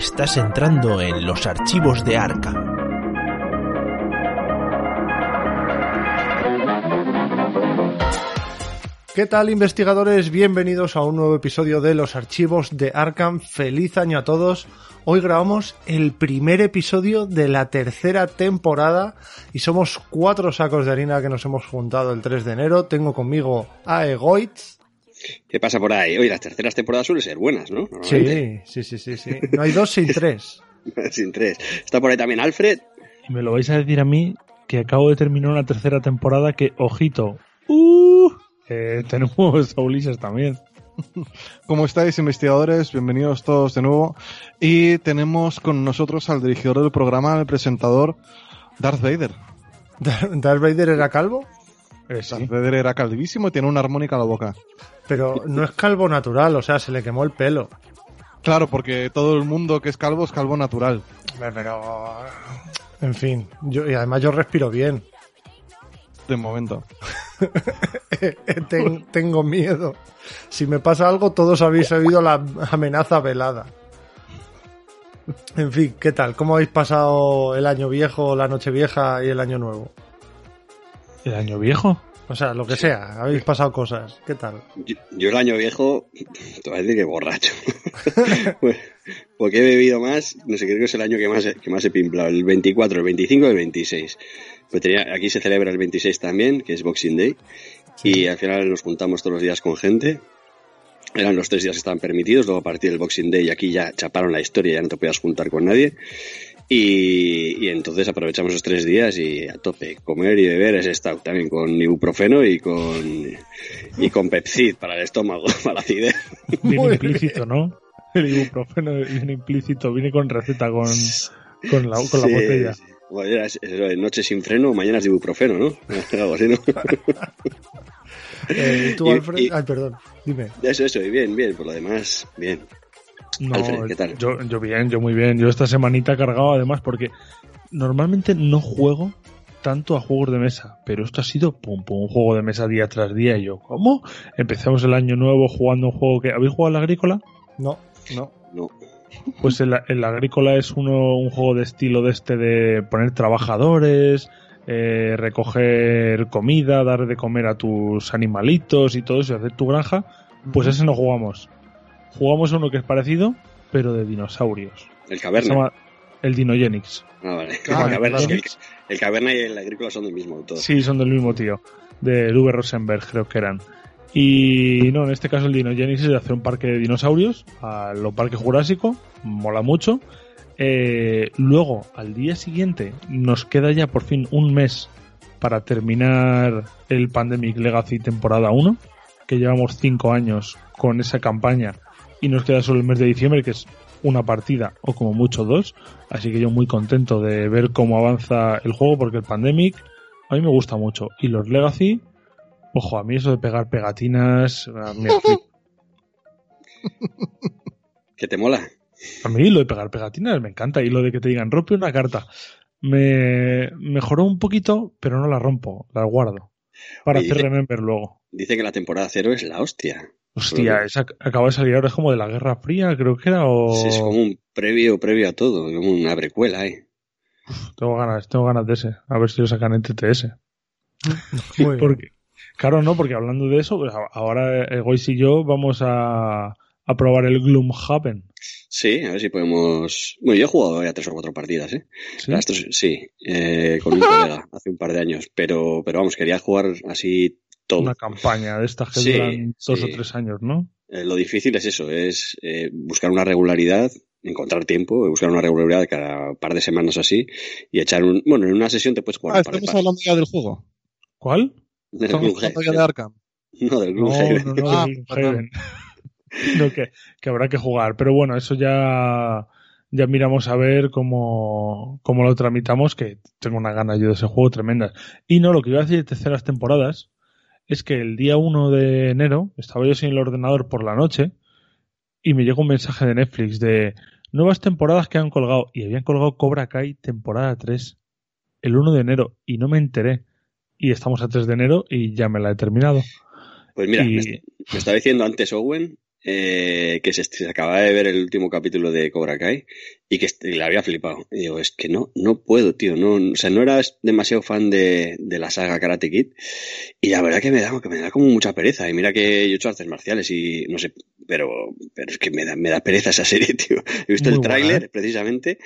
Estás entrando en los archivos de Arkham. ¿Qué tal investigadores? Bienvenidos a un nuevo episodio de los archivos de Arkham. Feliz año a todos. Hoy grabamos el primer episodio de la tercera temporada y somos cuatro sacos de harina que nos hemos juntado el 3 de enero. Tengo conmigo a Egoitz. ¿Qué pasa por ahí? Hoy las terceras temporadas suelen ser buenas, ¿no? Sí, sí, sí, sí, sí. No hay dos sin tres. sin tres. Está por ahí también Alfred. Y me lo vais a decir a mí que acabo de terminar una tercera temporada que, ojito, uh, eh, tenemos a Ulises también. ¿Cómo estáis, investigadores? Bienvenidos todos de nuevo. Y tenemos con nosotros al dirigidor del programa, el presentador, Darth Vader. ¿Darth Vader era calvo? Eh, Darth Vader era calvísimo y tiene una armónica en la boca. Pero no es calvo natural, o sea, se le quemó el pelo. Claro, porque todo el mundo que es calvo es calvo natural. Pero. En fin, yo, y además yo respiro bien. De momento. tengo miedo. Si me pasa algo, todos habéis oído la amenaza velada. En fin, ¿qué tal? ¿Cómo habéis pasado el año viejo, la noche vieja y el año nuevo? ¿El año viejo? O sea, lo que sea, habéis pasado cosas. ¿Qué tal? Yo, el año viejo, te voy a decir que borracho. pues, porque he bebido más, no sé, creo que es el año que más, que más he pimplado, el 24, el 25 y el 26. Pues tenía, aquí se celebra el 26 también, que es Boxing Day, y al final nos juntamos todos los días con gente. Eran los tres días que estaban permitidos, luego a partir del Boxing Day aquí ya chaparon la historia, ya no te podías juntar con nadie. Y, entonces aprovechamos los tres días y a tope, comer y beber es stout también con ibuprofeno y con y con Pepsid para el estómago, para la acidez. Viene implícito, ¿no? El ibuprofeno viene implícito, viene con receta con, con la, con la botella. Bueno, es, noche sin freno, mañana es ibuprofeno, ¿no? Algo así, ¿no? eh, ¿Tú, Alfred? Ay, perdón, dime. Eso, eso, bien, bien, por lo demás, bien. No, ¿qué tal? Yo, yo bien, yo muy bien. Yo esta semanita he cargado además porque normalmente no juego tanto a juegos de mesa, pero esto ha sido pum, pum, un juego de mesa día tras día y yo, ¿cómo? Empezamos el año nuevo jugando un juego que... ¿Habéis jugado a la agrícola? No, no. No. Pues el, el agrícola es uno, un juego de estilo de este de poner trabajadores, eh, recoger comida, dar de comer a tus animalitos y todo eso, y hacer tu granja. Pues ese no jugamos jugamos uno que es parecido, pero de dinosaurios. El Caverna. el Dinogenix. Ah, vale. el, Caverna, y el Agrícola son del mismo autor. Sí, son del mismo tío. De Uwe Rosenberg, creo que eran. Y no, en este caso el Dinogenesis es de hacer un parque de dinosaurios, a lo parque jurásico, mola mucho. Eh, luego, al día siguiente, nos queda ya por fin un mes para terminar el Pandemic Legacy temporada 1, que llevamos 5 años con esa campaña y nos queda solo el mes de diciembre, que es una partida o como mucho dos. Así que yo muy contento de ver cómo avanza el juego porque el Pandemic a mí me gusta mucho. Y los Legacy, ojo, a mí eso de pegar pegatinas, ¿Que te mola? A mí lo de pegar pegatinas me encanta y lo de que te digan rompe una carta me mejoró un poquito, pero no la rompo, la guardo para hacer remember luego. Dice que la temporada cero es la hostia. Hostia, esa acaba de salir ahora, es como de la Guerra Fría, creo que era, o... Sí, es como un previo, previo a todo, como una precuela, ¿eh? tengo ganas, tengo ganas de ese, a ver si lo sacan en TTS. porque, claro, no, porque hablando de eso, pues ahora Egois y yo vamos a, a probar el Gloomhaven. Sí, a ver si podemos... Bueno, yo he jugado ya tres o cuatro partidas, ¿eh? Sí, sí eh, con un colega hace un par de años, pero, pero vamos, quería jugar así una campaña de estas que duran dos o tres años, ¿no? Eh, lo difícil es eso, es eh, buscar una regularidad, encontrar tiempo, buscar una regularidad cada par de semanas así y echar un... Bueno, en una sesión te puedes jugar ah, estamos hablando ya del juego. ¿Cuál? estamos hablando ya de Arkham. No, del Gloomhaven. No, no, no, ah, no que, que habrá que jugar, pero bueno, eso ya ya miramos a ver cómo, cómo lo tramitamos, que tengo una gana yo de ese juego tremenda. Y no, lo que iba a decir de terceras temporadas, es que el día 1 de enero estaba yo sin el ordenador por la noche y me llegó un mensaje de Netflix de nuevas temporadas que han colgado y habían colgado Cobra Kai temporada 3 el 1 de enero y no me enteré y estamos a 3 de enero y ya me la he terminado. Pues mira, me, estaba diciendo antes Owen eh, que se, se acababa de ver el último capítulo de Cobra Kai y que y le había flipado. Y digo, es que no, no puedo, tío. No, o sea, no era demasiado fan de, de la saga Karate Kid. Y la verdad que me da, que me da como mucha pereza. Y mira que yo he hecho artes marciales y no sé, pero, pero es que me da, me da pereza esa serie, tío. He visto Muy el tráiler ¿eh? precisamente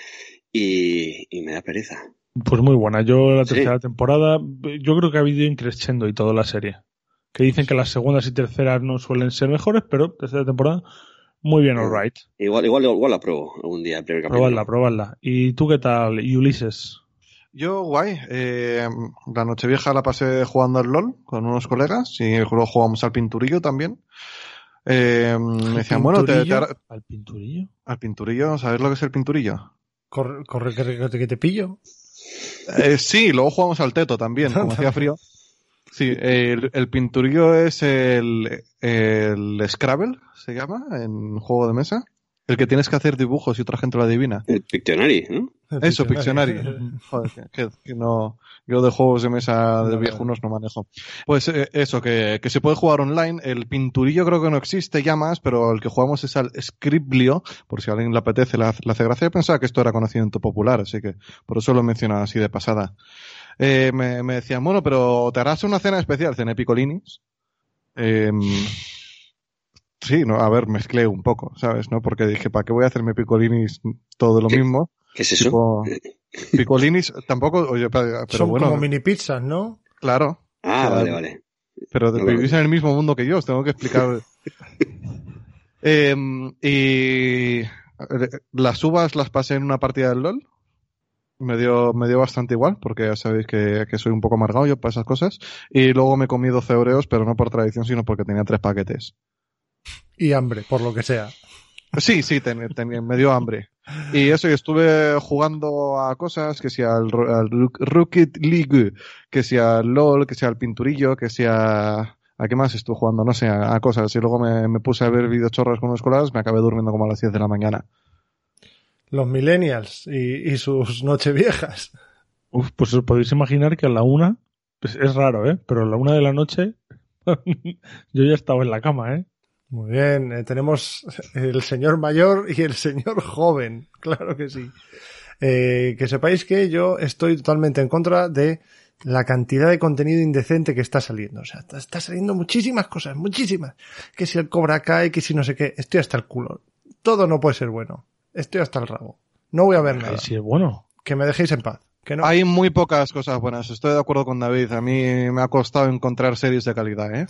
y, y me da pereza. Pues muy buena. Yo la Sí. tercera temporada, yo creo que ha habido increciendo y toda la serie. Que dicen que las segundas y terceras no suelen ser mejores, pero tercera temporada, muy bien, alright. Igual, igual, igual la pruebo algún día el primer capítulo. Probadla, probadla. ¿Y tú qué tal, y Ulises? Yo, guay. Eh, la Nochevieja la pasé jugando al LOL con unos colegas y luego jugamos al pinturillo también. Eh, me decían, bueno, te, ¿Al pinturillo? al pinturillo, ¿sabes lo que es el pinturillo? Corre, corre que te pillo. Eh, sí, luego jugamos al teto también, como hacía frío. Sí, el, el pinturillo es el, el Scrabble, se llama, en juego de mesa. El que tienes que hacer dibujos y otra gente lo adivina. El Pictionary, ¿no? El Eso, Pictionary. Joder, que, no, yo de juegos de mesa de viejunos no manejo. Pues eh, eso, que, que se puede jugar online. El pinturillo creo que no existe ya más, pero el que jugamos es al Scriblio, por si a alguien le apetece, le hace, le hace gracia. Yo pensaba que esto era conocimiento popular, así que por eso lo he mencionado así de pasada. Eh, me, me decían, bueno, pero te harás una cena especial, cené picolinis. Em, sí, no, a ver, mezclé un poco, ¿sabes? ¿No? Porque dije, ¿para qué voy a hacerme picolinis todo lo ¿Qué? mismo? ¿Qué es eso? Tipo, picolinis, tampoco, oye, pero Son bueno, como mini pizzas, ¿no? claro, Ah, vale, vale. pero No, vivís en el mismo mundo que yo, os tengo que explicar. Em, y eh, las uvas las pasé en una partida del LOL. Me dio, me dio bastante igual, porque ya sabéis que, que soy un poco amargado yo para esas cosas. Y luego me comí 12 euros, pero no por tradición, sino porque tenía tres paquetes. Y hambre, por lo que sea. Sí, sí, ten- ten- me dio hambre. Y eso, y estuve jugando a cosas, que sea al, al Rocket League, que sea al LOL, que sea al Pinturillo, que sea... ¿A qué más estuve jugando? No sé, a, a cosas. Y luego me, me puse a ver videochorras con unos colegas, me acabé durmiendo como a las 10 de la mañana. Los millennials y, y sus nocheviejas. Uf, pues os podéis imaginar que a la una, pues es raro, ¿eh? Pero a la una de la noche, yo ya estaba en la cama, ¿eh? Muy bien, eh, tenemos el señor mayor y el señor joven, claro que sí. Eh, que sepáis que yo estoy totalmente en contra de la cantidad de contenido indecente que está saliendo. O sea, está, está saliendo muchísimas cosas, muchísimas. Que si el Cobra Kai, que si no sé qué, estoy hasta el culo. Todo no puede ser bueno. Estoy hasta el rabo. No voy a ver nada. Sí, es bueno. Que me dejéis en paz. Que no. Hay muy pocas cosas buenas, estoy de acuerdo con David. A mí me ha costado encontrar series de calidad, ¿eh?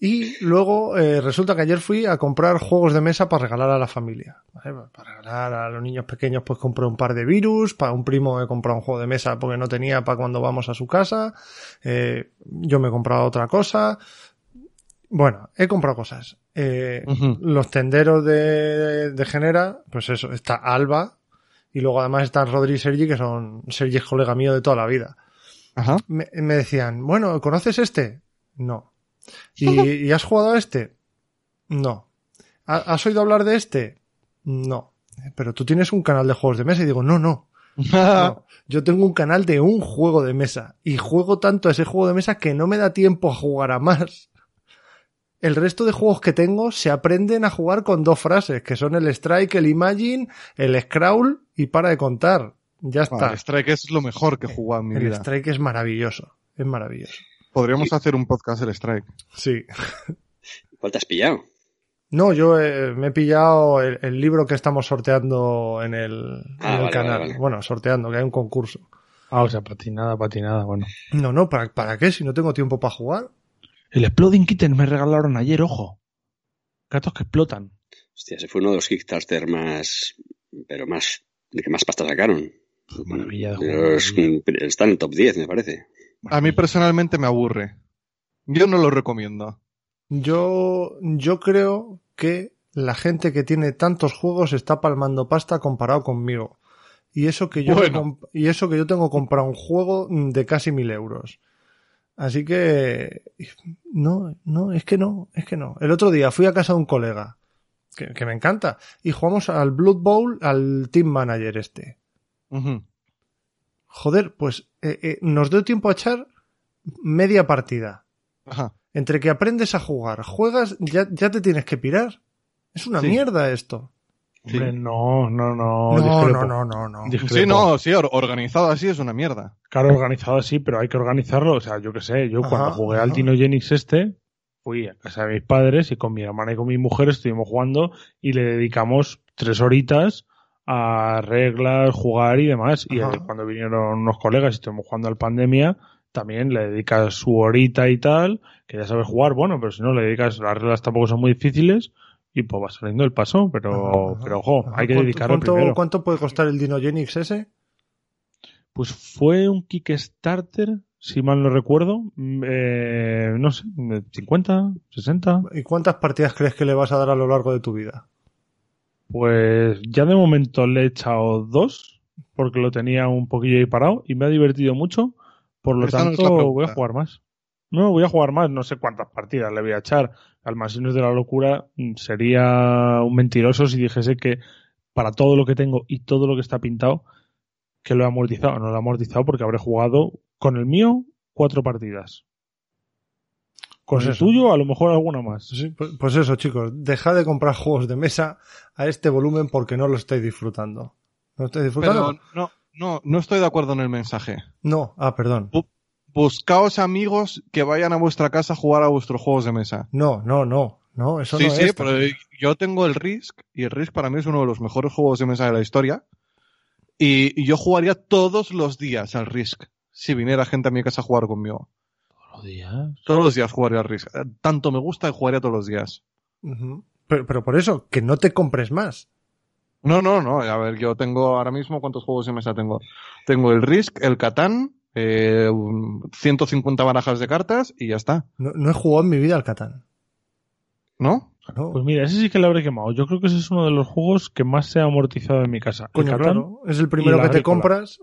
Y luego eh, resulta que ayer fui a comprar juegos de mesa para regalar a la familia. ¿vale? Para regalar a los niños pequeños, pues compré un par de virus. Para un primo he comprado un juego de mesa porque no tenía para cuando vamos a su casa. Eh, yo me he comprado otra cosa. Bueno, he comprado cosas. Eh. Los tenderos de, de Genera, pues eso, está Alba. Y luego además está Rodri y Sergi, que son Sergi es colega mío de toda la vida Ajá. me, me decían, bueno, ¿conoces este? No. ¿Y, y has jugado a este? No. ¿Ha- ¿Has oído hablar de este? No. Pero tú tienes un canal de juegos de mesa y digo, no, no. no. Yo tengo un canal de un juego de mesa y juego tanto a ese juego de mesa que no me da tiempo a jugar a más. El resto de juegos que tengo se aprenden a jugar con dos frases, que son el Strike, el Imagine, el Scrawl y para de contar. Ya está. Vale, Strike es lo mejor que he jugado en mi el vida. Strike es maravilloso. Es maravilloso. Podríamos hacer un podcast del Strike. Sí. ¿Cuál te has pillado? No, yo eh, me he pillado el, el libro que estamos sorteando en el, Ah, en el vale, canal. vale, vale. Bueno, sorteando, que hay un concurso. Ah, o sea, patinada, patinada, bueno. No, no, ¿para, ¿para qué? Si no tengo tiempo para jugar. El Exploding Kitten me regalaron ayer, ojo. Gatos que explotan. Hostia, ese fue uno de los Kickstarter más. Pero más. de que más pasta sacaron. Maravilla de De juego. los- está en el top 10, me parece. A mí personalmente me aburre. Yo no lo recomiendo. Yo, yo creo que la gente que tiene tantos juegos está palmando pasta comparado conmigo. Y eso que yo, Bueno. y eso que yo tengo comprado un juego de casi mil euros. Así que, no, no, es que no, es que no. El otro día fui a casa de un colega, que, que me encanta, y jugamos al Blood Bowl, al Team Manager este. Joder, pues eh, eh, nos dio tiempo a echar media partida. Ajá. Entre que aprendes a jugar, juegas, ya, ya te tienes que pirar. Es una Sí. mierda esto. Hombre, no, no, no. No, no, no, no, no. Discrepo. Sí, no, sí, or- organizado así es una mierda. Claro, organizado así, pero hay que organizarlo. O sea, yo qué sé, yo Ajá, cuando jugué al. Dino Genix este, fui a casa de mis padres y con mi hermana y con mi mujer estuvimos jugando y le dedicamos tres horitas a reglas, jugar y demás. Y Ajá. cuando vinieron unos colegas y estuvimos jugando al Pandemia, también le dedicas su horita y tal, que ya sabes jugar, bueno, pero si no le dedicas, las reglas tampoco son muy difíciles y pues va saliendo el paso, pero, Ajá, pero ojo, ajá. hay que ¿Cuánto- dedicarlo ¿cuánto, primero. ¿Cuánto puede costar el Dinogenix ese? Pues fue un Kickstarter, si mal no recuerdo, mm, eh, no sé, 50, 60. ¿Y cuántas partidas crees que le vas a dar a lo largo de tu vida? Pues ya de momento le he echado dos, porque lo tenía un poquillo ahí parado y me ha divertido mucho. Por lo Esa tanto, voy a jugar más. No, voy a jugar más, no sé cuántas partidas le voy a echar. Almacenes de la locura mm, sería un mentiroso si dijese que para todo lo que tengo y todo lo que está pintado, que lo he amortizado. No lo he amortizado porque habré jugado con el mío cuatro partidas. Con Pues el eso. tuyo, a lo mejor alguna más. Sí, pues, pues eso, chicos, dejad de comprar juegos de mesa a este volumen porque no lo estáis disfrutando. ¿No estáis disfrutando? Pero no, no, no estoy de acuerdo en el mensaje. No, ah, perdón. Buscaos amigos que vayan a vuestra casa a jugar a vuestros juegos de mesa. No, no, no, no, eso sí, no sí, es. pero yo tengo el Risk y el Risk para mí es uno de los mejores juegos de mesa de la historia. Y, y yo jugaría todos los días al Risk si viniera gente a mi casa a jugar conmigo. Todos los días. Todos los días jugaría al Risk. Eh, Tanto me gusta que jugaría todos los días. Pero, pero por eso, que no te compres más. No, no, no. A ver, yo tengo ahora mismo, ¿cuántos juegos de mesa tengo? Tengo el Risk, el Catán, eh, un- 150 barajas de cartas y ya está. No, no he jugado en mi vida al Catán. ¿No? No. Pues mira, ese sí que le habré quemado. Yo creo que ese es uno de los juegos que más se ha amortizado en mi casa. El Coño, claro. Es el primero que te compras.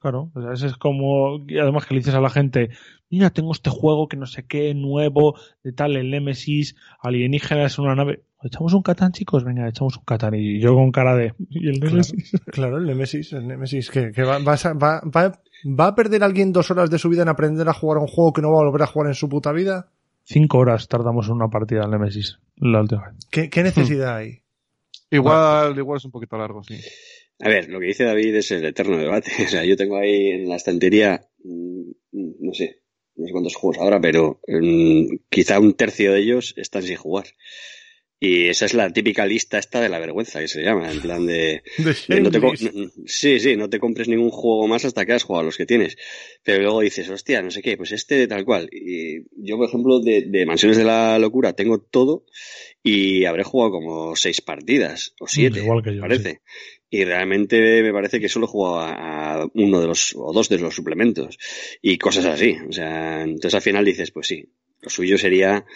Claro, o sea, ese es como, y además que le dices a la gente, mira, tengo este juego que no sé qué, nuevo, de tal, el Nemesis, alienígenas en una nave. ¿Echamos un Catán, chicos? Venga, echamos un Catán. Y yo con cara de, ¿y el Claro, Nemesis? claro, el Nemesis, el Nemesis, que, que va, vas a- va, va, va a perder alguien dos horas de su vida en aprender a jugar a un juego que no va a volver a jugar en su puta vida. Cinco horas tardamos en una partida al Nemesis, la última vez. ¿Qué, qué necesidad hay? Igual, igual es un poquito largo, sí. A ver, lo que dice David es el eterno debate. O sea, yo tengo ahí en la estantería, mm, no sé, no sé cuántos juegos ahora, pero mm, quizá un tercio de ellos están sin jugar. Y esa es la típica lista esta de la vergüenza que se llama, en plan de, no te sí, sí, no te compres ningún juego más hasta que has jugado los que tienes. Pero luego dices, hostia, no sé qué, pues este tal cual. Y yo, por ejemplo, de, de Mansiones de la Locura tengo todo y habré jugado como seis partidas o siete, igual que yo, parece. Y realmente me parece que solo he jugado a, a uno de los, o dos de los suplementos y cosas así. O sea, entonces al final dices, pues sí, lo suyo sería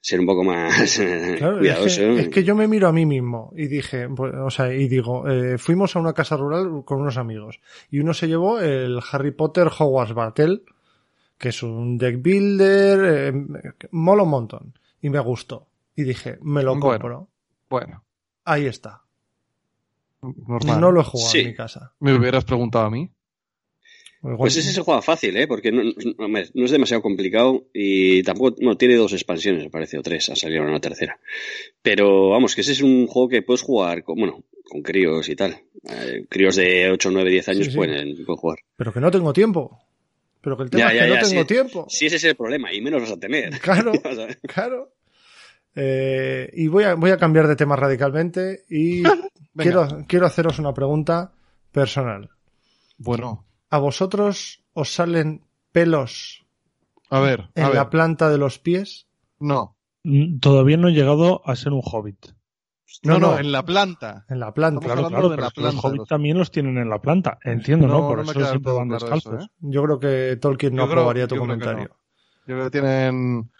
ser un poco más Claro, es que, es que yo me miro a mí mismo y dije, pues, o sea, y digo, eh, fuimos a una casa rural con unos amigos y uno se llevó el Harry Potter Hogwarts Battle, que es un deck builder, eh, mola un montón y me gustó y dije, me lo Bueno. compro. Bueno, Ahí está. normal. No lo he jugado Sí. en mi casa. Me hubieras preguntado a mí. Igual- Pues ese se juega fácil, ¿eh? Porque no, no- hombre, no es demasiado complicado y tampoco, no, tiene dos expansiones, me parece, o tres, ha salido una tercera. Pero vamos, que ese es un juego que puedes jugar con, bueno, con críos y tal. Eh, críos de 8, 9, 10 años Sí, sí. Pueden, pueden jugar. Pero que no tengo tiempo. Pero que el tema Ya, es que ya, no ya, tengo sí. tiempo. Si ese es el problema, y menos vas a tener. Claro. A. Claro. Eh, y voy a, voy a cambiar de tema radicalmente y quiero, quiero haceros una pregunta personal. Bueno, ¿A vosotros os salen pelos a ver, en a ver. la planta de los pies? No. Mm, Todavía no he llegado a ser un hobbit. No, No, en la planta. En la planta. Estamos Claro, claro, pero la los hobbits los- también los tienen en la planta. Entiendo, ¿no? No, Por eso siempre van descalzos. eso, ¿eh? Yo creo que Tolkien no Yo aprobaría tu yo creo que comentario. Yo creo que tienen.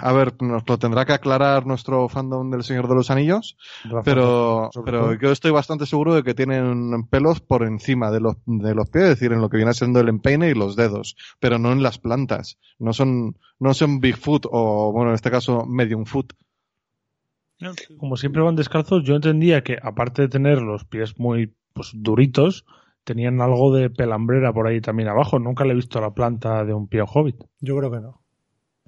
A ver, nos lo tendrá que aclarar nuestro fandom del Señor de los Anillos, Rafa, pero, pero yo estoy bastante seguro de que tienen pelos por encima de los, de los pies, es decir, en lo que viene siendo el empeine y los dedos, pero no en las plantas. No son, no son Bigfoot o, bueno, en este caso, Medium Foot. Como siempre van descalzos, yo entendía que aparte de tener los pies muy pues duritos, tenían algo de pelambrera por ahí también abajo. Nunca le he visto la planta de un pie hobbit. Yo creo que no.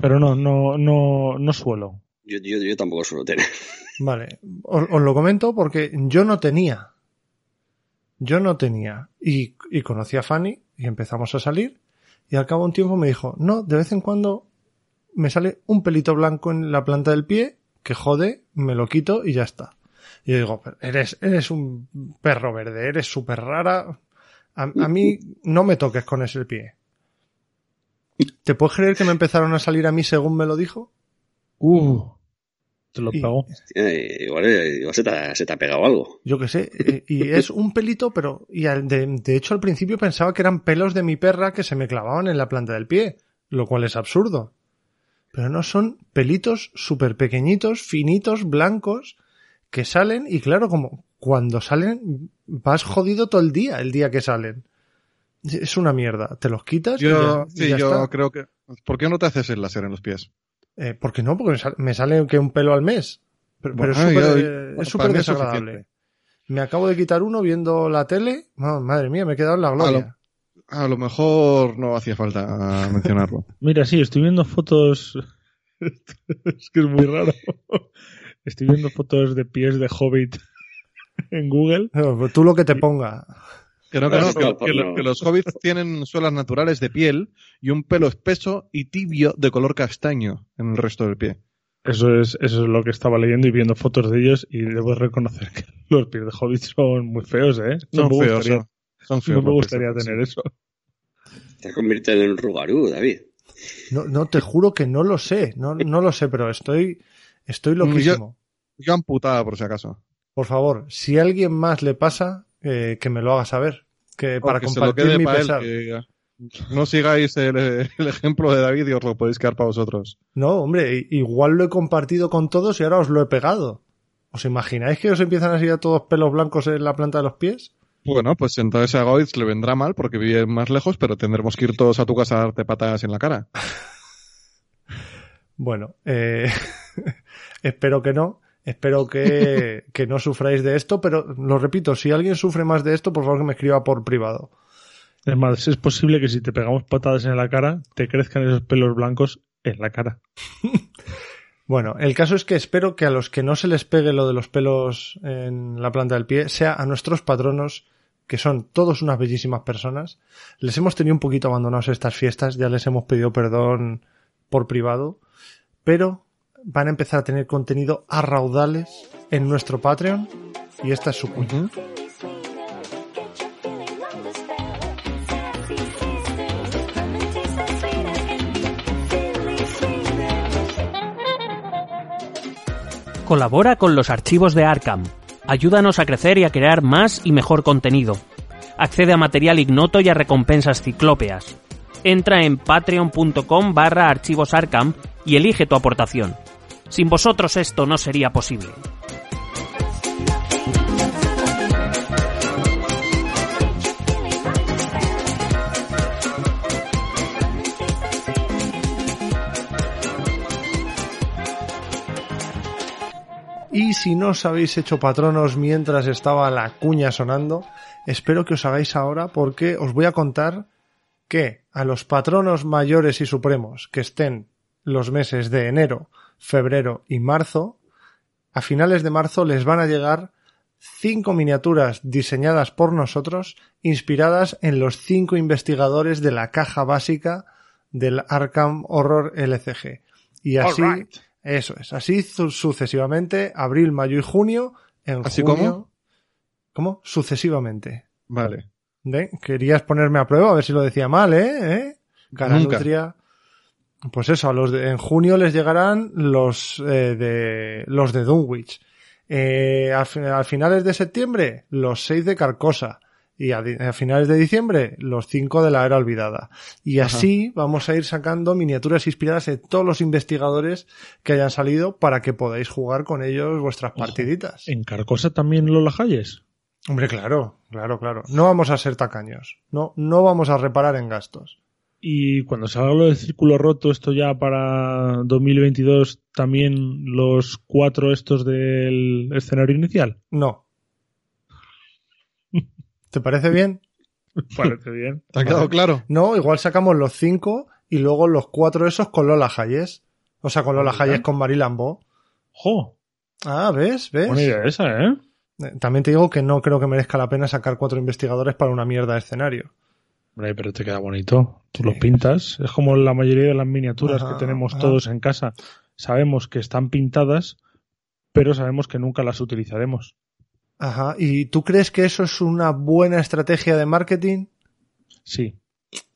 Pero no, no, no, no suelo. Yo, yo, yo tampoco suelo tener. Vale, os, os lo comento porque yo no tenía. Yo no tenía. Y, y conocí a Fanny y empezamos a salir. Y al cabo de un tiempo me dijo, no, de vez en cuando me sale un pelito blanco en la planta del pie, que jode, me lo quito y ya está. Y yo digo, "Pero eres, eres un perro verde, eres súper rara. A, a mí no me toques con ese pie. ¿Te puedes creer que me empezaron a salir a mí según me lo dijo? Uh, te lo pago. Eh, igual eh, igual se, te ha, se te ha pegado algo. Yo qué sé. eh, Y es un pelito, pero. Y de, de hecho, al principio pensaba que eran pelos de mi perra que se me clavaban en la planta del pie, lo cual es absurdo. Pero no son pelitos súper pequeñitos, finitos, blancos, que salen y claro, como cuando salen vas jodido todo el día, el día que salen. Es una mierda. Te los quitas y Yo, y sí, ya yo está. creo que. ¿Por qué no te haces el láser en los pies? Eh, ¿Por qué no? Porque me sale, me sale que un pelo al mes. Pero, es súper eh, bueno, desagradable. suficiente. Me acabo de quitar uno viendo la tele. Oh, madre mía, me he quedado en la gloria. A lo mejor no hacía falta mencionarlo. Mira, sí, estoy viendo fotos. es que es muy raro. Estoy viendo fotos de pies de hobbit en Google. Pues tú lo que te ponga. Que no, que, no, No, que- que lo- no. que los hobbits tienen suelas naturales de piel y un pelo espeso y tibio de color castaño en el resto del pie. Eso es, eso es lo que estaba leyendo y viendo fotos de ellos y debo reconocer que los pies de hobbit son muy feos, ¿eh? No Son me feos, gustaría, son, son no feos me los gustaría tener sí. eso. Te has convertido en un rugarú, David. No, no, te juro que no lo sé. No, no lo sé, pero estoy, estoy loquísimo. Yo amputada, por si acaso. Por favor, si a alguien más le pasa, eh, que me lo haga saber. Que para que se lo compartir quede mi para él, pesar. que no sigáis el, el ejemplo de David y os lo podéis quedar para vosotros. No, hombre, igual lo he compartido con todos y ahora os lo he pegado. ¿Os imagináis que os empiezan a salir todos pelos blancos en la planta de los pies? Bueno, pues entonces a Goitz le vendrá mal porque vive más lejos, pero tendremos que ir todos a tu casa a darte patadas en la cara. Bueno, eh, espero que no. Espero que, que no sufráis de esto, pero lo repito, si alguien sufre más de esto, por favor que me escriba por privado. Es más, es posible que si te pegamos patadas en la cara, te crezcan esos pelos blancos en la cara. Bueno, el caso es que espero que a los que no se les pegue lo de los pelos en la planta del pie sea a nuestros patronos, que son todos unas bellísimas personas. Les hemos tenido un poquito abandonados estas fiestas, ya les hemos pedido perdón por privado, pero van a empezar a tener contenido a raudales en nuestro Patreon y esta es su cuña. Colabora con los archivos de Arkham. Ayúdanos a crecer y a crear más y mejor contenido. Accede a material ignoto y a recompensas ciclópeas. Entra en patreon.com barra archivos Arkham y elige tu aportación. Sin vosotros esto no sería posible. Y si no os habéis hecho patronos mientras estaba la cuña sonando, espero que os hagáis ahora porque os voy a contar que a los patronos mayores y supremos que estén los meses de enero, febrero y marzo, a finales de marzo les van a llegar cinco miniaturas diseñadas por nosotros, inspiradas en los cinco investigadores de la caja básica del Arkham Horror LCG. Y así, eso es, así su- sucesivamente, abril, mayo y junio, en ¿Así junio- cómo? ¿Cómo? Sucesivamente. Vale. ¿Ve? Querías ponerme a prueba a ver si lo decía mal, ¿eh? ¿Eh? Nunca. Pues eso, a los de- en junio les llegarán los eh, de los de Dunwich. Eh, a, fi- a finales de septiembre, los seis de Carcosa. Y a, finales de diciembre, los cinco de la era olvidada. Y así vamos a ir sacando miniaturas inspiradas en todos los investigadores que hayan salido para que podáis jugar con ellos vuestras Ojo. partiditas. ¿En Carcosa también Lola Hayes? Hombre, claro, claro, claro. No vamos a ser tacaños. No, no vamos a reparar en gastos. Y cuando salga lo del círculo roto, esto ya para 2022, también los cuatro estos del escenario inicial. No. ¿Te parece bien? Parece bien. ¿Te ha quedado claro? No, igual sacamos los cinco y luego los cuatro esos con Lola Hayes. O sea, con Lola. Hayes con Marie Lambeau. ¡Jo! Ah, ¿ves? ¿Ves? Buena idea esa, ¿eh? Eh, También te digo que no creo que merezca la pena sacar cuatro investigadores para una mierda de escenario. Hombre, pero te queda bonito. Tú los pintas. Es como la mayoría de las miniaturas Ajá, que tenemos ajá. todos en casa. Sabemos que están pintadas, pero sabemos que nunca las utilizaremos. Ajá. ¿Y tú crees que eso es una buena estrategia de marketing? Sí.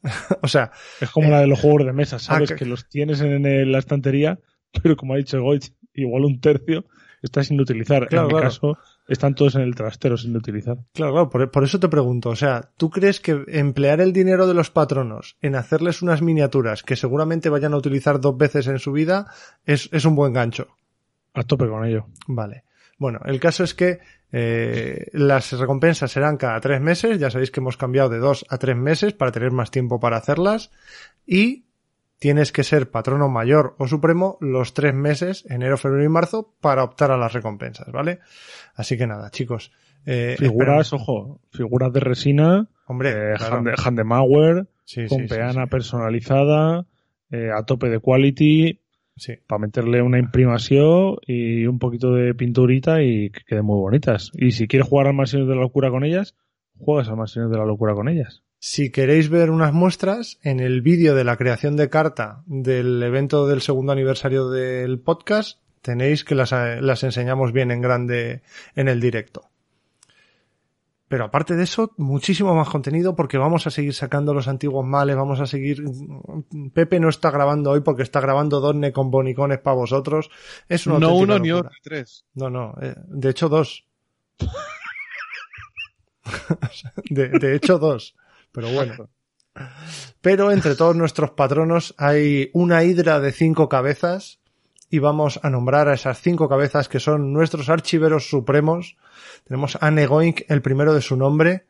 o sea, Es como la de los juegos de mesa, ¿sabes? Eh, ah, que- que los tienes en, en la estantería, pero como ha dicho Goich, igual un tercio está sin utilizar. Claro, en mi claro. caso, están todos en el trastero sin utilizar. claro, claro, por, por eso te pregunto. O sea, ¿tú crees que emplear el dinero de los patronos en hacerles unas miniaturas que seguramente vayan a utilizar dos veces en su vida es, es un buen gancho? A tope con ello. Vale. Bueno, el caso es que eh, las recompensas serán cada tres meses. Ya sabéis que hemos cambiado de dos a tres meses para tener más tiempo para hacerlas. Y tienes que ser patrono mayor o supremo los tres meses, enero, febrero y marzo, para optar a las recompensas, ¿vale? Así que nada, chicos. eh, Figuras, ojo, figuras de resina, Hombre, eh, claro. Hande- Handemauer, Sí, con sí, peana sí. personalizada, eh, a tope de quality, Sí. para meterle una imprimación y un poquito de pinturita y que queden muy bonitas. Y si quieres jugar al Mansiones de la Locura con ellas, juegas al Mansiones de la Locura con ellas. Si queréis ver unas muestras, en el vídeo de la creación de carta del evento del segundo aniversario del podcast, tenéis que las, las enseñamos bien en grande en el directo. Pero aparte de eso, muchísimo más contenido porque vamos a seguir sacando los antiguos males, vamos a seguir... Pepe no está grabando hoy porque está grabando Donne con bonicones para vosotros. Es una No uno ni otro, tres. No, no, eh, de hecho dos. de, de hecho dos. Pero bueno. Pero entre todos nuestros patronos hay una hidra de cinco cabezas y vamos a nombrar a esas cinco cabezas que son nuestros archiveros supremos. Tenemos a Negoink, el primero de su nombre,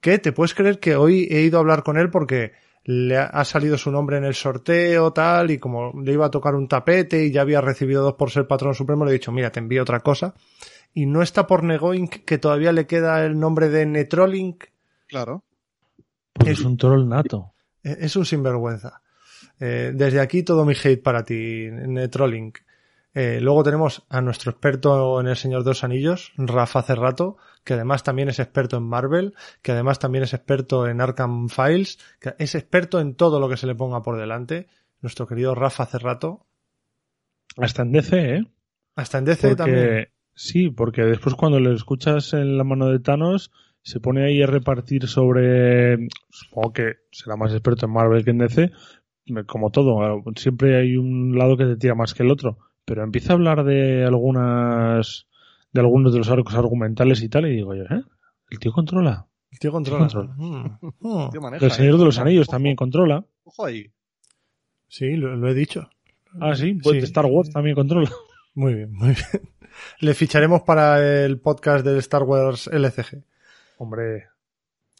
que te puedes creer que hoy he ido a hablar con él porque le ha- salido su nombre en el sorteo, tal, y como le iba a tocar un tapete y ya había recibido dos por ser patrón supremo, le he dicho, mira, te envío otra cosa. Y no está por Negoink, que todavía le queda el nombre de Netrolink, Claro. Porque Es- un troll nato. Eh, Es un sinvergüenza. Eh, desde aquí todo mi hate para ti, Netrolink. Eh, luego tenemos a nuestro experto en El Señor de los Anillos, Rafa Cerrato, que además también es experto en Marvel, que además también es experto en Arkham Files, que es experto en todo lo que se le ponga por delante. Nuestro querido Rafa Cerrato. Hasta en DC, ¿eh? Hasta en DC también. Porque, sí, porque después cuando le escuchas en la mano de Thanos, se pone ahí a repartir sobre. Supongo que será más experto en Marvel que en DC. Como todo, siempre hay un lado que te tira más que el otro. Pero empieza a hablar de algunas. de algunos de los arcos argumentales y tal, y digo yo, ¿eh? El tío controla. El tío controla. controla. Mm, mm. Tío, maneja, El Señor ¿eh? de los Anillos Ojo, también controla. Ojo ahí. Sí, lo, lo he dicho. Ah, sí, pues Sí. Star Wars también controla. Muy bien, muy bien. Le ficharemos para el podcast del Star Wars LCG. Hombre,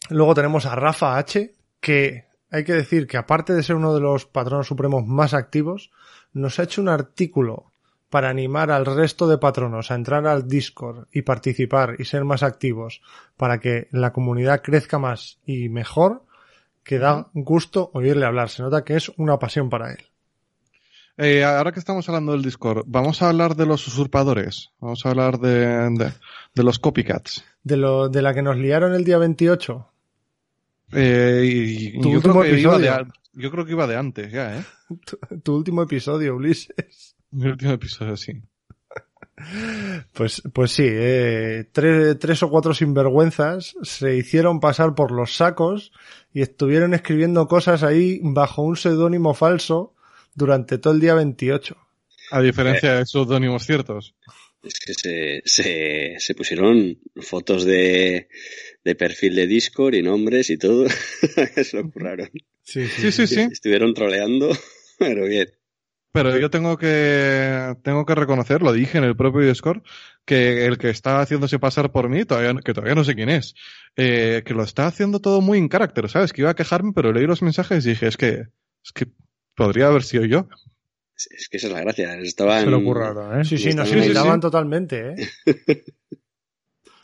Luego tenemos a Rafa H, que hay que decir que aparte de ser uno de los patronos supremos más activos, nos ha hecho un artículo para animar al resto de patronos a entrar al Discord y participar y ser más activos para que la comunidad crezca más y mejor, que da gusto oírle hablar. Se nota que es una pasión para él. Eh, ahora que estamos hablando del Discord, vamos a hablar de los usurpadores. Vamos a hablar de, de, de los copycats. De, lo, de la que nos liaron el día 28. Eh, y, y Tu yo, último creo que iba de, episodio. an- yo creo que iba de antes ya, ¿eh? Tu, tu último episodio, Ulises. Mi último episodio, sí. Pues, pues sí, eh, tres, tres o cuatro sinvergüenzas se hicieron pasar por los sacos y estuvieron escribiendo cosas ahí bajo un seudónimo falso durante todo el día 28. A diferencia de pseudónimos ciertos. Es que se, se, se pusieron fotos de, de perfil de Discord y nombres y todo. se lo curraron. Sí, Sí, sí, sí. Estuvieron troleando, pero bien. Pero yo tengo que tengo que reconocer, lo dije en el propio Discord, que el que está haciéndose pasar por mí, todavía, no- que todavía no sé quién es, eh, que lo está haciendo todo muy en carácter, ¿sabes? Que iba a quejarme, pero leí los mensajes y dije, es que, es que podría haber sido yo. Es, es que esa es la gracia. Estaban, se lo curraron, ¿eh? Sí, sí, nos Sí, sí, sí. aislaban totalmente, ¿eh?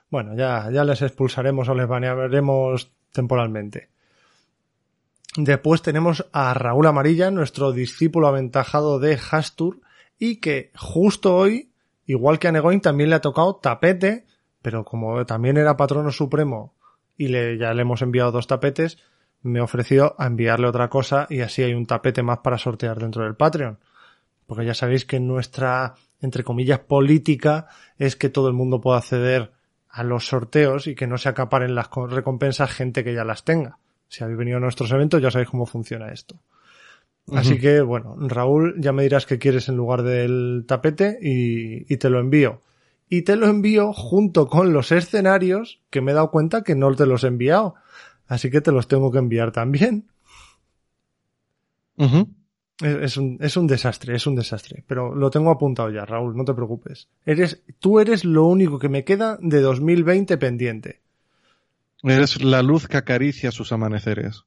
bueno, ya, ya les expulsaremos o les banearemos temporalmente. Después tenemos a Raúl Amarilla, nuestro discípulo aventajado de Hastur, y que justo hoy igual que a Negoin también le ha tocado tapete, pero como también era patrono supremo y le, ya le hemos enviado dos tapetes, me he ofrecido a enviarle otra cosa y así hay un tapete más para sortear dentro del Patreon. Porque ya sabéis que nuestra, entre comillas, política es que todo el mundo pueda acceder a los sorteos y que no se acaparen las recompensas gente que ya las tenga. Si habéis venido a nuestros eventos ya sabéis cómo funciona esto. Así que, bueno, Raúl, ya me dirás qué quieres en lugar del tapete y, y te lo envío. Y te lo envío junto con los escenarios que me he dado cuenta que no te los he enviado. Así que te los tengo que enviar también. es, un, es, un, desastre, es un desastre. Pero lo tengo apuntado ya, Raúl, no te preocupes. Eres, tú eres lo único que me queda de 2020 pendiente. Eres la luz que acaricia sus amaneceres.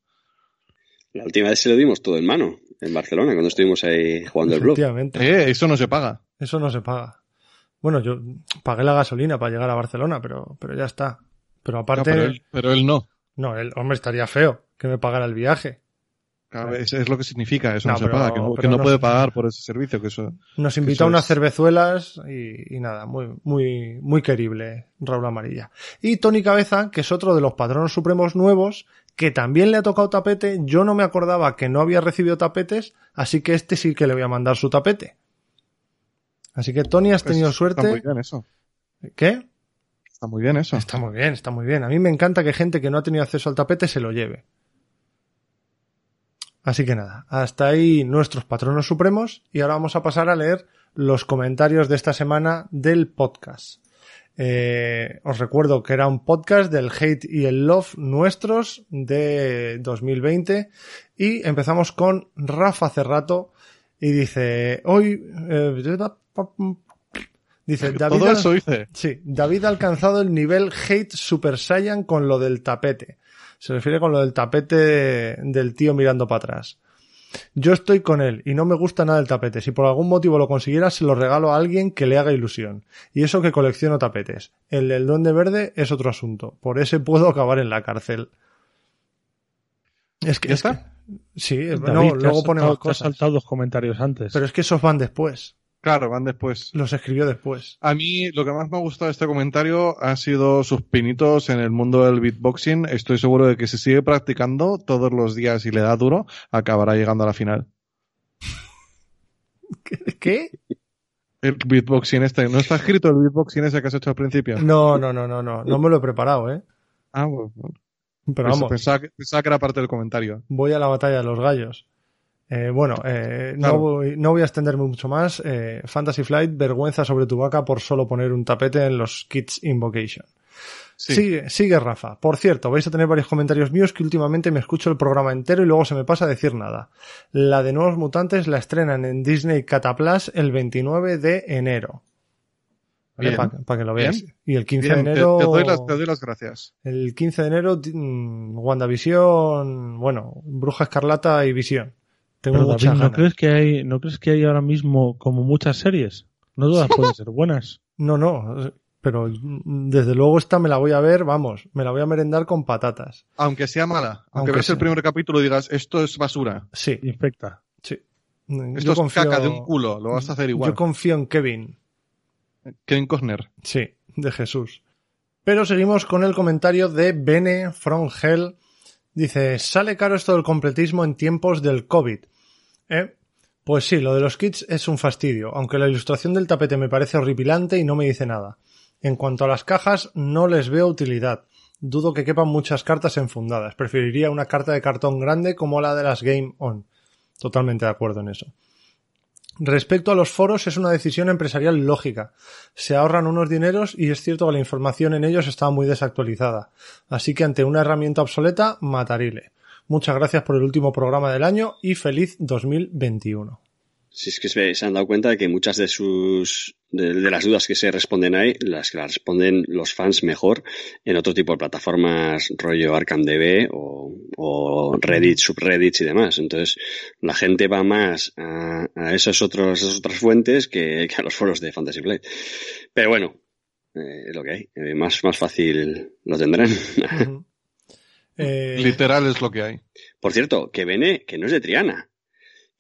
La última vez se lo dimos todo en mano, en Barcelona, cuando estuvimos ahí jugando el blog. Eh, eso no se paga. Eso no se paga. Bueno, yo pagué la gasolina para llegar a Barcelona, pero, pero ya está. Pero aparte. pero él no. No, el hombre estaría feo que me pagara el viaje. Claro, es, es, lo que significa, eso no, se paga, que no, puede pagar por ese servicio. que eso Nos invitó a unas cervezuelas y, y, nada, muy, muy, muy querible Raúl Amarilla. Y Tony Cabeza, que es otro de los patronos supremos nuevos, que también le ha tocado tapete, yo no me acordaba que no había recibido tapetes, así que este sí que le voy a mandar su tapete. Así que Tony, has pues tenido suerte. Está muy bien eso. ¿Qué? Está muy bien eso. Está muy bien, está muy bien. A mí me encanta que gente que no ha tenido acceso al tapete se lo lleve. Así que nada, hasta ahí nuestros patronos supremos y ahora vamos a pasar a leer los comentarios de esta semana del podcast. Eh, os recuerdo que era un podcast del hate y el love nuestros de 2020 y empezamos con Rafa Cerrato y dice hoy eh, Dice, David, eso dice. Sí, David ha alcanzado el nivel hate Super Saiyan con lo del tapete. Se refiere con lo del tapete del tío mirando para atrás. Yo estoy con él y no me gusta nada el tapete. Si por algún motivo lo consiguiera, se lo regalo a alguien que le haga ilusión. Y eso que colecciono tapetes. El del duende verde es otro asunto. Por ese puedo acabar en la cárcel. Es que, ¿Ya está? sí, luego ponemos cosas. Has saltado dos comentarios antes. Pero es que esos van después. Claro, van después. Los escribió después. A mí lo que más me ha gustado de este comentario ha sido sus pinitos en el mundo del beatboxing. Estoy seguro de que si sigue practicando todos los días y le da duro, acabará llegando a la final. ¿Qué? El beatboxing este. ¿No está escrito el beatboxing ese que has hecho al principio? No, no, no, no, no. No me lo he preparado, ¿eh? Ah, bueno. Pero vamos. Pensaba pensaba que era parte del comentario. Voy a la batalla de los gallos. Eh, bueno, eh, no, voy, no, voy, a extenderme mucho más. Eh, Fantasy Flight, vergüenza sobre tu vaca por solo poner un tapete en los Kids Invocation. Sí. Sigue, sigue Rafa. Por cierto, vais a tener varios comentarios míos que últimamente me escucho el programa entero y luego se me pasa a decir nada. La de Nuevos Mutantes la estrenan en Disney Cataplas el 29 de enero. Para que lo veas. Y el 15 de enero. Te, doy las, te, doy las, gracias. El 15 de enero, mm, WandaVision, bueno, Bruja Escarlata y Visión. Tengo ¿no crees que hay, no crees que hay ahora mismo como muchas series? No todas pueden ser buenas. No, no, pero desde luego esta me la voy a ver, vamos, me la voy a merendar con patatas. Aunque sea mala, aunque, veas el primer capítulo y digas, esto es basura. Sí. Infecta. Sí. Esto es caca de un culo, lo vas a hacer igual. Yo confío en Kevin. Kevin Costner. Sí, de Jesús. Pero seguimos con el comentario de Bene from Hell. Dice, sale caro esto del completismo en tiempos del COVID. ¿Eh? Pues sí, lo de los kits es un fastidio, aunque la ilustración del tapete me parece horripilante y no me dice nada. En cuanto a las cajas, no les veo utilidad. Dudo que quepan muchas cartas enfundadas. Preferiría una carta de cartón grande como la de las Game On. Totalmente de acuerdo en eso. Respecto a los foros, es una decisión empresarial lógica. Se ahorran unos dineros y es cierto que la información en ellos está muy desactualizada. Así que ante una herramienta obsoleta, matarile. Muchas gracias por el último programa del año y feliz 2021. Si es que se han dado cuenta de que muchas de sus de, las dudas que se responden ahí, las que las responden los fans mejor en otro tipo de plataformas rollo ArkhamDB o, o Reddit, subreddits y demás. Entonces, la gente va más a, a esos otros, esas otras fuentes que, que, a los foros de Fantasy Flight. Pero bueno, eh, es lo que hay. Eh, más, más fácil lo tendrán. Eh, Literal es lo que hay. Por cierto, que Bene, que no es de Triana,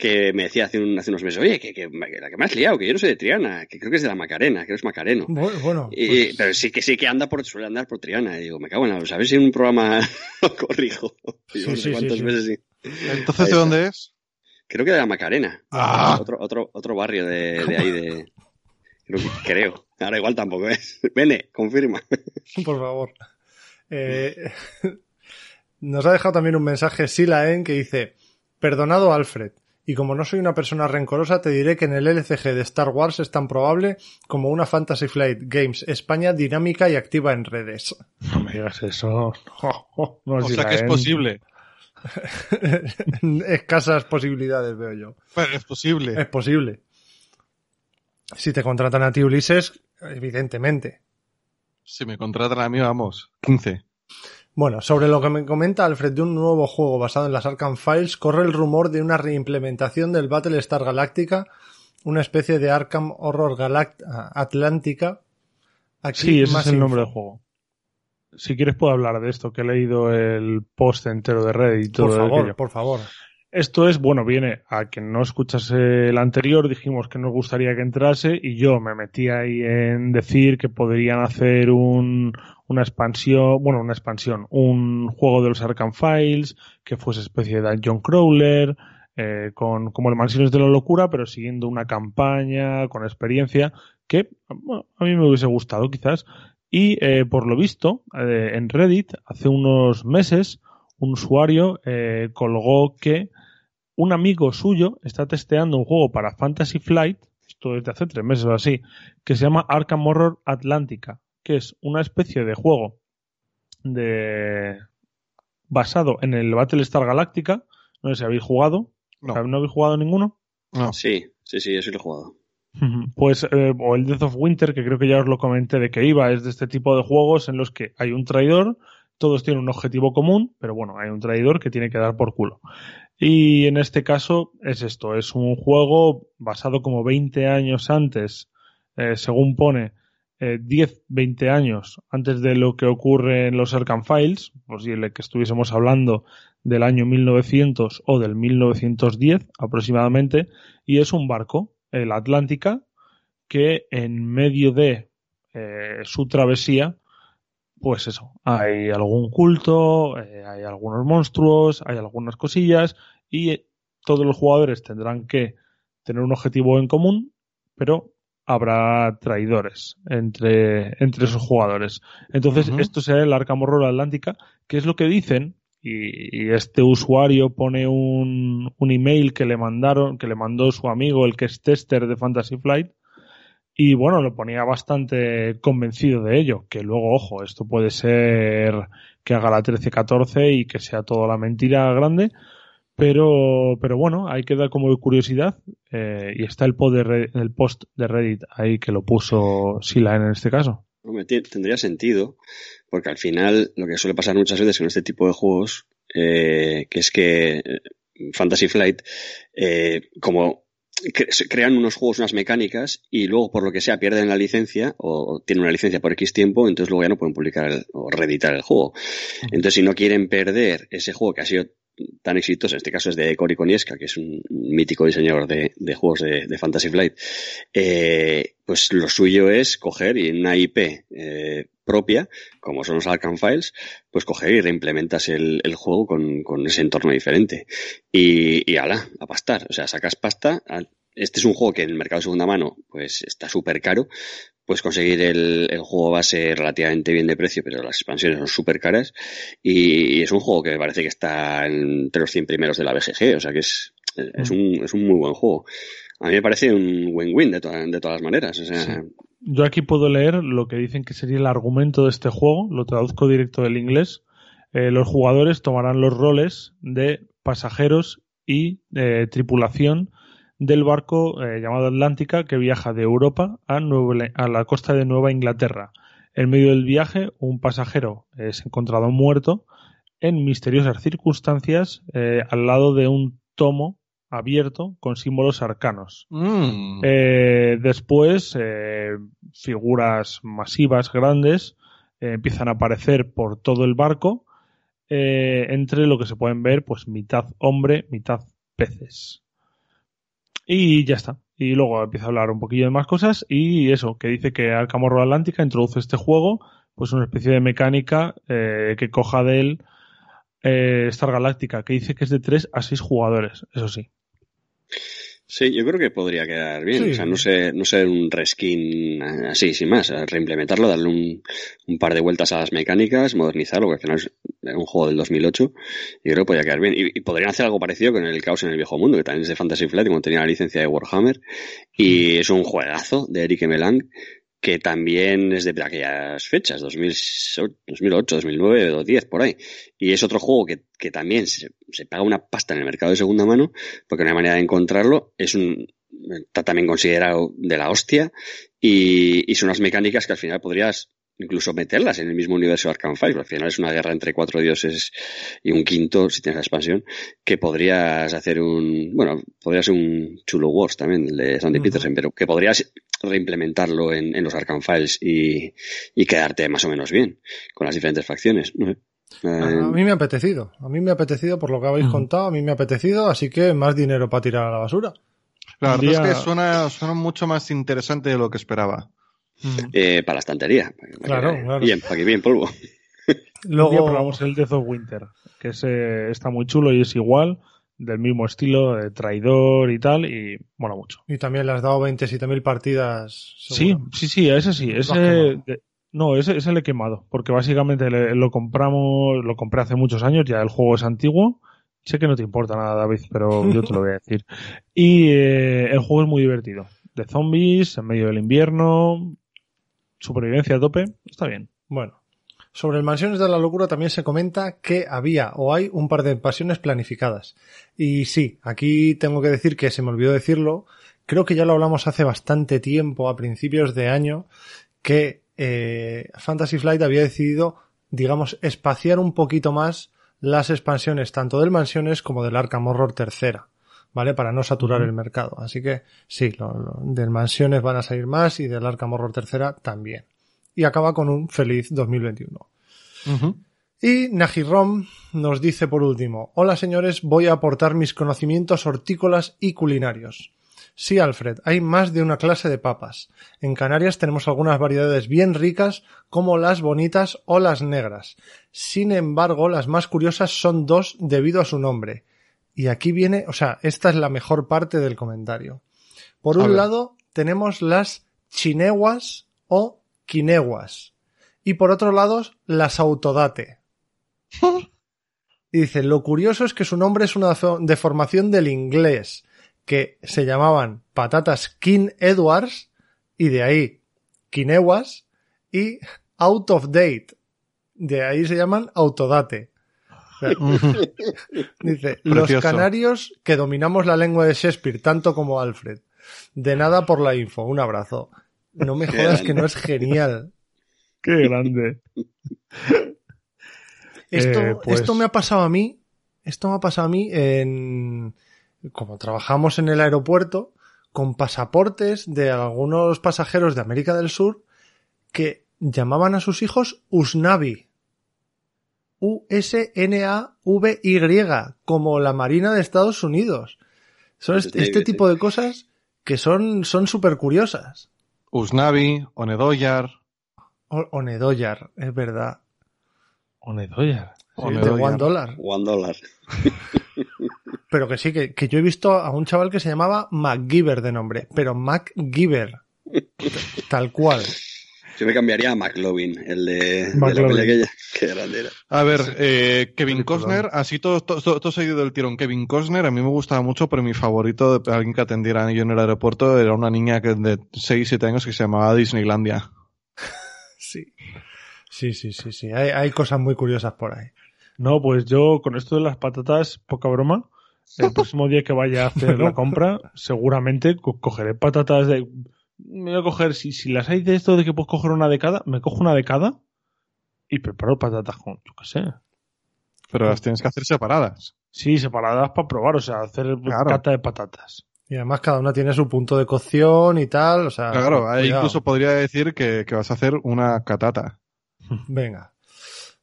que me decía hace, un- hace unos meses, oye, que, que la que me has liado, que yo no soy de Triana, que creo que es de la Macarena, que es Macareno. Bu- Bueno, Y- pues, pero sí que sí que anda por, suele andar por Triana. Y digo, me cago en la, a ver si en un programa lo corrijo. Sí, no sé sí, sí, cuántas sí. veces sí. Entonces, ¿de dónde es? Creo que de la Macarena. Ah. Otro, otro, otro barrio de, de ahí de. Creo, que- creo. Ahora igual tampoco es. Vene, confirma. por favor. Eh, nos ha dejado también un mensaje Silaen que dice, perdonado Alfred, y como no soy una persona rencorosa, te diré que en el LCG de Star Wars es tan probable como una Fantasy Flight Games España dinámica y activa en redes. No me digas eso. No, O sea que es en- posible. Escasas posibilidades veo yo. Pero es posible. Es posible. Si te contratan a ti, Ulises, evidentemente. Si me contratan a mí, vamos, 15. Bueno, sobre lo que me comenta Alfred de un nuevo juego basado en las Arkham Files, corre el rumor de una reimplementación del Battlestar Galactica, una especie de Arkham Horror Galact Atlántica. Aquí Sí, ese más es el nombre del juego. Si quieres puedo hablar de esto, que he leído el post entero de Reddit y todo Por favor, por favor. Esto es, bueno, viene a quien no escuchase el anterior, dijimos que nos gustaría que entrase y yo me metí ahí en decir que podrían hacer un, una expansión, bueno, una expansión, un juego de los Arkham Files, que fuese especie de Dungeon Crawler, eh, con, como el Mansiones de la Locura, pero siguiendo una campaña, con experiencia, que a mí me hubiese gustado quizás. Y eh, por lo visto, eh, en Reddit, hace unos meses, un usuario eh, colgó que un amigo suyo está testeando un juego para Fantasy Flight, esto desde hace tres meses o así, que se llama Arkham Horror Atlántica, que es una especie de juego de basado en el Battlestar Galactica. No sé si habéis jugado. No. ¿No habéis jugado ninguno? No. Sí, sí, sí, eso lo he jugado. Pues, eh, o el Death of Winter, que creo que ya os lo comenté de que iba, es de este tipo de juegos en los que hay un traidor, todos tienen un objetivo común, pero bueno, hay un traidor que tiene que dar por culo. Y en este caso es esto, es un juego basado como 20 años antes, eh, según pone, eh, 10, 20 años antes de lo que ocurre en los Arkham Files, posible que estuviésemos hablando del año 1900 o del 1910 aproximadamente, y es un barco, el Atlántica, que en medio de eh, su travesía, pues eso, hay algún culto, eh, hay algunos monstruos, hay algunas cosillas, y todos los jugadores tendrán que tener un objetivo en común, pero habrá traidores entre, entre esos jugadores. Entonces, esto será el Arkham Horror Atlántica, que es lo que dicen, y, y este usuario pone un, un email que le mandaron, que le mandó su amigo, el que es tester de Fantasy Flight, y bueno, lo ponía bastante convencido de ello, que luego, ojo, esto puede ser que haga la 13-14 y que sea toda la mentira grande, pero, pero bueno, ahí queda como de curiosidad, eh, y está el, pod de Re- el post de Reddit ahí que lo puso Sila en este caso. Hombre, tendría sentido, porque al final lo que suele pasar muchas veces con este tipo de juegos, eh, que es que eh, Fantasy Flight, eh, como crean unos juegos, unas mecánicas, y luego por lo que sea pierden la licencia, o tienen una licencia por X tiempo, entonces luego ya no pueden publicar el- o reeditar el juego. Entonces si no quieren perder ese juego que ha sido tan exitoso, en este caso es de Cory Konieska, que es un mítico diseñador de, de juegos de, de Fantasy Flight, eh, pues lo suyo es coger y en una IP eh, propia, como son los Arkham Files, pues coger y reimplementas el, el juego con, con ese entorno diferente. Y, y ala, a pastar. O sea, sacas pasta. Este es un juego que en el mercado de segunda mano, pues está súper caro. Puedes conseguir el, el juego base relativamente bien de precio, pero las expansiones son súper caras. Y, y es un juego que me parece que está entre los 100 primeros de la BGG. O sea que es, es, un, es un muy buen juego. A mí me parece un win-win de, de todas las maneras. O sea, Sí. Yo aquí puedo leer lo que dicen que sería el argumento de este juego, lo traduzco directo del inglés. Eh, los jugadores tomarán los roles de pasajeros y eh, tripulación del barco eh, llamado Atlántica que viaja de Europa a, Nueva- a la costa de Nueva Inglaterra. En medio del viaje, un pasajero es encontrado muerto en misteriosas circunstancias eh, al lado de un tomo abierto con símbolos arcanos. Mm. Eh, después, figuras masivas, grandes, empiezan a aparecer por todo el barco, entre lo que se pueden ver, pues mitad hombre, mitad peces. Y ya está. Y luego empieza a hablar un poquillo de más cosas y eso, que dice que Arkham Horror Atlántica introduce este juego, pues una especie de mecánica eh, que coja de él eh, Star Galáctica, que dice que es de 3 a 6 jugadores, eso sí. Sí, yo creo que podría quedar bien. Sí. O sea, no sé, no sé un reskin así, sin más. Reimplementarlo, darle un, un par de vueltas a las mecánicas, modernizarlo, porque al final es un juego del 2008. Y creo que podría quedar bien. Y, y podrían hacer algo parecido con el Caos en el Viejo Mundo, que también es de Fantasy Flight, como tenía la licencia de Warhammer. Y es un juegazo de Eric Melang que también es de aquellas fechas, 2008, 2009, 2010, por ahí. Y es otro juego que, que también se, se, paga una pasta en el mercado de segunda mano, porque no hay manera de encontrarlo. Es un, está también considerado de la hostia, y, y son unas mecánicas que al final podrías incluso meterlas en el mismo universo de Arkham Fire. Al final es una guerra entre cuatro dioses y un quinto, si tienes la expansión, que podrías hacer un, bueno, podría ser un Chulo Wars también, el de Sandy uh -huh. Peterson, pero que podrías reimplementarlo en, en los Arkham Files y, y, quedarte más o menos bien con las diferentes facciones. No sé. A, a mí me ha apetecido, a mí me ha apetecido por lo que habéis uh -huh. contado, a mí me ha apetecido, así que más dinero para tirar a la basura. La verdad Día... es que suena, suena mucho más interesante de lo que esperaba. Eh, para la estantería. Para claro, que, claro. Bien, para que bien polvo. Luego probamos el Death of Winter, que ese está muy chulo y es igual, del mismo estilo, de traidor y tal, y mola mucho. Y también le has dado 27.000 partidas. ¿seguro? Sí, sí, sí, ese sí. Ese, de, no, ese, ese le he quemado, porque básicamente le, lo compramos, lo compré hace muchos años, ya el juego es antiguo. Sé que no te importa nada, David, pero yo te lo voy a decir. Y eh, el juego es muy divertido. De zombies, en medio del invierno, supervivencia a tope, está bien. Bueno, sobre el Mansiones de la Locura también se comenta que había o hay un par de invasiones planificadas. Y sí, aquí tengo que decir que se me olvidó decirlo, creo que ya lo hablamos hace bastante tiempo, a principios de año, que eh, Fantasy Flight había decidido, digamos, espaciar un poquito más las expansiones tanto del Mansiones como del Arkham Horror tercera. ¿Vale? Para no saturar uh -huh. el mercado. Así que sí, lo, lo, del Mansiones van a salir más y del Arkham Horror tercera también. Y acaba con un feliz 2021. Uh -huh. Y Najirom nos dice por último, hola señores, voy a aportar mis conocimientos hortícolas y culinarios. Sí, Alfred, hay más de una clase de papas. En Canarias tenemos algunas variedades bien ricas, como las bonitas o las negras. Sin embargo, las más curiosas son dos debido a su nombre. Y aquí viene, o sea, esta es la mejor parte del comentario. Por un lado, tenemos las chineguas o quineguas. Y por otro lado, las autodate. Y dice, lo curioso es que su nombre es una deformación del inglés, que se llamaban patatas King Edwards, y de ahí quineguas, y out of date. De ahí se llaman autodate. Dice, los canarios que dominamos la lengua de Shakespeare tanto como Alfred. De nada por la info, un abrazo. No me jodas que no es genial. Qué grande. Esto, eh, pues... esto me ha pasado a mí, esto me ha pasado a mí en, como trabajamos en el aeropuerto, con pasaportes de algunos pasajeros de América del Sur que llamaban a sus hijos Usnavi. U-S-N-A-V-Y, como la Marina de Estados Unidos. Son este, este tipo de cosas que son son súper curiosas. Usnavi, Onedoyar. O, Onedoyar, es verdad. Onedoyar. Sí, de One Dollar. One Dollar. pero que sí, que, que, yo he visto a un chaval que se llamaba MacGyver de nombre, pero MacGyver. tal cual. Yo me cambiaría a McLovin, el de, McLovin. de la aquella. Qué grande era. A ver, eh, Kevin Costner, así todo, todo, todo seguido del tirón. Kevin Costner, a mí me gustaba mucho, pero mi favorito de alguien que atendiera yo en el aeropuerto era una niña que de 6, 7 años que se llamaba Disneylandia. sí. Sí, sí, sí, sí. Hay, hay cosas muy curiosas por ahí. No, pues yo con esto de las patatas, poca broma. El próximo día que vaya a hacer la compra, seguramente co cogeré patatas de me voy a coger, si, si las hay de esto de que puedes coger una de cada, me cojo una de cada y preparo patatas con, yo qué sé. Pero las tienes que hacer separadas. Sí, separadas para probar, o sea, hacer claro. cata de patatas. Y además cada una tiene su punto de cocción y tal, o sea... Claro, ahí incluso podría decir que, que, vas a hacer una catata. Venga.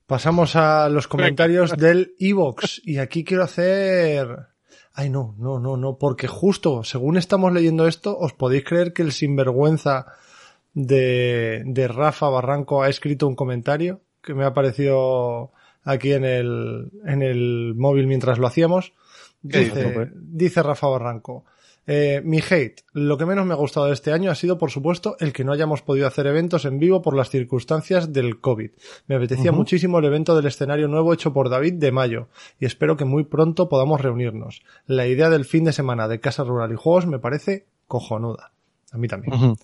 Pasamos a los comentarios del Evox y aquí quiero hacer Ay, no, no, no, no, porque justo según estamos leyendo esto, os podéis creer que el sinvergüenza de, de Rafa Barranco ha escrito un comentario que me ha aparecido aquí en el, en el móvil mientras lo hacíamos. ¿Qué Dice, dice Rafa Barranco. Eh, mi hate, lo que menos me ha gustado de este año ha sido, por supuesto, el que no hayamos podido hacer eventos en vivo por las circunstancias del COVID. Me apetecía muchísimo el evento del escenario nuevo hecho por David de mayo y espero que muy pronto podamos reunirnos. La idea del fin de semana de Casa Rural y Juegos me parece cojonuda. A mí también.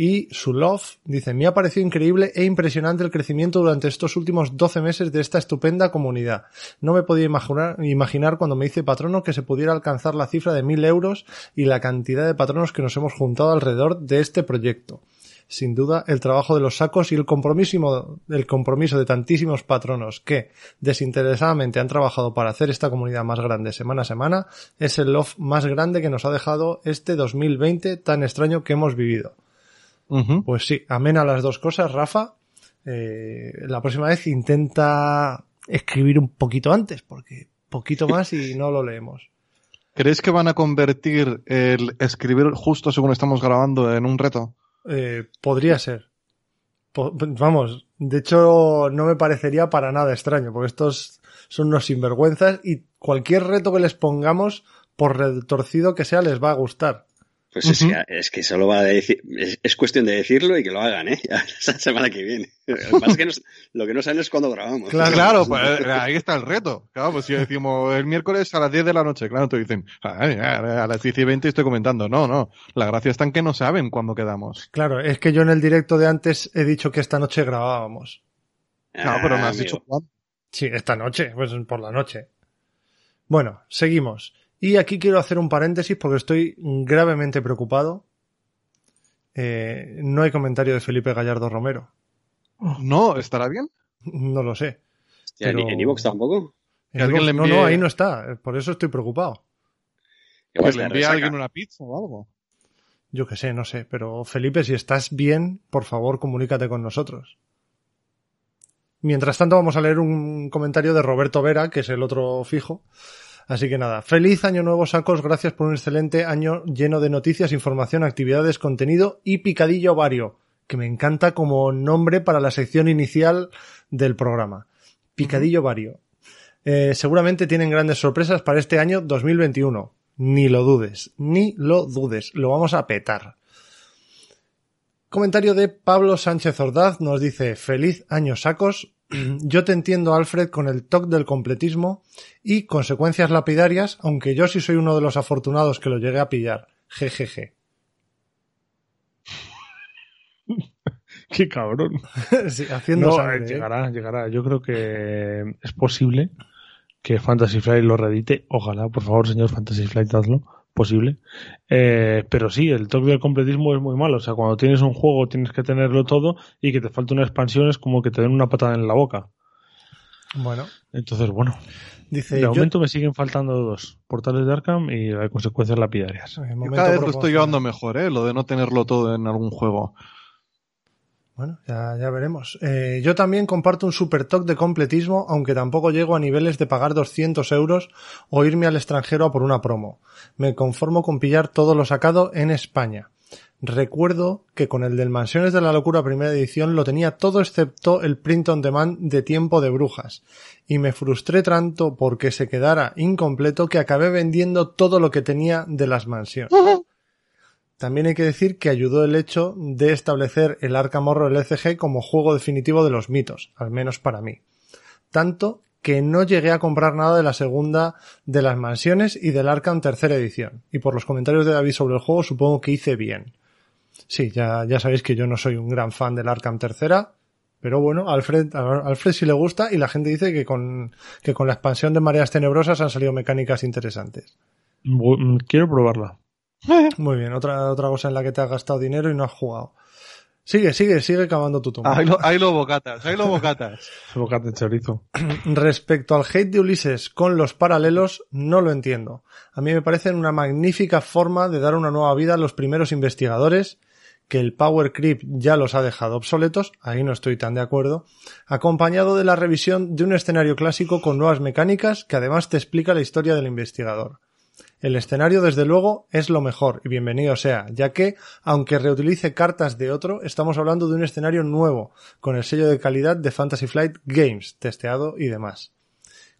Y su love dice, me ha parecido increíble e impresionante el crecimiento durante estos últimos 12 meses de esta estupenda comunidad. No me podía imaginar, imaginar cuando me hice patrono que se pudiera alcanzar la cifra de mil euros y la cantidad de patronos que nos hemos juntado alrededor de este proyecto. Sin duda, el trabajo de los sacos y el compromiso, el compromiso de tantísimos patronos que desinteresadamente han trabajado para hacer esta comunidad más grande semana a semana es el love más grande que nos ha dejado este 2020 tan extraño que hemos vivido. Pues sí, amén a las dos cosas, Rafa. Eh, la próxima vez intenta escribir un poquito antes, porque poquito más y no lo leemos. ¿Crees que van a convertir el escribir justo según estamos grabando en un reto? Eh, podría ser. Po- vamos, de hecho no me parecería para nada extraño, porque estos son unos sinvergüenzas y cualquier reto que les pongamos, por retorcido que sea, les va a gustar. Pues es, que, es que solo va a decir, es, es cuestión de decirlo y que lo hagan, ¿eh? Ya, esa semana que viene. Lo que, pasa es que no- lo que no saben es cuándo grabamos. Claro. Claro, pues eh, ahí está el reto. Claro, pues si decimos el miércoles a las 10 de la noche, claro, te dicen, "Ay, a las 10 y 20 estoy comentando. No, no. La gracia está en que no saben cuándo quedamos. Claro, es que yo en el directo de antes he dicho que esta noche grabábamos. No, pero me Ah, has dicho amigo. cuándo. Sí, esta noche, pues por la noche. Bueno, seguimos. Y aquí quiero hacer un paréntesis porque estoy gravemente preocupado. Eh, no hay comentario de Felipe Gallardo Romero. No, ¿estará bien? No lo sé. Hostia, ¿En- pero- ¿En Evox tampoco? En Evox- le No, envíe- no, ahí no está. Por eso estoy preocupado. Que le envíe a alguien una pizza o algo. Yo que sé, no sé. Pero Felipe, si estás bien, por favor, comunícate con nosotros. Mientras tanto, vamos a leer un comentario de Roberto Vera, que es el otro fijo. Así que nada, feliz año nuevo, sacos. Gracias por un excelente año lleno de noticias, información, actividades, contenido y picadillo vario, que me encanta como nombre para la sección inicial del programa. Picadillo vario. Eh, seguramente tienen grandes sorpresas para este año 2021. Ni lo dudes, ni lo dudes. Lo vamos a petar. Comentario de Pablo Sánchez Ordaz nos dice, feliz año sacos. Yo te entiendo, Alfred, con el toque del completismo y consecuencias lapidarias, aunque yo sí soy uno de los afortunados que lo llegué a pillar. Jejeje. Qué cabrón. Sí, haciendo No, sangre, eh, ¿eh? llegará, llegará. Yo creo que es posible que Fantasy Flight lo reedite. Ojalá, por favor, señor Fantasy Flight, hazlo. Posible. Eh, pero sí, el toque del completismo es muy malo. O sea, cuando tienes un juego tienes que tenerlo todo y que te falta una expansión es como que te den una patada en la boca. Bueno, Entonces, bueno, dice de yo- momento me siguen faltando dos. Portales de Arkham y las consecuencias lapidarias. cada vez lo estoy llevando mejor, ¿eh? Lo de no tenerlo todo en algún juego. Bueno, ya, ya veremos. Eh, yo también comparto un super toque de completismo, aunque tampoco llego a niveles de pagar 200 euros o irme al extranjero a por una promo. Me conformo con pillar todo lo sacado en España. Recuerdo que con el del Mansiones de la Locura primera edición lo tenía todo excepto el print on demand de Tiempo de Brujas. Y me frustré tanto porque se quedara incompleto que acabé vendiendo todo lo que tenía de las mansiones. También hay que decir que ayudó el hecho de establecer el Arkham Horror LCG como juego definitivo de los mitos, al menos para mí. Tanto que no llegué a comprar nada de la segunda de las mansiones y del Arkham tercera edición. Y por los comentarios de David sobre el juego supongo que hice bien. Sí, ya, ya sabéis que yo no soy un gran fan del Arkham tercera, pero bueno, Alfred, Alfred sí le gusta y la gente dice que con, que con la expansión de Mareas Tenebrosas han salido mecánicas interesantes. Quiero probarla. Muy bien, otra, otra cosa en la que te has gastado dinero y no has jugado. Sigue, sigue, sigue cavando tu tumba. Ahí lo, ahí lo bocatas, ahí lo bocatas. Bocata de chorizo. Respecto al hate de Ulises con los paralelos, no lo entiendo. A mí me parecen una magnífica forma de dar una nueva vida a los primeros investigadores, que el Power Creep ya los ha dejado obsoletos, ahí no estoy tan de acuerdo, acompañado de la revisión de un escenario clásico con nuevas mecánicas que además te explica la historia del investigador. El escenario, desde luego, es lo mejor, y bienvenido sea, ya que, aunque reutilice cartas de otro, estamos hablando de un escenario nuevo, con el sello de calidad de Fantasy Flight Games, testeado y demás.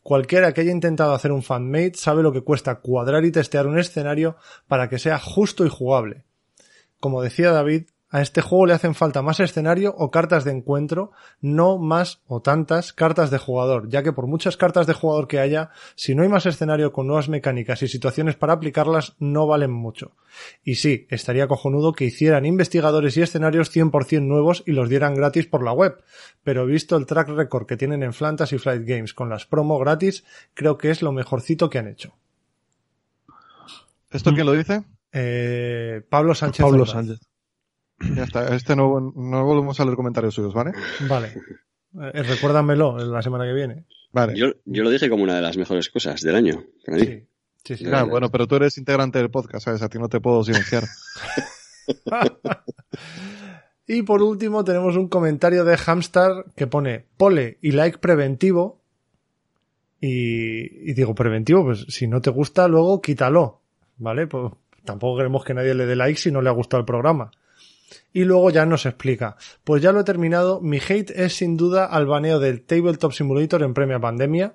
Cualquiera que haya intentado hacer un fanmade sabe lo que cuesta cuadrar y testear un escenario para que sea justo y jugable. Como decía David, a este juego le hacen falta más escenario o cartas de encuentro, no más o tantas cartas de jugador, ya que por muchas cartas de jugador que haya, si no hay más escenario con nuevas mecánicas y situaciones para aplicarlas, no valen mucho. Y sí, estaría cojonudo que hicieran investigadores y escenarios 100% nuevos y los dieran gratis por la web, pero visto el track record que tienen en Fantasy Flight Games con las promo gratis, creo que es lo mejorcito que han hecho. ¿Esto quién lo dice? Eh, Pablo Sánchez. Pablo. Sánchez. Ya está, este no, no volvemos a leer comentarios suyos, ¿vale? Vale. Eh, recuérdamelo la semana que viene. Vale. Yo, yo lo dije como una de las mejores cosas del año, para mí. Sí, sí, sí. Bueno, pero tú eres integrante del podcast, ¿sabes? A ti no te puedo silenciar. y por último tenemos un comentario de Hamstar que pone pole y like preventivo. Y, y digo, preventivo, pues si no te gusta, luego quítalo. ¿Vale? Pues tampoco queremos que nadie le dé like si no le ha gustado el programa. Y luego ya nos explica. Pues ya lo he terminado. Mi hate es sin duda al baneo del Tabletop Simulator en premia pandemia.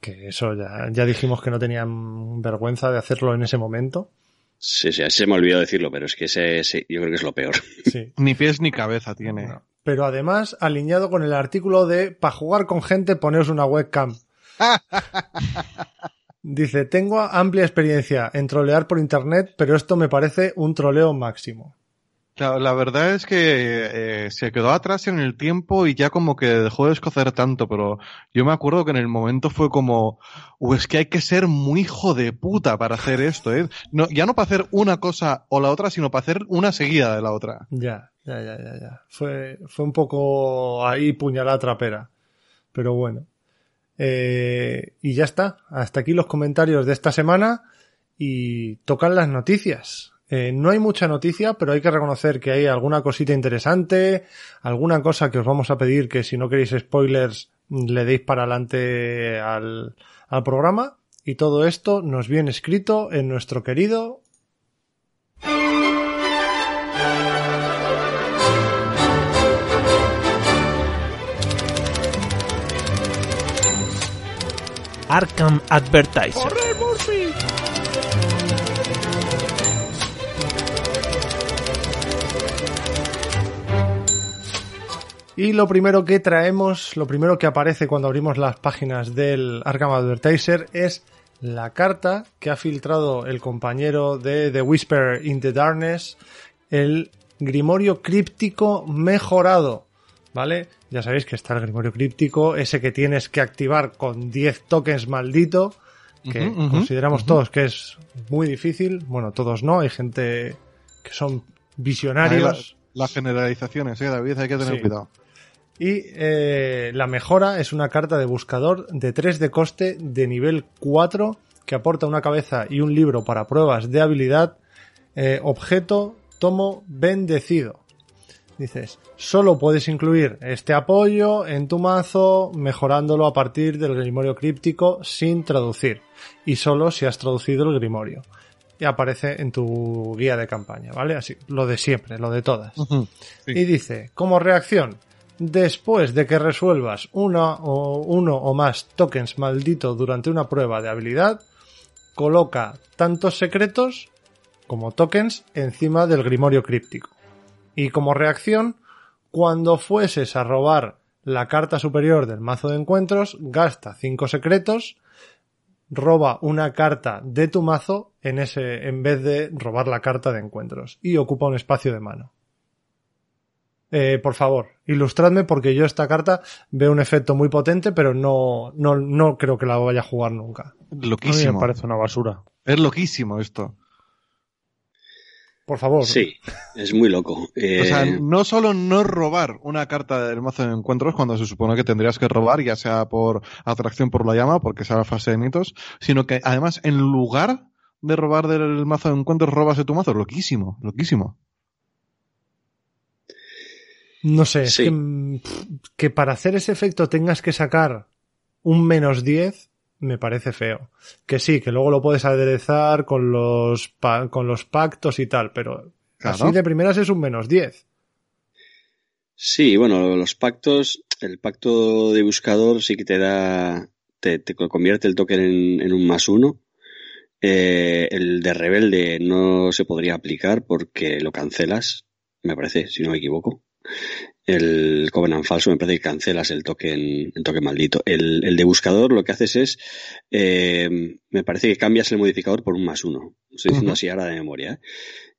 Que eso ya, ya dijimos que no tenían vergüenza de hacerlo en ese momento. Sí, sí, se me olvidó decirlo, pero es que ese, ese- yo creo que es lo peor. Sí. ni pies ni cabeza tiene. No. Pero además, alineado con el artículo de para jugar con gente, poneos una webcam. Dice, tengo amplia experiencia en trolear por internet, pero esto me parece un troleo máximo. La verdad es que eh, se quedó atrás en el tiempo y ya como que dejó de escocer tanto, pero yo me acuerdo que en el momento fue como, "Uh, es que hay que ser muy hijo de puta para hacer esto, ¿eh? No, ya no para hacer una cosa o la otra, sino para hacer una seguida de la otra. Ya, ya, ya, ya, ya. Fue, fue un poco ahí puñalada trapera. Pero bueno. Eh, y ya está. Hasta aquí los comentarios de esta semana. Y tocan las noticias. Eh, no hay mucha noticia, pero hay que reconocer que hay alguna cosita interesante, alguna cosa que os vamos a pedir que si no queréis spoilers le deis para adelante al, al programa. Y todo esto nos viene escrito en nuestro querido Arkham Advertiser. Y lo primero que traemos, lo primero que aparece cuando abrimos las páginas del Arkham Advertiser es la carta que ha filtrado el compañero de The Whisper in the Darkness, el Grimorio Críptico mejorado. ¿Vale? Ya sabéis que está el Grimorio Críptico, ese que tienes que activar con 10 tokens maldito, que consideramos todos que es muy difícil. Bueno, todos no, hay gente que son visionarios. Las generalizaciones, ¿eh, David? Hay que tener Sí. cuidado. Y eh, la mejora es una carta de buscador de 3 de coste de nivel 4 que aporta una cabeza y un libro para pruebas de habilidad. eh, objeto, tomo bendecido. Dices, solo puedes incluir este apoyo en tu mazo mejorándolo a partir del grimorio críptico sin traducir. Y solo si has traducido el grimorio. Y aparece en tu guía de campaña, ¿vale? Así, lo de siempre, lo de todas. Sí. Y dice, como reacción, después de que resuelvas o uno o más tokens maldito durante una prueba de habilidad, coloca tantos secretos como tokens encima del grimorio críptico. Y como reacción, cuando fueses a robar la carta superior del mazo de encuentros, gasta 5 secretos, roba una carta de tu mazo en ese, en vez de robar la carta de encuentros y ocupa un espacio de mano. Eh, por favor, ilustradme porque yo esta carta veo un efecto muy potente, pero no, no, no creo que la vaya a jugar nunca. A mí me Loquísimo. parece una basura. Es loquísimo esto. Por favor. Sí, es muy loco. Eh, O sea, no solo no robar una carta del mazo de encuentros cuando se supone que tendrías que robar, ya sea por atracción por la llama, porque sea la fase de mitos, sino que además en lugar de robar del mazo de encuentros, robas de tu mazo. Loquísimo, loquísimo. No sé, es que, para hacer ese efecto tengas que sacar un menos 10, me parece feo. Que sí, que luego lo puedes aderezar con los, con los pactos y tal, pero Claro. así de primeras es un menos 10. Sí, bueno, los pactos, el pacto de buscador sí que te da, te, te convierte el token en, en un más uno. Eh, el de rebelde no se podría aplicar porque lo cancelas, me parece, si no me equivoco. El Covenant falso me parece que cancelas el token, el token maldito. El, el de buscador lo que haces es, eh, me parece que cambias el modificador por un más uno. Estoy diciendo así ahora de memoria. ¿eh?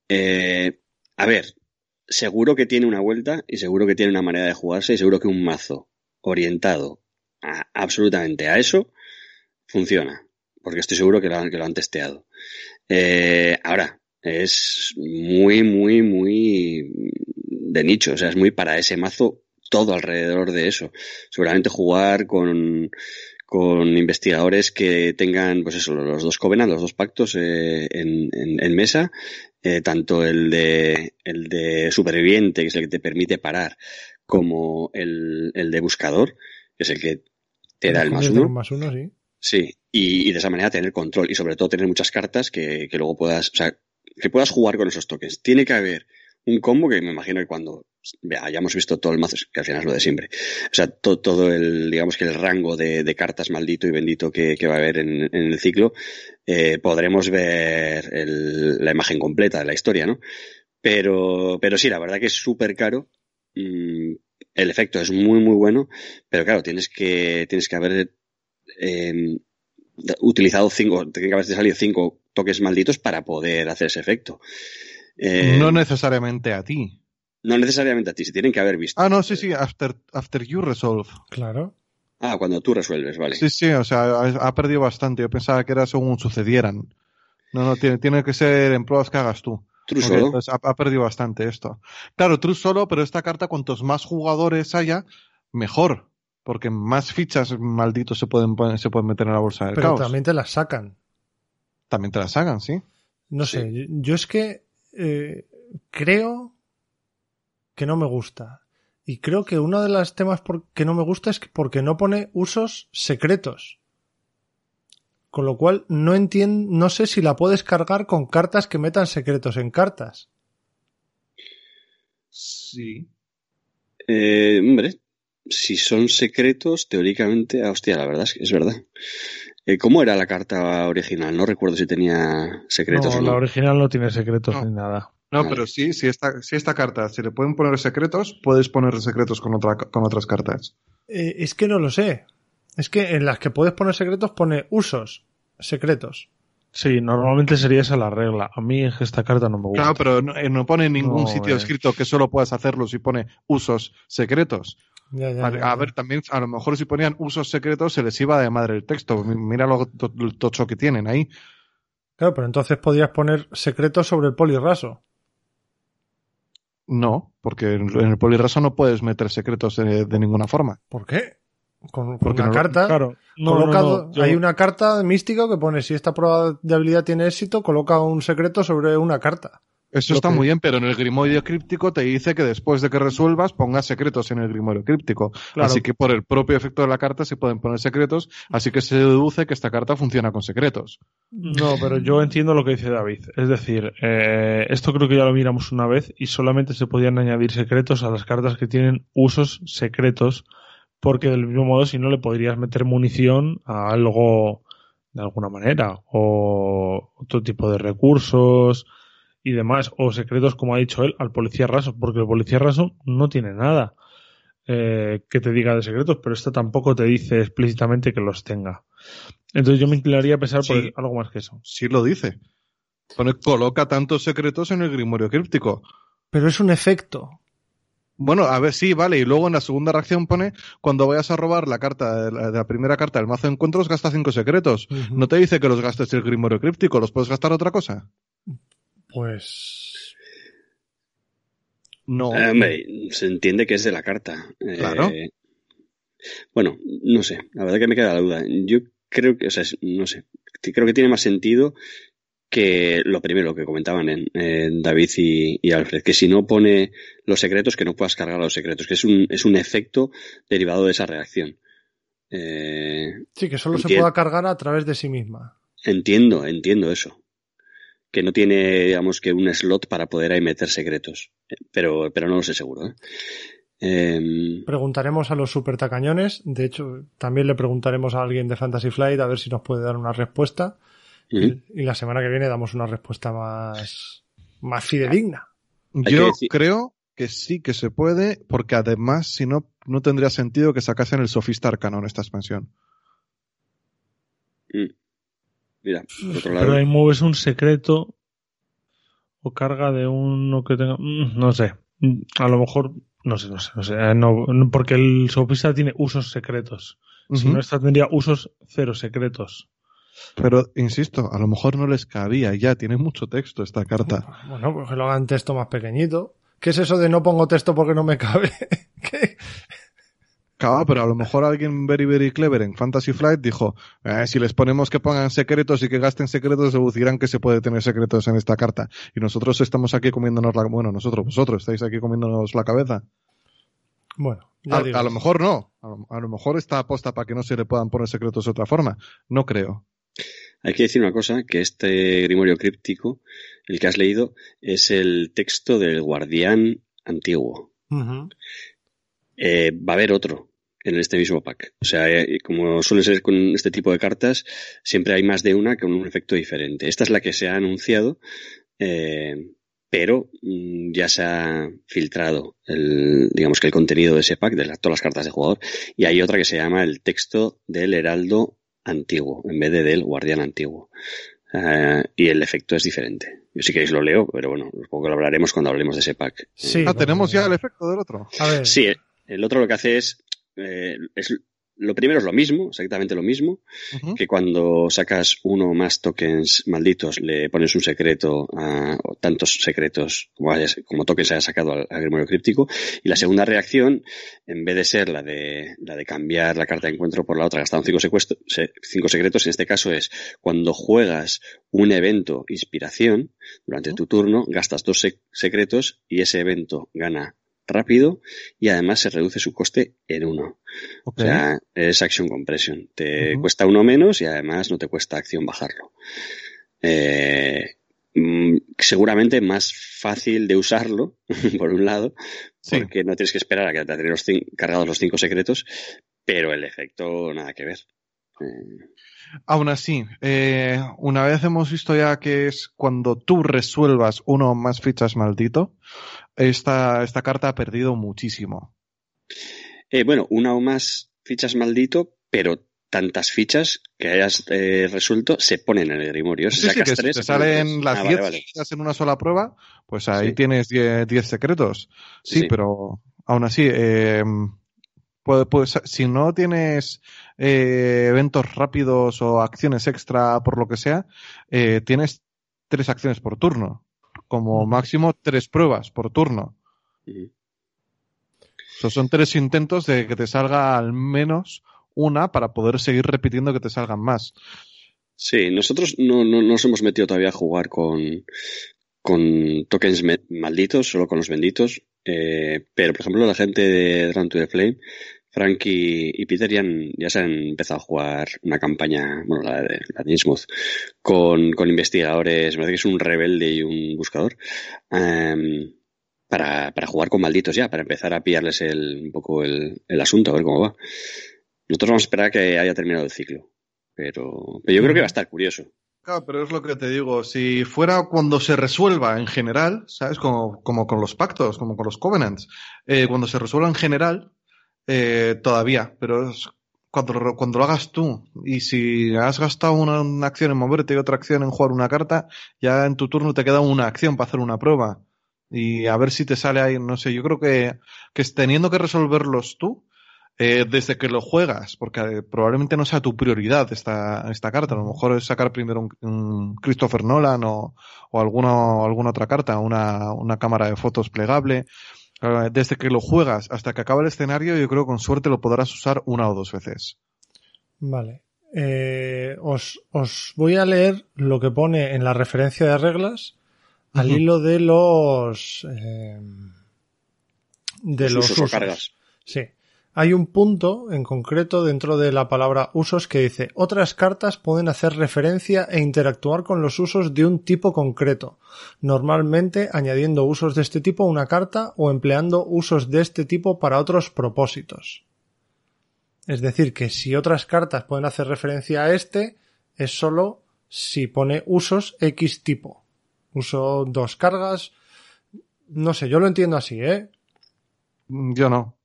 Eh, a ver, seguro que tiene una vuelta y seguro que tiene una manera de jugarse y seguro que un mazo orientado a- absolutamente a eso funciona. Porque estoy seguro que lo han, que lo han testeado. Eh, ahora, es muy, muy, muy de nicho. O sea, es muy para ese mazo todo alrededor de eso. Seguramente jugar con, con investigadores que tengan, pues eso, los dos Covenant, los dos pactos eh, en, en- en mesa, eh, tanto el de, el de superviviente, que es el que te permite parar, como el, el de buscador, que es el que te da el más uno. un más uno, sí. Sí, y, y de esa manera tener control y sobre todo tener muchas cartas que, que luego puedas, o sea, que puedas jugar con esos tokens. Tiene que haber un combo que me imagino que cuando hayamos visto todo el mazo, que al final es lo de siempre. O sea, to- todo el, digamos que el rango de, cartas maldito y bendito que, va a haber en, el ciclo, eh, podremos ver el- la imagen completa de la historia, ¿no? Pero, pero sí, la verdad que es súper caro. Mm, el efecto es muy, muy bueno, pero claro, tienes que, tienes que haber eh, utilizado cinco, tienen que haber salido cinco toques malditos para poder hacer ese efecto. Eh, no necesariamente a ti. no necesariamente a ti, se tienen que haber visto. Ah, no, sí, sí, after, after you resolve. Claro. Ah, cuando tú resuelves, vale. Sí, sí, o sea, ha, ha perdido bastante. Yo pensaba que era según sucedieran. No, no, tiene, tiene que ser en pruebas que hagas tú. True solo. entonces ha, ha perdido bastante esto. Claro, True solo, pero esta carta, cuantos más jugadores haya, mejor. Porque más fichas malditos se pueden, se pueden meter en la bolsa del Pero caos. también te las sacan. También te las hagan, sí. No Sí. sé, yo es que eh, creo que no me gusta. Y creo que uno de los temas por que no me gusta es que porque no pone usos secretos. Con lo cual no entiendo, no sé si la puedes cargar con cartas que metan secretos en cartas. Sí. Eh, hombre, si son secretos, teóricamente, ah, hostia, la verdad es que es verdad. Eh, ¿Cómo era la carta original? No recuerdo si tenía secretos No, o la original no tiene secretos No. ni nada. No, Vale. pero sí, si esta, si esta carta, si le pueden poner secretos, puedes poner secretos con, otra, con otras cartas. Eh, es que no lo sé. Es que en las que puedes poner secretos pone usos secretos. Sí, normalmente sería esa la regla. A mí esta carta no me gusta. Claro, pero no, eh, no pone en ningún No, sitio eh. escrito que solo puedas hacerlo si pone usos secretos. Ya, ya, A, ya, a ya. ver, también, a lo mejor si ponían usos secretos se les iba de madre el texto. Mi- Mira lo to- lo tocho que tienen ahí. Claro, pero entonces podrías poner secretos sobre el polirraso. No, porque en en el polirraso no puedes meter secretos de, de ninguna forma. ¿Por qué? Con, con Porque una no carta. Claro, no, no, colocado- no, yo- Hay una carta mística que pone si esta prueba de habilidad tiene éxito, coloca un secreto sobre una carta. Eso está que- muy bien, pero en el grimorio críptico te dice que después de que resuelvas pongas secretos en el grimorio críptico. Claro. Así que por el propio efecto de la carta se pueden poner secretos, así que se deduce que esta carta funciona con secretos. No, pero yo entiendo lo que dice David. Es decir, eh, esto creo que ya lo miramos una vez y solamente se podían añadir secretos a las cartas que tienen usos secretos, porque del mismo modo si no le podrías meter munición a algo de alguna manera, o otro tipo de recursos y demás, o secretos, como ha dicho él, al policía raso, porque el policía raso no tiene nada eh, que te diga de secretos, pero esto tampoco te dice explícitamente que los tenga. Entonces yo me inclinaría a pensar por algo más que eso. Sí lo dice. Pone, coloca tantos secretos en el grimorio críptico. Pero es un efecto. Bueno, a ver, sí, vale. Y luego en la segunda reacción pone, cuando vayas a robar la carta, de la, de la primera carta del mazo de encuentros, gasta cinco secretos. No te dice que los gastes el grimorio críptico, los puedes gastar otra cosa. Pues. No. Eh, hombre, se entiende que es de la carta. Eh, Claro. bueno, no sé, la verdad que me queda la duda. Yo creo que, o sea, es- no sé, creo que tiene más sentido que lo primero que comentaban en, en David y, y Alfred, que si no pone los secretos, que no puedas cargar los secretos, que es un, es un efecto derivado de esa reacción. Eh, Sí, que solo se pueda cargar a través de sí misma. entiendo, entiendo eso. Que no tiene, digamos, que un slot para poder ahí meter secretos. Pero, pero no lo sé seguro, ¿eh? Em, Preguntaremos a los super tacañones. De hecho, también le preguntaremos a alguien de Fantasy Flight a ver si nos puede dar una respuesta. Y, y la semana que viene damos una respuesta más, más fidedigna. Que Yo decir- creo que sí que se puede, porque además, si no, no tendría sentido que sacasen el Sofista Arcano en esta expansión. Mm. Mira, por otro Pero ahí mueves un secreto o carga de uno que tenga. mm, No sé. Mm, A lo mejor. No sé, no sé, no sé. eh, No, no, porque el sofista tiene usos secretos. Si no, esta tendría usos cero secretos. Pero, insisto, a lo mejor no les cabía ya, tiene mucho texto esta carta. Bueno, pues que lo hagan texto más pequeñito. ¿Qué es eso de no pongo texto porque no me cabe? ¿Qué? Claro, pero a lo mejor alguien very, very clever en Fantasy Flight dijo, "Eh, si les ponemos que pongan secretos y que gasten secretos, deducirán que se puede tener secretos en esta carta. Y nosotros estamos aquí comiéndonos la... Bueno, nosotros, vosotros, estáis aquí comiéndonos la cabeza. Bueno, ya A, digo. a lo mejor no. A lo, a lo mejor está aposta para que no se le puedan poner secretos de otra forma. No creo. Hay que decir una cosa, que este grimorio críptico, el que has leído, es el texto del guardián antiguo. Eh, va a haber otro en este mismo pack. O sea, eh, como suele ser con este tipo de cartas, siempre hay más de una con un efecto diferente. Esta es la que se ha anunciado, eh, pero mm, ya se ha filtrado el, digamos que el contenido de ese pack, de la- todas las cartas de jugador, y hay otra que se llama el texto del heraldo antiguo, en vez de del guardián antiguo. Eh, y el efecto es diferente. Yo si queréis lo leo, pero bueno, supongo que lo hablaremos cuando hablemos de ese pack. Sí, ah, tenemos ya el efecto del otro. A ver, Sí, el otro lo que hace es, eh, es lo primero es lo mismo, exactamente lo mismo, que cuando sacas uno o más tokens malditos le pones un secreto a, o tantos secretos como, hayas- como tokens hayas sacado al, al grimorio críptico y la segunda reacción en vez de ser la de la de cambiar la carta de encuentro por la otra gastando cinco, secuestro- se- cinco secretos en este caso es cuando juegas un evento inspiración durante tu turno gastas dos sec- secretos y ese evento gana rápido y además se reduce su coste en uno. O sea, es Action Compression. Te cuesta uno menos y además no te cuesta acción bajarlo. Eh, mm, seguramente más fácil de usarlo, por un lado, Sí. porque no tienes que esperar a que te los cargados los cinco secretos, pero el efecto nada que ver. Eh, Aún así, eh, una vez hemos visto ya que es cuando tú resuelvas uno o más fichas maldito, esta, esta carta ha perdido muchísimo. eh, bueno, una o más fichas maldito, pero tantas fichas que hayas eh, resuelto se ponen en el grimorio. Si Sí, sí, sacas que si tres, te salen las Ah, 10 vale, vale. fichas en una sola prueba, pues ahí Sí. tienes 10 10 secretos. Sí, Sí. pero aún así, eh, puede- pues, si no tienes eh, eventos rápidos o acciones extra por lo que sea, eh, tienes tres acciones por turno. Como máximo tres pruebas por turno. O sea, son tres intentos de que te salga al menos una para poder seguir repitiendo que te salgan más. Sí, nosotros no, no, no nos hemos metido todavía a jugar con, con tokens malditos, solo con los benditos. Pero, por ejemplo, la gente de Run to the Flame, Frank y, y Peter ya, se han empezado a jugar una campaña, bueno, la de, la de Innsmouth, con, con investigadores, me parece que es un rebelde y un buscador, em, para, para jugar con malditos ya, para empezar a pillarles el, un poco el, el asunto, a ver cómo va. Nosotros vamos a esperar a que haya terminado el ciclo. Pero yo creo que va a estar curioso. Pero es lo que te digo. Si fuera cuando se resuelva en general, ¿sabes? Como, como con los pactos, como con los covenants. eh, cuando se resuelva en general, eh, todavía. Pero es cuando, cuando lo hagas tú. Y si has gastado una, una acción en moverte y otra acción en jugar una carta, ya en tu turno te queda una acción para hacer una prueba. Y a ver si te sale ahí, no sé, yo creo que, que teniendo que resolverlos tú, eh, desde que lo juegas, porque eh, probablemente no sea tu prioridad esta, esta carta. A lo mejor es sacar primero un, un Christopher Nolan o, o alguna, alguna otra carta, una, una cámara de fotos plegable. Eh, desde que lo juegas hasta que acaba el escenario, yo creo que con suerte lo podrás usar una o dos veces. Vale. Eh, os, os voy a leer lo que pone en la referencia de reglas al hilo de los eh, de Los los usos o usos. cargas. Sí. Hay un punto en concreto dentro de la palabra usos que dice otras cartas pueden hacer referencia e interactuar con los usos de un tipo concreto, normalmente añadiendo usos de este tipo a una carta o empleando usos de este tipo para otros propósitos. Es decir, que si otras cartas pueden hacer referencia a este, es solo si pone usos X tipo. Uso dos cargas. No sé, yo lo entiendo así, ¿eh? Yo no.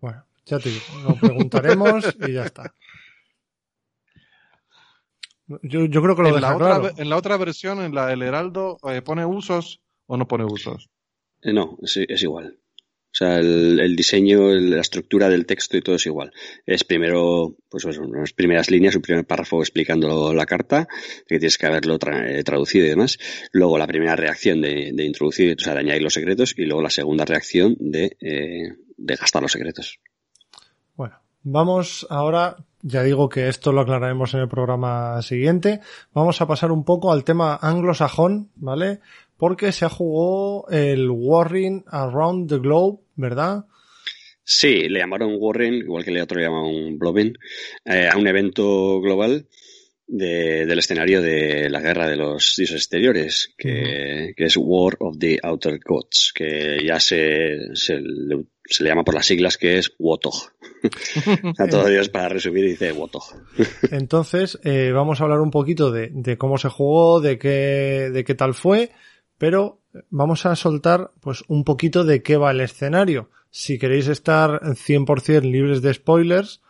Bueno, ya te digo, lo preguntaremos y ya está. Yo, yo creo que lo En deja la, otra, claro. en la otra versión, en la del Heraldo, eh, ¿pone usos o no pone usos? Eh, No, es, es igual. O sea, el, el diseño, el- la estructura del texto y todo es igual. Es primero, pues unas primeras líneas, un primer párrafo explicando la carta, que tienes que haberlo tra- eh, traducido y demás. Luego la primera reacción de, de introducir, o sea, de añadir los secretos, y luego la segunda reacción de, eh, de gastar los secretos. Bueno, vamos ahora, ya digo que esto lo aclararemos en el programa siguiente, vamos a pasar un poco al tema anglosajón, ¿vale? Porque se ha jugado el Warring Around the Globe, ¿verdad? Sí, le llamaron Warren, igual que el otro le llamaron Bloben, eh, a un evento global de- del escenario de la guerra de los dioses exteriores, que, que es War of the Outer Gods, que ya se, se, le, se le llama por las siglas que es WOTOG. a todos Dios para resumir dice WOTOG. Entonces, eh, vamos a hablar un poquito de, de cómo se jugó, de qué, de qué tal fue, pero vamos a soltar pues un poquito de qué va el escenario. Si queréis estar 100% libres de spoilers,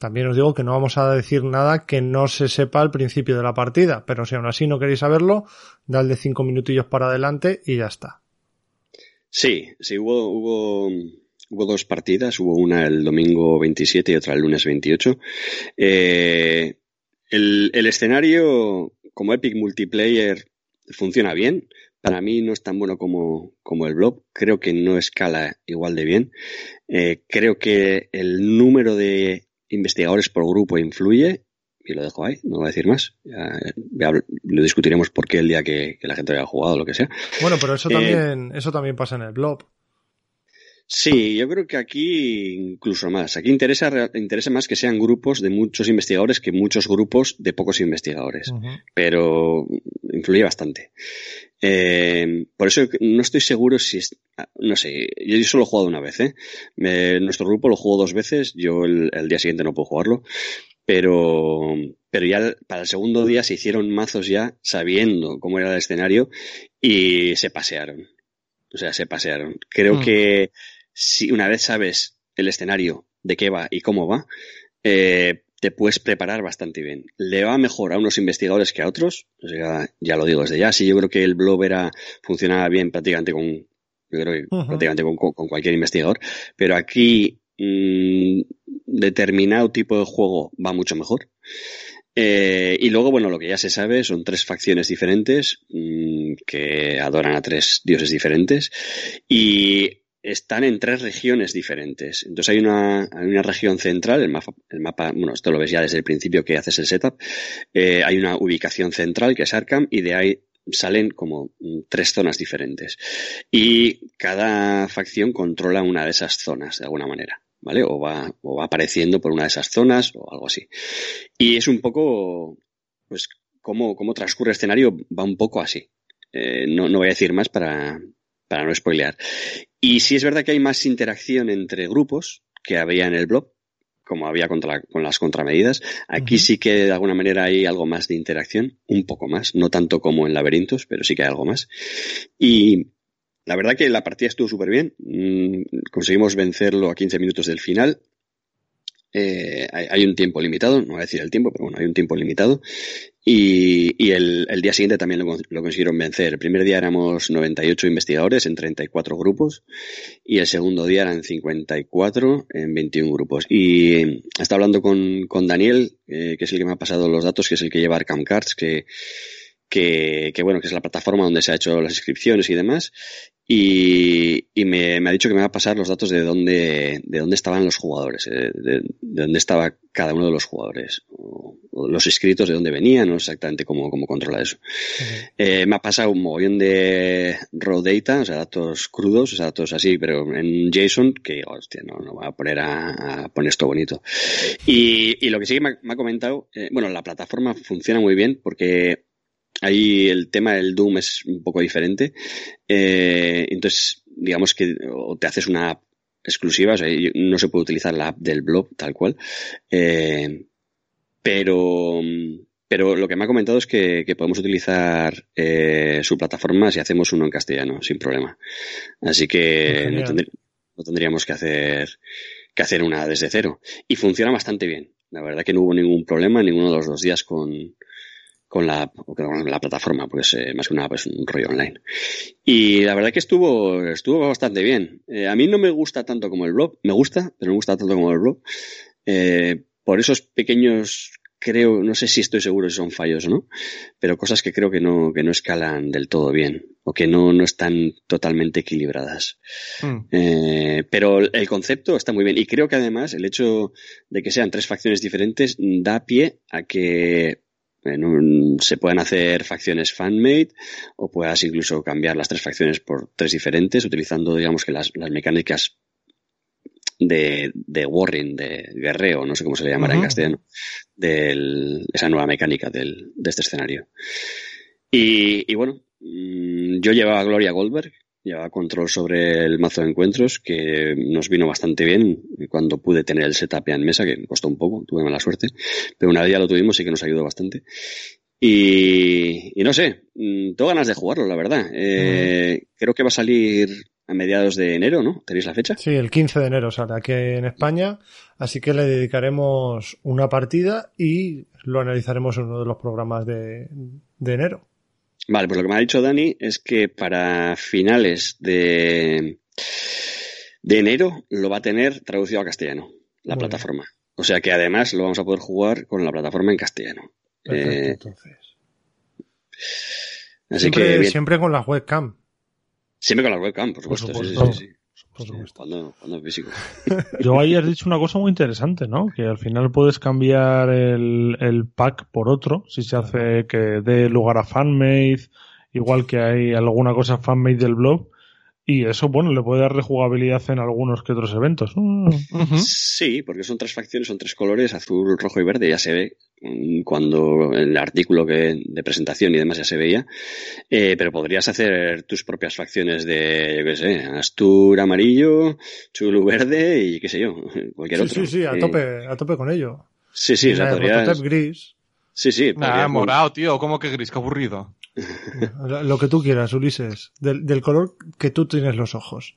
también os digo que no vamos a decir nada que no se sepa al principio de la partida, pero si aún así no queréis saberlo, dadle 5 minutillos para adelante y ya está. Sí, sí, hubo, hubo, hubo dos partidas, hubo una el domingo 27 y otra el lunes 28. Eh, el, el escenario como Epic Multiplayer funciona bien. Para mí no es tan bueno como, como el blog. Creo que no escala igual de bien. Eh, creo que el número de investigadores por grupo influye. Y lo dejo ahí, no voy a decir más. Ya, ya lo discutiremos por qué el día que, que la gente haya jugado o lo que sea. Bueno, pero eso Eh, también, eso también pasa en el blog. Sí, yo creo que aquí incluso más. Aquí interesa, interesa más que sean grupos de muchos investigadores que muchos grupos de pocos investigadores. Pero influye bastante. Eh, por eso no estoy seguro si es, no sé, yo solo he jugado una vez, ¿eh? Nuestro grupo lo jugó dos veces, yo el, el día siguiente no puedo jugarlo, pero, pero ya para el segundo día se hicieron mazos ya sabiendo cómo era el escenario y se pasearon. O sea, se pasearon. Creo Mm. que si una vez sabes el escenario, de qué va y cómo va, eh, te puedes preparar bastante bien. Le va mejor a unos investigadores que a otros, o sea, ya lo digo desde ya. Sí, yo creo que el blog era, funcionaba bien prácticamente con, yo creo que prácticamente con, con- con cualquier investigador, pero aquí mm, determinado tipo de juego va mucho mejor. Eh, y luego, bueno, lo que ya se sabe son tres facciones diferentes mm, que adoran a tres dioses diferentes y están en tres regiones diferentes. Entonces hay una, hay una región central, el mapa, el mapa, bueno, esto lo ves ya desde el principio que haces el setup. Eh, hay una ubicación central que es Arkham y de ahí salen como mm, tres zonas diferentes. Y cada facción controla una de esas zonas de alguna manera. ¿Vale? O va, o va apareciendo por una de esas zonas o algo así. Y es un poco, pues, cómo, cómo transcurre el escenario va un poco así. Eh, no, no voy a decir más para, para no spoilear. Y sí es verdad que hay más interacción entre grupos que había en el blog, como había contra, con las contramedidas. Aquí sí que de alguna manera hay algo más de interacción, un poco más, no tanto como en laberintos, pero sí que hay algo más. Y la verdad que la partida estuvo súper bien. Mm, Conseguimos vencerlo a 15 minutos del final. Eh, hay, hay un tiempo limitado, no voy a decir el tiempo, pero bueno, hay un tiempo limitado. Y, y el, el día siguiente también lo, lo consiguieron vencer. El primer día éramos 98 investigadores en 34 grupos y el segundo día eran 54 en 21 grupos. Y estaba hablando con, con Daniel, eh, que es el que me ha pasado los datos, que es el que lleva Arkham Cards, que, que, que bueno, que es la plataforma donde se ha hecho las inscripciones y demás. Y, y me, me, ha dicho que me va a pasar los datos de dónde, de dónde estaban los jugadores, eh, de, de, dónde estaba cada uno de los jugadores, o, o los inscritos de dónde venían, no exactamente cómo, cómo controla eso. Uh -huh. eh, me ha pasado un mogollón de raw data, o sea, datos crudos, o sea, datos así, pero en JSON, que hostia, no, no voy a poner a, a poner esto bonito. Y, y, lo que sí que me ha, me ha comentado, eh, bueno, la plataforma funciona muy bien porque Ahí el tema del Doom es un poco diferente. Eh, entonces, digamos que o te haces una app exclusiva, o sea, no se puede utilizar la app del blog tal cual. Eh, pero, pero lo que me ha comentado es que, que podemos utilizar eh, su plataforma si hacemos uno en castellano, sin problema. Así que no, tendr no, tendríamos que hacer, que hacer una desde cero. Y funciona bastante bien. La verdad que no hubo ningún problema ninguno de los dos días con, con la, con la plataforma, porque es eh, más que una pues, un rollo online. Y la verdad que estuvo, estuvo bastante bien. Eh, a mí no me gusta tanto como el blog, me gusta, pero no me gusta tanto como el blog. Eh, por esos pequeños, creo, no sé si estoy seguro si son fallos o no, pero cosas que creo que no, que no escalan del todo bien, o que no, no están totalmente equilibradas. Mm. Eh, pero el concepto está muy bien, y creo que además el hecho de que sean tres facciones diferentes da pie a que en un, se pueden hacer facciones fanmade o puedas incluso cambiar las tres facciones por tres diferentes utilizando digamos que las, las mecánicas de, de warring, de guerreo, no sé cómo se le llamará uh -huh. en castellano, de esa nueva mecánica del, de este escenario. Y, y bueno, mm, yo llevaba a Gloria Goldberg, llevaba control sobre el mazo de encuentros, que nos vino bastante bien cuando pude tener el setup ya en mesa, que costó un poco, tuve mala suerte, pero una vez ya lo tuvimos y que nos ayudó bastante. Y, y no sé, mm, tengo ganas de jugarlo, la verdad. Eh, mm. Creo que va a salir a mediados de enero, ¿no? ¿Tenéis la fecha? Sí, el 15 de enero sale aquí en España, así que le dedicaremos una partida y lo analizaremos en uno de los programas de, de enero. Vale, pues lo que me ha dicho Dani es que para finales de, de enero lo va a tener traducido a castellano, la Muy plataforma. Bien. O sea que además lo vamos a poder jugar con la plataforma en castellano. Perfecto, eh, entonces. Así siempre, que siempre con la webcam. Siempre con la webcam, por supuesto. Por supuesto. Sí, sí, sí. Por supuesto. Cuando, cuando físico. Yo ahí has dicho una cosa muy interesante, ¿no? Que al final puedes cambiar el, el pack por otro, si se hace que dé lugar a fanmade, igual que hay alguna cosa fanmade del blog. Y eso, bueno, le puede dar rejugabilidad en algunos que otros eventos. Uh -huh. Sí, porque son tres facciones, son tres colores, azul, rojo y verde, ya se ve cuando en el artículo que, de presentación y demás ya se veía. Eh, pero podrías hacer tus propias facciones de, yo qué sé, Astur amarillo, Chulu verde y qué sé yo, cualquier sí, otro. Sí, sí, a, eh, tope, a tope con ello. Sí, sí, o sea, podrías... gris. Sí, sí. Nah, morado, tío, ¿cómo que gris? Qué aburrido. Lo que tú quieras, Ulises. Del, del color que tú tienes los ojos.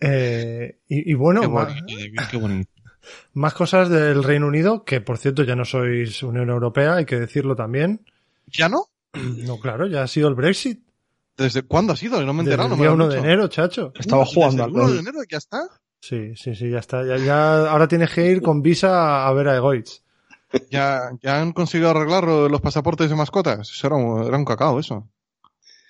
Eh, y, y, bueno, qué más, bonito, qué bonito. más cosas del Reino Unido, que por cierto ya no sois Unión Europea, hay que decirlo también. ¿Ya no? No, claro, ya ha sido el Brexit. ¿Desde cuándo ha sido? No me he enterado. Desde el día 1 de enero, chacho. Estaba jugando al 1 de enero ya está? Sí, sí, sí, ya está. Ya, ya, ahora tienes que ir con visa a ver a Egoitz. ¿Ya, ¿Ya han conseguido arreglar los pasaportes de mascotas? Eso era un, era un cacao, eso.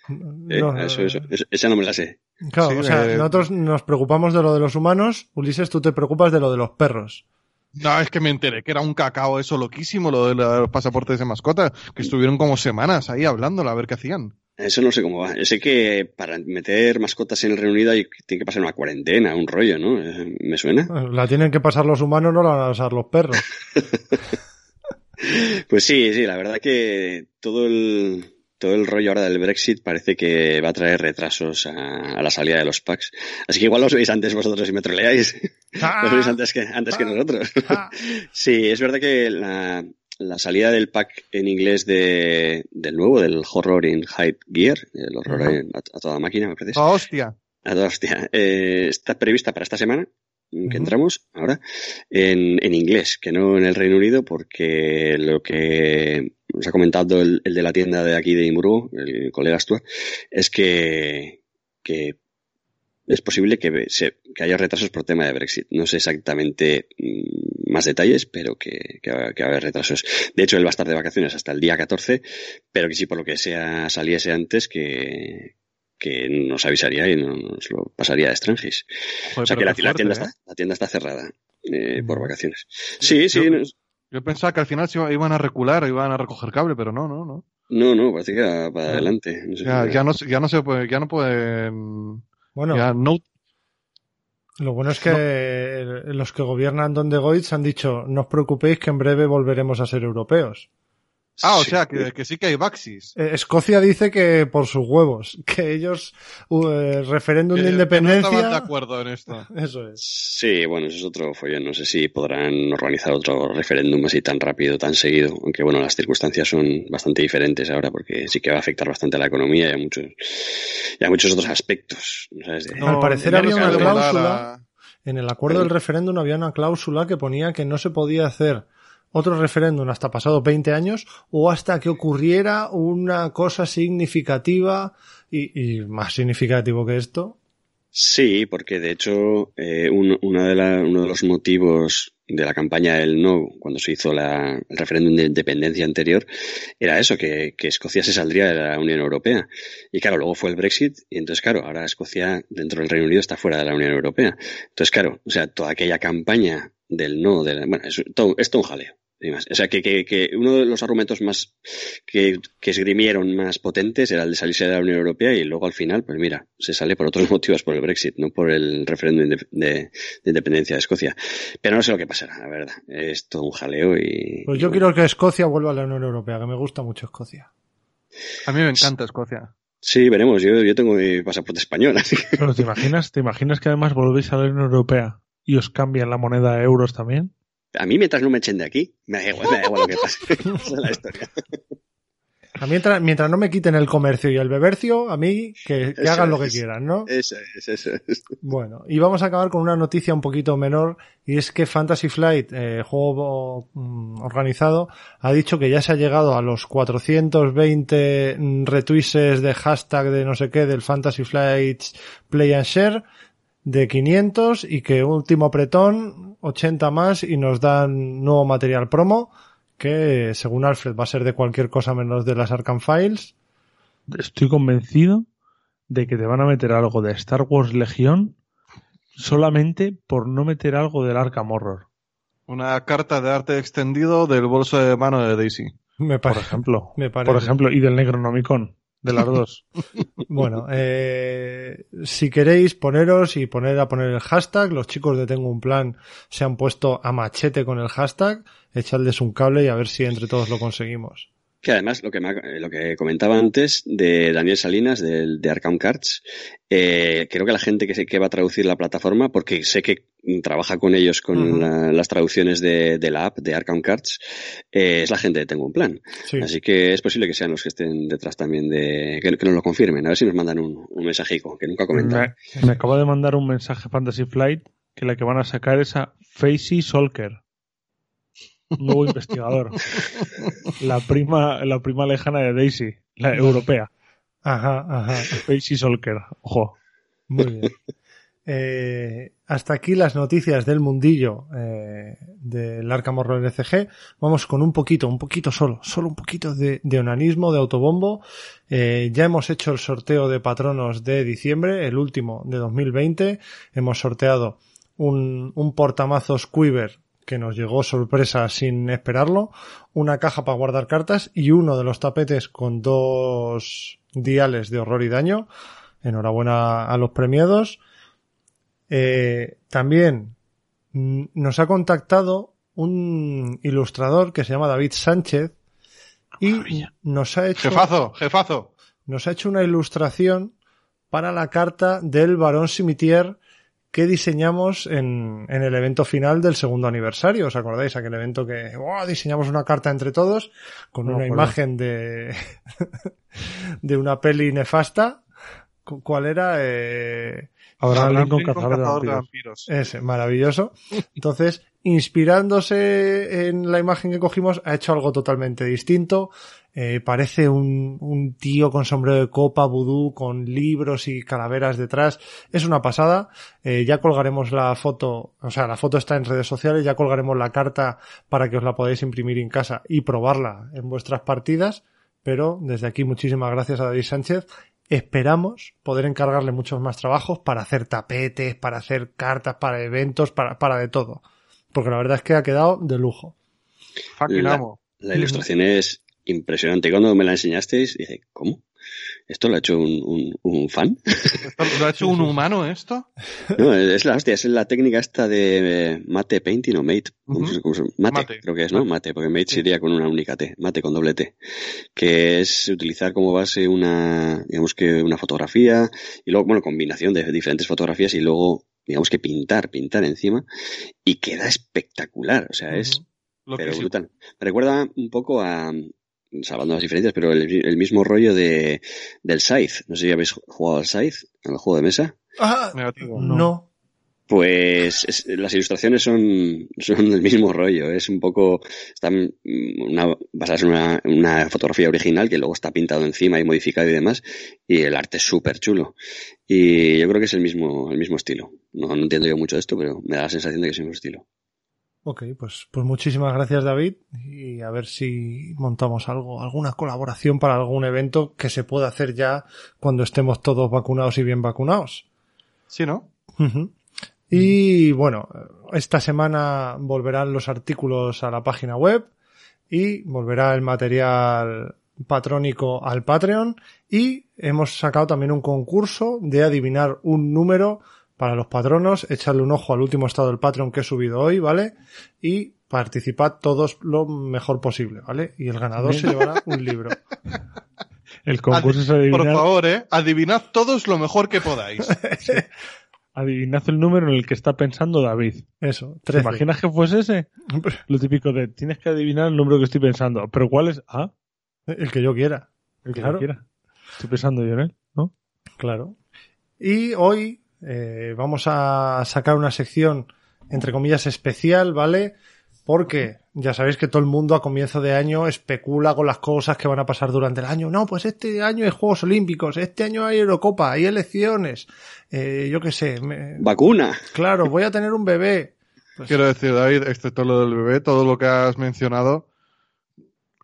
Eh, no, eso, eso, eso, esa no me la sé. Claro, sí, o sea, eh... nosotros nos preocupamos de lo de los humanos, Ulises, tú te preocupas de lo de los perros. No, es que me enteré que era un cacao eso loquísimo, lo de los pasaportes de mascota, que estuvieron como semanas ahí hablándolo a ver qué hacían. Eso no sé cómo va. Yo sé que para meter mascotas en el Reino Unido hay, tiene que pasar una cuarentena, un rollo, ¿no? ¿Me suena? La tienen que pasar los humanos, no la van a pasar los perros. pues sí, sí, la verdad que todo el, todo el rollo ahora del Brexit parece que va a traer retrasos a, a la salida de los packs. Así que igual los veis antes vosotros y me troleáis. Ah, los veis antes que, antes ah, que nosotros. Ah. sí, es verdad que la, la salida del pack en inglés de, del nuevo, del horror in hype gear, el horror uh -huh. a, a, toda máquina, me parece. ¡Oh, hostia! A toda hostia. Eh, está prevista para esta semana que uh -huh. entramos ahora en, en inglés, que no en el Reino Unido, porque lo que nos ha comentado el, el de la tienda de aquí de Imuru, el colega Stuart, es que, que es posible que, se, que, haya retrasos por tema de Brexit. No sé exactamente mmm, más detalles, pero que, que, va, que, va, a haber retrasos. De hecho, él va a estar de vacaciones hasta el día 14, pero que si por lo que sea saliese antes, que, que nos avisaría y nos lo pasaría a Strangis. o sea que la, tienda está, la tienda está cerrada eh, por vacaciones. Sí, sí. Yo pensaba que al final se iban a recular o iban a recoger cable, pero no, no, no. No, no, parece que va para adelante. ya, ya, no, ya no se puede, ya no pueden. Bueno, ya no, lo bueno es que los que gobiernan donde Goitz han dicho, no os preocupéis que en breve volveremos a ser europeos. Ah, o sea, que, sí que hay Baxis. Eh, Escocia dice que por sus huevos, que ellos, uh, referéndum de independencia. no estaban de acuerdo en esto. Eso es. Sí, bueno, eso es otro follón. No sé si podrán organizar otro referéndum así tan rápido, tan seguido. Aunque bueno, las circunstancias son bastante diferentes ahora porque sí que va a afectar bastante a la economía y a muchos, y a muchos otros aspectos. Al parecer había una cláusula. En el acuerdo del referéndum había una cláusula que ponía que no se podía hacer otro referéndum hasta pasados 20 años o hasta que ocurriera una cosa significativa y, más significativo que esto. Sí, porque de hecho eh, uno de los motivos de la campaña del no, cuando se hizo la, el referéndum de independencia anterior, era eso, que, Escocia se saldría de la Unión Europea. Y claro, luego fue el Brexit, y entonces, claro, ahora Escocia dentro del Reino Unido está fuera de la Unión Europea. Entonces, claro, o sea, toda aquella campaña del no, de bueno, es todo, es todo un jaleo. O sea, que, que, que, uno de los argumentos más que, que esgrimieron más potentes era el de salirse de la Unión Europea y luego al final, pues mira, se sale por otros motivos, por el Brexit, no por el referéndum de, de, independencia de Escocia. Pero no sé lo que pasará, la verdad. Es todo un jaleo y... Pues yo quiero que Escocia vuelva a la Unión Europea, que me gusta mucho Escocia. A mí me encanta Escocia. Sí, veremos. Yo, yo tengo mi pasaporte español, así que... Pero ¿te imaginas, ¿te imaginas que además volvéis a la Unión Europea y os cambian la moneda a euros también? A mí mientras no me echen de aquí, me da igual, me da igual lo que pase. Esa es la historia. A mientras, mientras no me quiten el comercio y el bebercio, a mí que, que hagan lo que quieran, ¿no? Eso es, eso es. Bueno, y vamos a acabar con una noticia un poquito menor, y es que Fantasy Flight, eh, juego mm, organizado, ha dicho que ya se ha llegado a los 420 retweets de hashtag de no sé qué del Fantasy Flight Play and Share, de 500 y que último apretón 80 más y nos dan nuevo material promo que según Alfred va a ser de cualquier cosa menos de las Arkham Files. Estoy convencido de que te van a meter algo de Star Wars Legión solamente por no meter algo del Arkham Horror. Una carta de arte extendido del bolso de mano de Daisy. Me por ejemplo. Me Por ejemplo, y del Necronomicon de las dos. bueno, eh, si queréis poneros y poner a poner el hashtag, los chicos de Tengo un Plan se han puesto a machete con el hashtag, echarles un cable y a ver si entre todos lo conseguimos. Que además, lo que, eh, lo que comentaba antes de Daniel Salinas, de, de Arkham Cards, eh, creo que la gente que, sé que va a traducir la plataforma, porque sé que trabaja con ellos con las traducciones de, de, la app de Arkham Cards, eh, es la gente de Tengo un Plan. Así que es posible que sean los que estén detrás también de... que, nos lo confirmen, a ver si nos mandan un, un mensajico, que nunca ha comentado. Me, me acaba de mandar un mensaje Fantasy Flight que la que van a sacar es a Facey Solker nuevo investigador. La prima, la prima lejana de Daisy, la europea. Ajá, ajá. Daisy Solker, ojo. Muy bien. Eh, hasta aquí las noticias del mundillo eh, del Arkham Horror LCG. Vamos con un poquito, un poquito solo, solo un poquito de, de onanismo, de autobombo. Eh, ya hemos hecho el sorteo de patronos de diciembre, el último de 2020. Hemos sorteado un, un portamazos Quiver que nos llegó sorpresa sin esperarlo, una caja para guardar cartas y uno de los tapetes con dos diales de horror y daño. Enhorabuena a los premiados. Eh, también nos ha contactado un ilustrador que se llama David Sánchez y nos ha hecho jefazo, jefazo. Nos ha hecho una ilustración para la carta del Barón Simitier que diseñamos en, en, el evento final del segundo aniversario. ¿Os acordáis? Aquel evento que diseñamos una carta entre todos con una imagen de, de una peli nefasta. ¿Cuál era? Eh... Abraham Lincoln, cazador, de vampiros. Ese, maravilloso. Entonces, inspirándose en la imagen que cogimos, ha hecho algo totalmente distinto. Eh, parece un, un, tío con sombrero de copa, vudú, con libros y calaveras detrás. Es una pasada. Eh, ya colgaremos la foto, o sea, la foto está en redes sociales, ya colgaremos la carta para que os la podáis imprimir en casa y probarla en vuestras partidas. Pero desde aquí muchísimas gracias a David Sánchez esperamos poder encargarle muchos más trabajos para hacer tapetes, para hacer cartas, para eventos, para, para de todo. Porque la verdad es que ha quedado de lujo. La, amo. la ilustración es impresionante. Cuando me la enseñasteis, dije, ¿cómo? ¿Esto lo ha hecho un, un, un fan? ¿Esto ¿Lo ha hecho un humano esto? No, es la hostia, es la técnica esta de eh, mate painting o mate. ¿cómo Ujú. se- cómo se- mate, Mate. creo que es, ¿no? Mate, porque mate sería con una única T, mate con doble T. Que es utilizar como base una, digamos que una fotografía y luego, bueno, combinación de diferentes fotografías y luego, digamos que pintar, pintar encima y queda espectacular. O sea, es pero brutal. Me recuerda un poco a, salvando las diferencias, pero el, el mismo rollo de, del Scythe. No sé si habéis jugado al Scythe, el juego de mesa. Ah, Negativo. no. Pues es- las ilustraciones son, son del mismo rollo. Es un poco, están mm, una, basadas en una, una fotografía original que luego está pintado encima y modificado y demás. Y el arte es súper chulo. Y yo creo que es el mismo, el mismo estilo. No, no entiendo yo mucho de esto, pero me da la sensación de que es el mismo estilo. Ok, pues, pues muchísimas gracias David y a ver si montamos algo, alguna colaboración para algún evento que se pueda hacer ya cuando estemos todos vacunados y bien vacunados. Sí, ¿no? Y bueno, esta semana volverán los artículos a la página web y volverá el material patrónico al Patreon y hemos sacado también un concurso de adivinar un número para los patronos, echarle un ojo al último estado del Patreon que he subido hoy, ¿vale? Y participad todos lo mejor posible, ¿vale? Y el ganador se llevará un libro. El concurso es Por adivinar, favor, ¿eh? Adivinad todos lo mejor que podáis. adivinad el número en el que está pensando David. Eso, ¿Te 13. imaginas que fuese ese? Lo típico de tienes que adivinar el número que estoy pensando. ¿Pero cuál es? Ah, El que yo quiera. el que Claro. yo quiera. Estoy pensando yo en él, ¿no? Claro. Y hoy eh, vamos a sacar una sección, entre comillas, especial, ¿vale? Porque ya sabéis que todo el mundo a comienzo de año especula con las cosas que van a pasar durante el año. No, pues este año hay Juegos Olímpicos, este año hay Eurocopa, hay elecciones, eh, yo qué sé. me- ¡Vacuna! Claro, voy a tener un bebé. Pues, Quiero decir, David, excepto lo del bebé, todo lo que has mencionado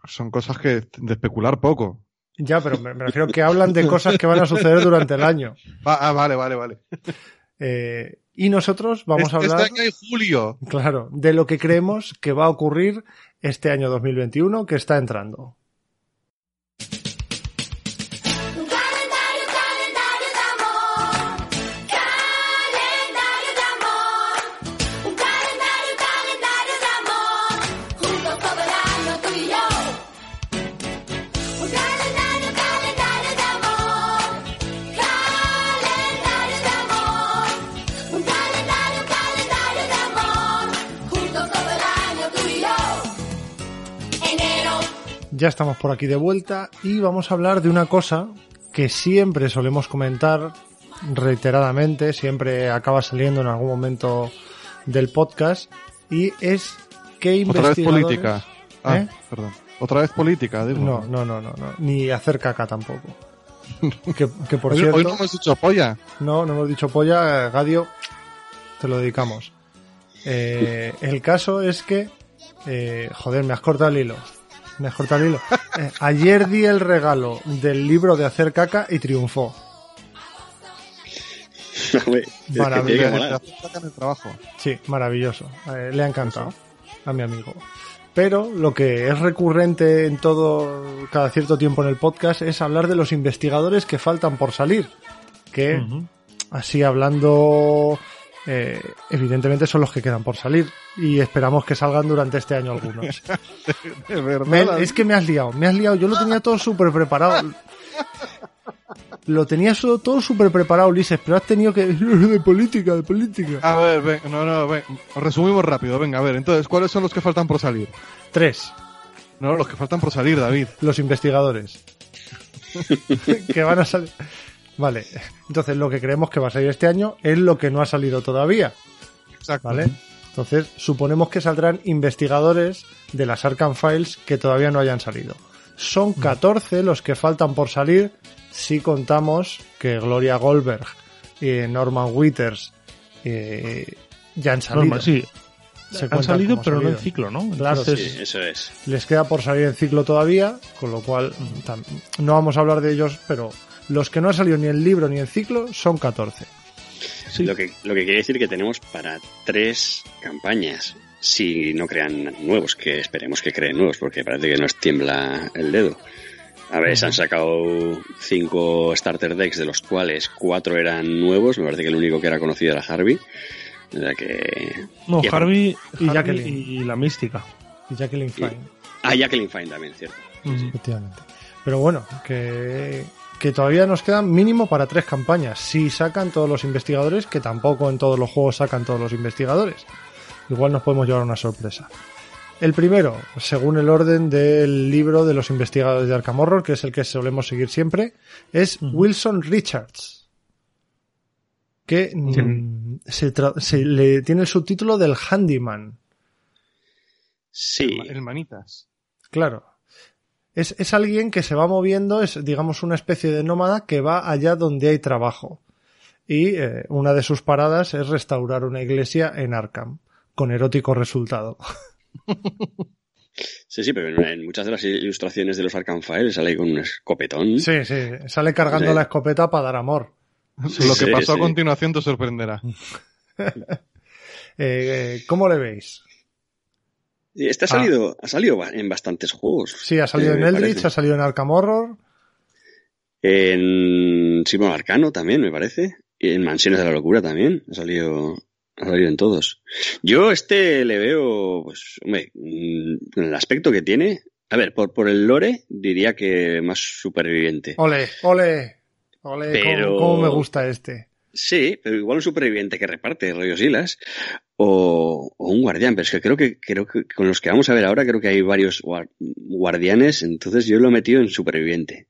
son cosas que de especular poco. Ya, pero me, me refiero que hablan de cosas que van a suceder durante el año. Va- ah, vale, vale, vale. Eh, y nosotros vamos Este- a hablar... Este año hay julio. Claro, de lo que creemos que va a ocurrir este año 2021 que está entrando. Ya estamos por aquí de vuelta y vamos a hablar de una cosa que siempre solemos comentar reiteradamente, siempre acaba saliendo en algún momento del podcast y es que Otra vez investigadores... política. Ah, ¿Eh? perdón. Otra vez política, digo. No, no, no, no, no, ni hacer caca tampoco. que, que por Hoy, cierto, hoy no hemos dicho polla. No, no hemos dicho polla, Gadio, te lo dedicamos. Eh, el caso es que, eh, joder, me has cortado el hilo. Me has cortado el hilo. Eh, ayer di el regalo del libro de hacer caca y triunfó. Trabajo. Sí, maravilloso. Eh, le ha encantado a mi amigo. Pero lo que es recurrente en todo, cada cierto tiempo en el podcast es hablar de los investigadores que faltan por salir. Que, así hablando, eh, evidentemente son los que quedan por salir. Y esperamos que salgan durante este año algunos. De verdad. Es que me has liado, me has liado. Yo lo tenía todo súper preparado. Lo tenía so- todo súper preparado, Ulises, pero has tenido que... De política, de política. A ver, ven, no, no, ven. Resumimos rápido, venga, a ver. Entonces, ¿cuáles son los que faltan por salir? Tres. No, los que faltan por salir, David. los investigadores que van a salir. Vale, entonces lo que creemos que va a salir este año es lo que no ha salido todavía, Exacto. ¿vale? Entonces suponemos que saldrán investigadores de las Arkham Files que todavía no hayan salido. Son 14 los que faltan por salir si contamos que Gloria Goldberg y Norman Withers eh, ya han salido. Sí. Se Han salido, pero no en ciclo, ¿no? Claro, Entonces, Sí, eso es. les queda por salir en ciclo todavía, con lo cual tam- no vamos a hablar de ellos, pero Los que no han salido ni en libro ni en ciclo son 14. Sí. Lo, que, lo que quiere decir que tenemos para tres campañas. Si no crean nuevos, que esperemos que creen nuevos, porque parece que nos tiembla el dedo. A ver, se han sacado cinco starter decks, de los cuales cuatro eran nuevos. Me parece que el único que era conocido era Harvey. O sea que. No, y- Harvey, y Harvey Jacqueline. y la mística. Y Jacqueline Fine, Ah, Jacqueline Fine también, cierto. efectivamente. Pero bueno, que, que todavía nos quedan mínimo para tres campañas. Si sacan todos los investigadores, que tampoco en todos los juegos sacan todos los investigadores. Igual nos podemos llevar una sorpresa. El primero, según el orden del libro de los investigadores de Arkham Horror, que es el que solemos seguir siempre, es Wilson Richards. Que se, se le tiene el subtítulo del Handyman. Sí. El manitas. Claro. Es, es alguien que se va moviendo, es digamos una especie de nómada que va allá donde hay trabajo. Y eh, una de sus paradas es restaurar una iglesia en Arkham, con erótico resultado. Sí, sí, pero en, en muchas de las ilustraciones de los Arkham Files sale con un escopetón. Sí, sí, sale cargando Sí. la escopeta para dar amor. Lo que Sí, pasó sí. a continuación te sorprenderá. Eh, eh, ¿Cómo le veis? Y Este ha salido, ha salido en bastantes juegos. Sí, ha salido Eh, en Eldritch, ha salido en Arkham Horror. En Simón Arcano también, me parece. Y en Mansiones de la Locura también. Ha salido, ha salido en todos. Yo este le veo, pues, hombre, mm, con el aspecto que tiene. A ver, por, por el lore diría que más superviviente. Ole, ole, ole, Pero- cómo, cómo me gusta este. Sí, pero igual un superviviente que reparte rollos hilas. O, un guardián, pero es que creo que creo que con los que vamos a ver ahora creo que hay varios guar- guardianes, entonces yo lo he metido en superviviente.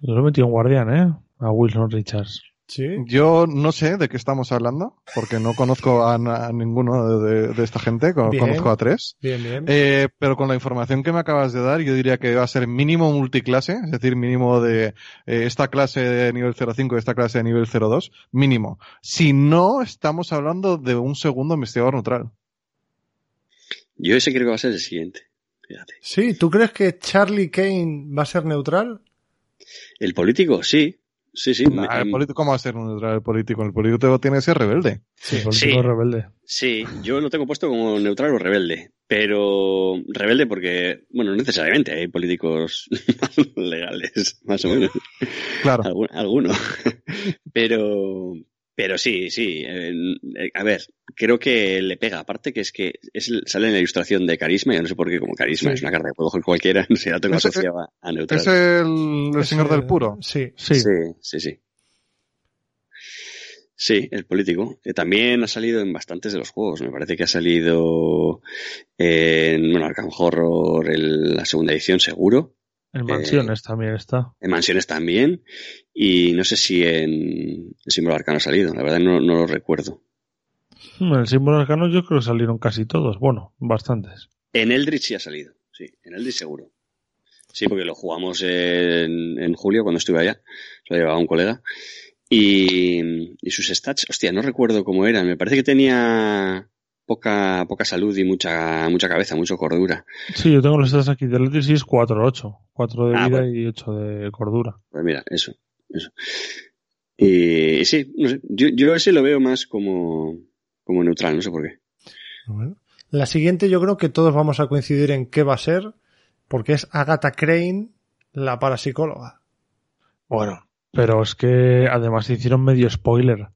Yo lo he metido en guardián, ¿eh? A Wilson Richards. Sí. Yo no sé de qué estamos hablando, porque no conozco a, ninguno de, de esta gente, Bien. conozco a tres. Bien, bien. Eh, pero con la información que me acabas de dar, yo diría que va a ser mínimo multiclase, es decir, mínimo de eh, esta clase de nivel 05 y esta clase de nivel 02, mínimo. Si no, estamos hablando de un segundo investigador neutral. Yo ese creo que va a ser el siguiente. Fíjate. Sí, ¿tú crees que Charlie Kane va a ser neutral? El político, sí. Sí, sí. me- el político, ¿Cómo va a ser un neutral el político? El político tiene que ser rebelde. Sí, político Sí. rebelde. Sí, yo lo tengo puesto como neutral o rebelde. Pero rebelde porque, bueno, no necesariamente hay políticos legales, más o menos. Claro. Algún- alguno. pero, pero sí, sí. eh, a ver, creo que le pega. Aparte que es que es, el- sale en la ilustración de carisma. Yo no sé por qué, como carisma Sí. es una carta que puedo coger cualquiera. No sé, la tengo asociada a neutral. Es el, el señor del puro. Sí. Sí. Sí, sí, sí. Sí, el político. Que también ha salido en bastantes de los juegos. Me parece que ha salido en, bueno, Arkham Horror, el- la segunda edición seguro. En mansiones también está. En Mansiones también. Y no sé si en el símbolo arcano ha salido. La verdad no, no lo recuerdo. Hmm, En el símbolo arcano yo creo que salieron casi todos. Bueno, bastantes. En Eldritch sí ha salido. Sí, en Eldritch seguro. Sí, porque lo jugamos en, en julio cuando estuve allá. Se lo llevaba un colega. Y, y sus stats, hostia, no recuerdo cómo eran. Me parece que tenía poca, poca salud y mucha, mucha cabeza, mucha cordura. Sí, yo tengo los stats aquí de Letris y es 4-8. 4 de Ah, vida y 8 de cordura. Pues mira, eso, eso. Y, y sí, no sé, yo, yo ese lo veo más como, como neutral, no sé por qué. Bueno. La siguiente yo creo que todos vamos a coincidir en qué va a ser, porque es Agatha Crane, la parapsicóloga. Bueno, pero es que además hicieron medio spoiler.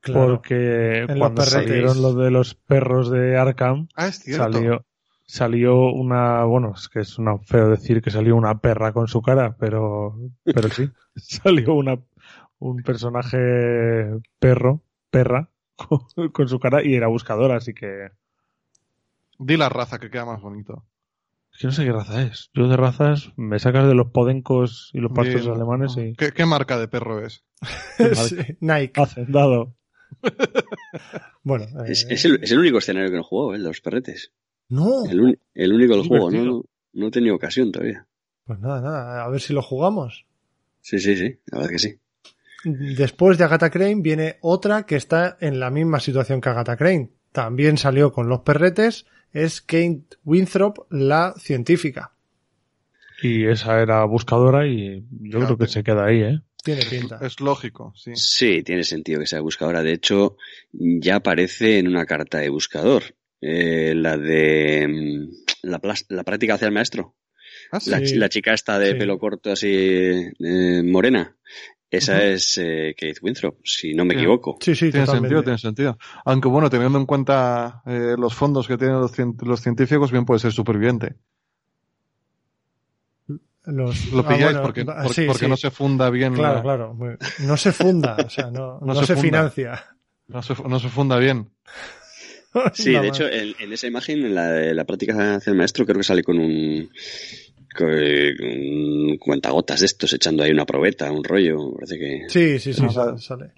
Claro. Porque los cuando perretes. salieron lo de los perros de Arkham, Ah, es cierto. salió, salió una, bueno, es que es una, feo decir que salió una perra con su cara, pero, pero sí, salió una, un personaje perro, perra, con, con su cara y era buscadora, así que, Di la raza que queda más bonito. es que no sé qué raza es. Yo de razas me sacas de los podencos y los pastos alemanes y ¿Qué, qué marca de perro es? Sí, Nike. hacendado. Bueno, Es, eh, es el, es el único escenario que no he jugado, el de los perretes. no. El, único del juego. ¿no? No he tenido ocasión todavía. Pues nada, nada, a ver si lo jugamos. Sí, sí, sí, la verdad que sí. Después de Agatha Crane viene otra que está en la misma situación que Agatha Crane. También salió con los perretes, es Kate Winthrop, la científica. Y esa era buscadora y yo Claro, creo que se queda ahí, ¿eh? Tiene pinta. Es lógico, sí. Sí, tiene sentido que sea buscadora. De hecho, ya aparece en una carta de buscador. Eh, la de mm, la, práctica hacia el maestro. Ah, sí. La, chi- la chica esta de Sí. pelo corto así eh, morena. Esa es eh, Kate Winthrop, si no me Sí. equivoco. Sí, sí, Tiene totalmente. sentido, tiene sentido. Aunque bueno, teniendo en cuenta eh, los fondos que tienen los, cien- los científicos, bien puede ser superviviente. Los- Lo ah, pilláis bueno, porque, porque, sí, porque sí. no se funda bien. Claro, la- claro. No se funda, o sea, no, no No se financia. no se, no se funda bien. Sí, de hecho, en, en esa imagen, en la de la práctica hacia el maestro, creo que sale con un, con un cuentagotas de estos, echando ahí una probeta, un rollo. me Parece que. Sí, sí, sí, No, sale. sale.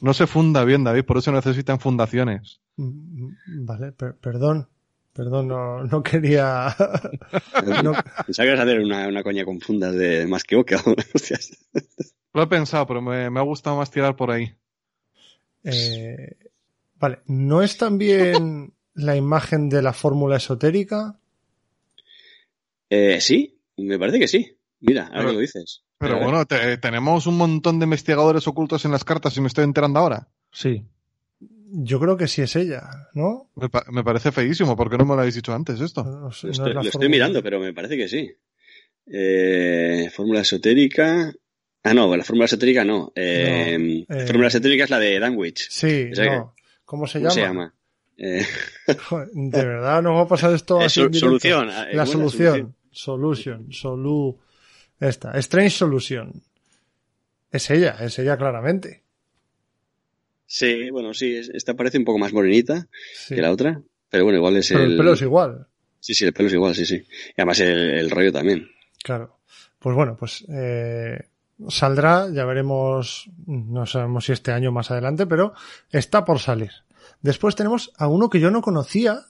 No se funda bien, David, por eso necesitan fundaciones. Mm, Vale, per- perdón. Perdón, no, no quería. no- Pensaba que ibas a hacer una, una coña con fundas de más que oca. Hostias. Lo he pensado, pero me, me ha gustado más tirar por ahí. eh, vale, ¿no es también la imagen de la fórmula esotérica? Eh, sí, me parece que sí. Mira, ahora Pero- que lo dices. Pero ver. bueno, te- tenemos un montón de investigadores ocultos en las cartas y me estoy enterando ahora. Sí. Yo creo que sí es ella, ¿no? Me, pa- me parece feísimo, ¿por qué no me lo habéis dicho antes esto? No sé, Lo no estoy, es la lo estoy fórmula. mirando, pero me parece que sí. Eh, fórmula esotérica. Ah, no, la fórmula esotérica no. Eh, No, eh, fórmula esotérica es la de Danwich. Sí, no. ¿Cómo se ¿Cómo llama? se llama? Eh, De verdad, nos va a pasar esto eh, así. solución. eh, La ¿cómo es solución. Solution. Solu. Esta. Strange Solution. Es ella, es ella claramente. Sí, bueno, sí, es- esta parece un poco más morenita Sí. que la otra. Pero bueno, igual es Pero el. el pelo es igual. Sí, sí, el pelo es igual, sí, sí. Y además el, el rollo también. Claro. Pues bueno, pues eh, saldrá, ya veremos, no sabemos si este año o más adelante, pero está por salir. Después tenemos a uno que yo no conocía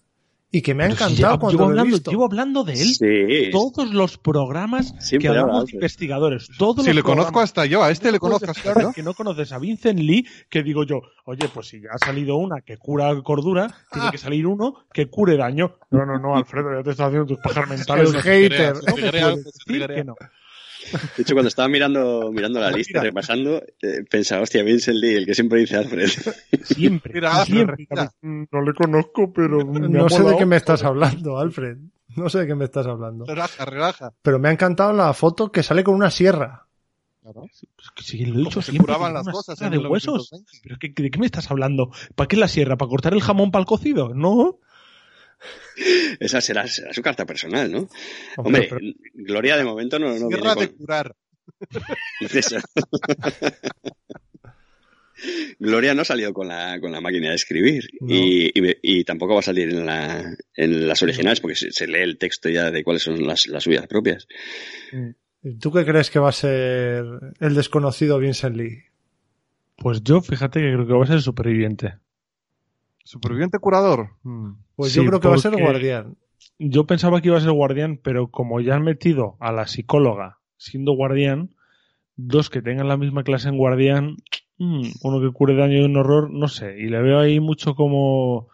y que me ha si encantado llevo, cuando llevo lo he hablando, visto. llevo hablando de él Sí. todos los programas Siempre que hablamos habla, de investigadores. Todos Si los le conozco hasta yo, a este le No conozco hasta yo. Que no conoces a Vincent Lee, que digo yo, oye, pues si ya ha salido una que cura cordura, tiene que salir uno que cure daño. No, no, no, Alfredo, ya te estás haciendo tus pajas mentales. El No hater. ¿Cómo me puedes decir que no? De hecho, cuando estaba mirando, mirando la lista, Mira. repasando, eh, pensaba, hostia, Vincent Lee, el que siempre dice Alfred. Siempre, Mira, siempre. mira. No le conozco, pero me No sé de qué me estás hablando, Alfred. No sé de qué me estás hablando. Relaja, relaja. Pero me ha encantado la foto que sale con una sierra. Pues que sí, lo he dicho siempre. curaban las cosas de huesos. 1920. ¿Pero qué- ¿De qué me estás hablando? ¿Para qué la sierra? ¿Para cortar el jamón para el cocido? No. Esa será, será su carta personal, ¿no? Hombre, Hombre, pero- Gloria de momento no, no viene Guerra de con... curar. Eso. Gloria no ha salido con la, con la máquina de escribir No. y, y- y tampoco va a salir en, la, en las originales porque se, se lee el texto ya de cuáles son las, las suyas propias. ¿Y ¿Tú qué crees que va a ser el desconocido Vincent Lee? Pues yo, fíjate que creo que va a ser superviviente. Superviviente curador. Mm. Pues Sí, yo creo que va a ser guardián. Yo pensaba que iba a ser guardián, pero como ya han metido a la psicóloga siendo guardián, dos que tengan la misma clase en guardián, mm, uno que cure daño y un horror, no sé. Y le veo ahí mucho como.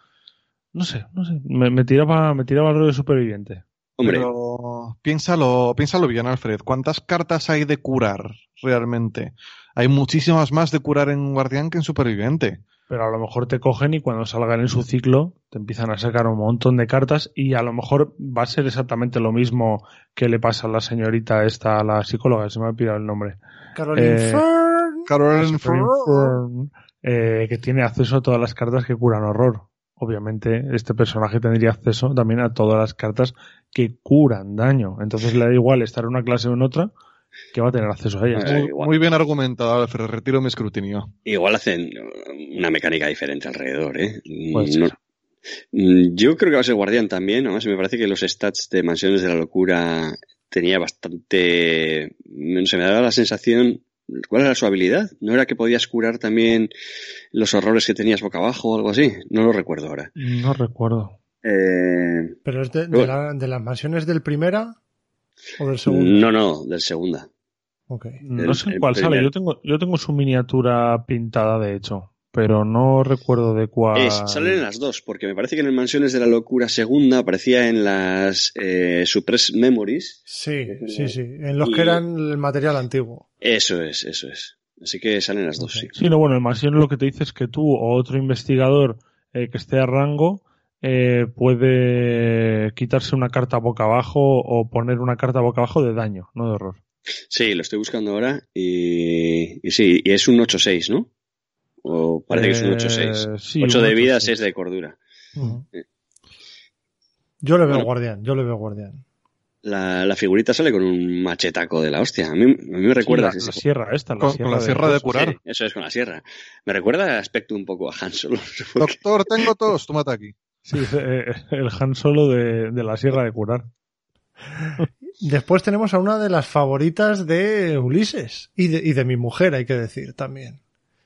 No sé, no sé. Me, me tiraba, me tiraba el rollo de superviviente. Hombre, Pero piénsalo, piénsalo bien, Alfred. ¿Cuántas cartas hay de curar realmente? Hay muchísimas más de curar en guardián que en superviviente. Pero a lo mejor te cogen y cuando salgan en su ciclo te empiezan a sacar un montón de cartas y a lo mejor va a ser exactamente lo mismo que le pasa a la señorita esta, a la psicóloga, se me ha pirado el nombre. Caroline Eh, Fern. Caroline. Fern, eh, que tiene acceso a todas las cartas que curan horror. Obviamente, este personaje tendría acceso también a todas las cartas que curan daño. Entonces le da igual estar en una clase o en otra, que va a tener acceso a ellas. Eh, Muy, bien argumentado, Alfred. Retiro mi escrutinio. igual hacen una mecánica diferente alrededor, ¿eh? Puede No- ser. Mm, Yo creo que va a ser guardián también, además me parece que los stats de Mansiones de la Locura tenía bastante... No sé, me daba la sensación... ¿Cuál era su habilidad? ¿No era que podías curar también los horrores que tenías boca abajo o algo así? No lo recuerdo ahora. No recuerdo. Eh, ¿Pero es de, de Bueno. la- de las mansiones del primera o del segundo? no, no, del segunda. No sé en cuál sale. primer. Yo tengo, yo tengo su miniatura pintada, de hecho. pero no recuerdo de cuál. Es- salen en las dos, porque me parece que en el Mansiones de la Locura segunda aparecía en las eh, Suppressed Memories. Sí, sí, sí. En los Y- que eran el material antiguo. Eso es, eso es. Así que salen las dos, sí. Sí, no, bueno, el mansión lo que te dice es que tú o otro investigador eh, que esté a rango eh, puede quitarse una carta boca abajo o poner una carta boca abajo de daño, no de horror. Sí, lo estoy buscando ahora y, y sí, y es un 8-6, ¿no? O parece que es un Eh, 8-6. sí, 8 un de vida, 8-6. 6 de cordura. Yo le veo Bueno. guardián, yo le veo guardián. La, la figurita sale con un machetaco de la hostia. A mí, a mí me recuerda... Sí, la, la sierra esta, la Con- sierra con la de- sierra de curar. Sí, eso es con la sierra. Me recuerda el aspecto un poco a Han Solo. no sé por qué. Doctor, tengo tos, tómate aquí. Sí, es, eh, el Han Solo de, de la sierra de curar. Después tenemos a una de las favoritas de Ulises y de, y de mi mujer, hay que decir también,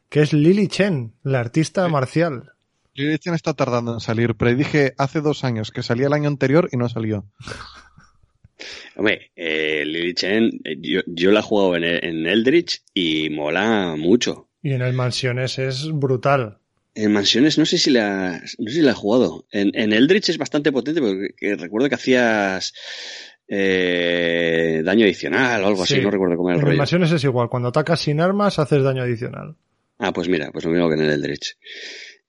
que es Lily Chen, la artista marcial. Lily Chen está tardando en salir. Predije hace dos años que salía el año anterior y no salió. Hombre, eh, Lily Chen, eh, yo, yo la he jugado en, en Eldritch y mola mucho. Y en el Mansiones es brutal. En Mansiones no sé si la, no sé si la he jugado. En, en Eldritch es bastante potente porque que recuerdo que hacías eh, daño adicional o algo así, Sí. no recuerdo cómo era En el el rollo. Mansiones es igual, cuando atacas sin armas haces daño adicional. Ah, pues mira, pues lo mismo que en el Eldritch.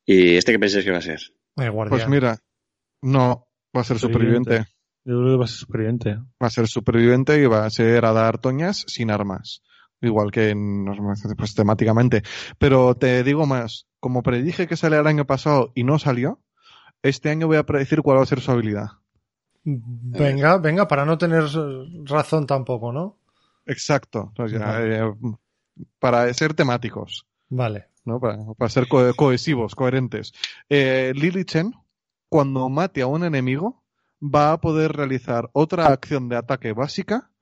¿Y este qué pensáis que va a ser? Eh, guardián. Pues mira, no, va a ser Superviviente. superviviente. Yo creo que va a ser superviviente. Va a ser superviviente y va a ser a dar toñas sin armas. Igual que en, pues, temáticamente. Pero te digo más, como predije que salía el año pasado y no salió, este año voy a predecir cuál va a ser su habilidad. Venga, venga, para no tener razón tampoco, ¿no? Exacto. O sea, Vale. eh, para ser temáticos, Vale. ¿no? Para, para ser co- cohesivos, coherentes. Eh, Lily Chen, cuando mate a un enemigo, va a poder realizar otra acción de ataque básica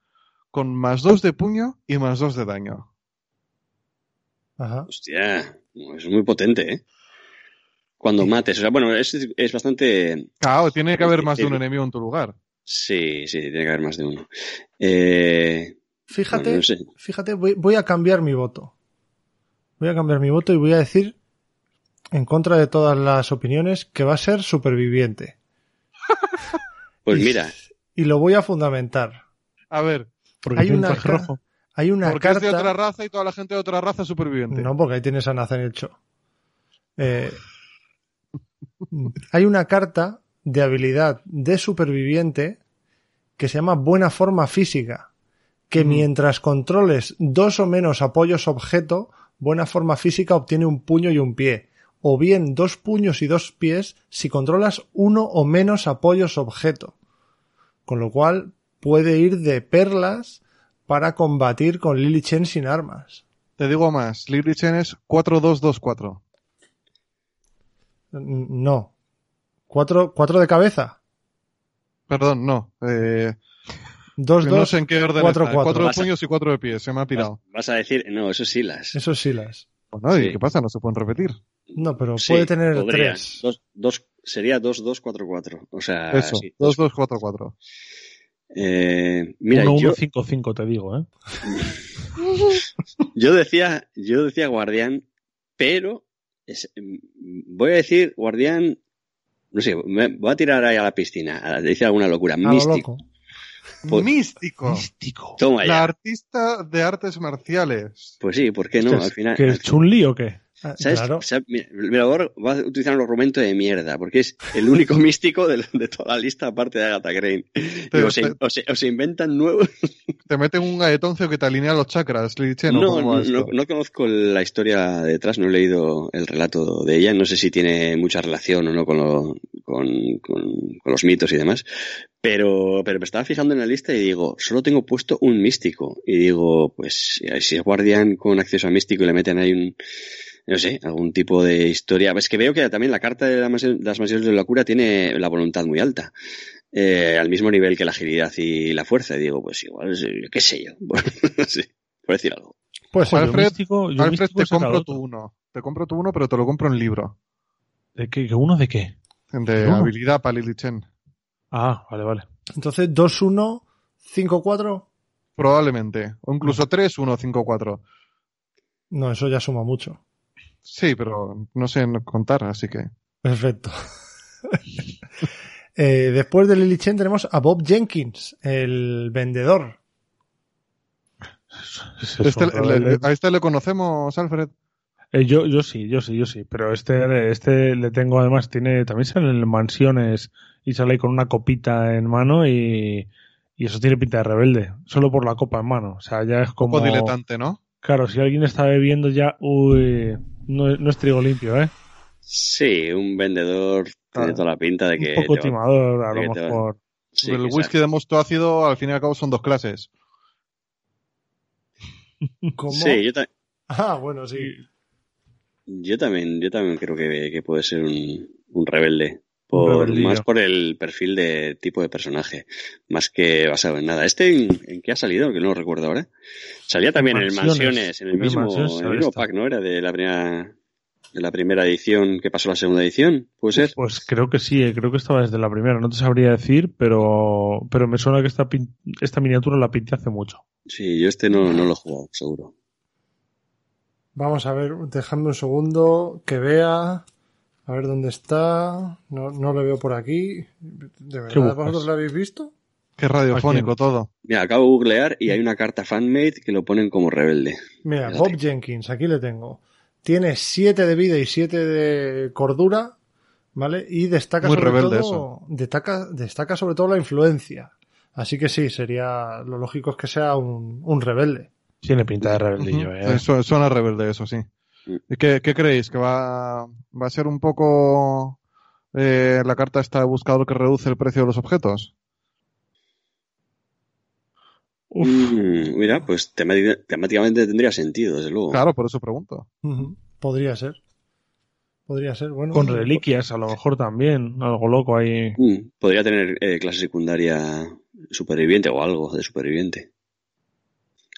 con más dos de puño y más dos de daño. Ajá. Hostia, es muy potente, ¿eh? Cuando mates, o sea, bueno, es, es bastante... Claro, tiene que haber más de un enemigo en tu lugar. Sí, sí, tiene que haber más de uno. Eh, Fíjate, bueno, no sé. fíjate, voy, voy a cambiar mi voto. Voy a cambiar mi voto y voy a decir, en contra de todas las opiniones, que va a ser superviviente. Pues Y- mira, Y lo voy a fundamentar. A ver, Porque Hay una, rojo. Hay una porque es de carta. otra raza y toda la gente de otra raza es superviviente. No, porque ahí tienes a Nathan Cho. Eh, hay una carta de habilidad de superviviente que se llama buena forma física. Que mientras controles dos o menos apoyos objeto, buena forma física obtiene un puño y un pie. O bien dos puños y dos pies si controlas uno o menos apoyos objeto. Con lo cual puede ir de perlas para combatir con Lily Chen sin armas. Te digo más, Lily Chen es 4-2-2-4. N- No. ¿Cuatro, cuatro de cabeza? Perdón, no. Eh, Dos, no dos. sé en qué orden cuatro, está. cuatro. Cuatro de Vas a- puños y cuatro de pies. Se me ha vas, pirado. vas a decir, no, eso sí las. Eso sí las. Bueno, ¿y Sí. qué pasa? No se pueden repetir. No, pero Sí, puede tener tres. Dos, dos, sería 2-2-4-4. O sea, Eso, Ah, sí. 2-2-4-4. Eh, mira, 1, yo, 1, 5, 5, te digo, ¿eh? yo decía, yo decía guardián, pero es- voy a decir guardián, no sé, me voy a tirar ahí a la piscina, a decir alguna locura, A lo místico. loco. Pues- Místico. Místico. Toma La ya. artista de artes marciales. Pues sí, ¿por qué no? Al final. ¿Que es Chun-Li o qué? Ah, ¿Sabes? Claro. ¿Sabes? Mira, mira, ahora va a utilizar un argumento de mierda, porque es el único místico de, de toda la lista, aparte de Agatha Crane. Se- te- o, se, o se inventan nuevos. Te meten un galletoncio que te alinea los chakras, Lily Chen, ¿o No, conozco la historia detrás, no he leído el relato de ella, no sé si tiene mucha relación o no con, lo- con, con- con los mitos y demás, pero, pero me estaba fijando en la lista y digo, solo tengo puesto un místico. Y digo, pues si es guardián con acceso a místico y le meten ahí un, no sé, algún tipo de historia. Es que veo que también la carta de las mansiones de la locura tiene la voluntad muy alta. eh, al mismo nivel que la agilidad y la fuerza. Y digo, pues igual, qué sé yo. sí, por decir algo. Pues sí, Yo Alfred- místico, yo Alfred, te compro tu uno. Te compro tu uno, pero te lo compro en libro. ¿De qué? ¿Que ¿Uno de qué? De habilidad para Lily Chen. Ah, vale, vale. Entonces, 2-1, 5-4. Probablemente. O incluso 3, 1, 5, 4. No, eso ya suma mucho. Sí, pero no sé contar, así que. Perfecto. Eh, después de Lily Chen tenemos a Bob Jenkins, el vendedor. Es Este- pero le- le- a este le conocemos, Alfred. eh, yo, yo sí, yo sí, yo sí. Pero este, este le tengo además, tiene, también sale en mansiones y sale ahí con una copita en mano y, y eso tiene pinta de rebelde. Solo por la copa en mano. O sea, ya es Un como. poco diletante, ¿no? Claro, si alguien está bebiendo ya, uy, no, es- no es trigo limpio, ¿eh? Sí, un vendedor tiene Claro. toda la pinta de que. Un poco va- timador, a lo mejor. sí, el whisky de mosto ácido, al fin y al cabo, son dos clases. ¿Cómo? Sí, yo, ta- Ah, bueno, sí. yo también, yo también creo que, que puede ser un, un rebelde. Por, más por el perfil de tipo de personaje, más que basado en nada. ¿Este en, en qué ha salido? Que no lo recuerdo ahora. Salía también en el Mansiones. Mansiones, en el En mismo, Mansiones en el mismo pack, ¿no? Era de la primera, de la primera edición que pasó a la segunda edición, ¿puede ser? Pues creo que sí, eh, creo que estaba desde la primera, no te sabría decir, pero, pero me suena que esta, pin- esta miniatura la pinté hace mucho. Sí, yo este no, no lo he jugado, seguro. Vamos a ver, dejadme un segundo que vea. A ver dónde está. No, no le veo por aquí. ¿De verdad vosotros lo habéis visto? Qué radiofónico todo. Mira, acabo de googlear y hay una carta fanmade que lo ponen como rebelde. Mira, Fíjate. Bob Jenkins, aquí le tengo. Tiene 7 de vida y 7 de cordura, ¿vale? Y destaca Muy sobre rebelde todo destaca, destaca sobre todo la influencia. Así que sí, sería lo lógico es que sea un, un rebelde. Tiene pinta de rebeldillo, eh. Eh, su- Suena rebelde, eso sí. ¿Y ¿Qué, qué creéis? ¿Que va, va a ser un poco eh, la carta esta de buscador que reduce el precio de los objetos? Uf, Mm, mira, pues temática- temáticamente tendría sentido, desde luego. Claro, por eso pregunto. Podría ser. Podría ser, bueno. con reliquias, a lo mejor también, algo loco ahí. Mm, podría tener eh, clase secundaria superviviente o algo de superviviente.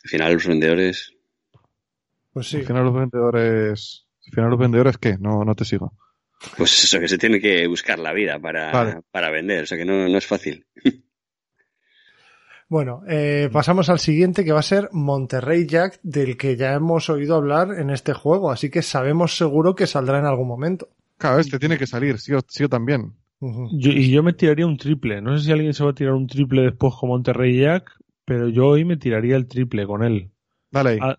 Al final los vendedores... Pues sí. Al final los vendedores... Al final los vendedores, ¿qué? No, no te sigo. Pues eso, que se tiene que buscar la vida para, Vale. para vender, o sea que no, no es fácil. Bueno, eh, pasamos al siguiente que va a ser Monterrey Jack, del que ya hemos oído hablar en este juego, así que sabemos seguro que saldrá en algún momento. Claro, este tiene que salir, sí o, sí o también. Yo- y yo me tiraría un triple. No sé si alguien se va a tirar un triple después con Monterrey Jack, pero yo hoy me tiraría el triple con él. Dale ahí. a,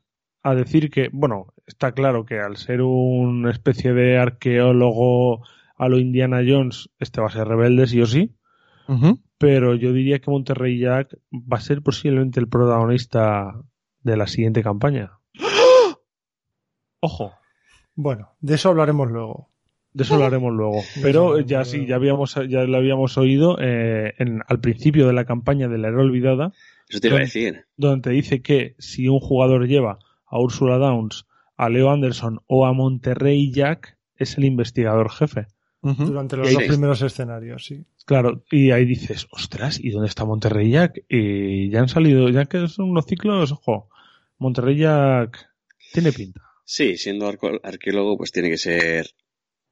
a decir que, bueno, está claro que al ser una especie de arqueólogo a lo Indiana Jones, este va a ser rebelde sí o sí, pero yo diría que Monterrey Jack va a ser posiblemente el protagonista de la siguiente campaña. Ojo, Bueno, de eso hablaremos luego. de eso hablaremos luego. Pero ya sí, ya habíamos, ya lo habíamos oído eh, en, al principio de la campaña de la era olvidada, Eso te iba a decir. donde dice que si un jugador lleva a Ursula Downs, a Leo Anderson o a Monterrey Jack, es el investigador jefe. Durante los dos primeros escenarios, sí. Claro, y ahí dices, ostras, ¿y dónde está Monterrey Jack? Y ya han salido, ya que son unos ciclos, ojo, Monterrey Jack tiene pinta. Sí, siendo arqueólogo, pues tiene que ser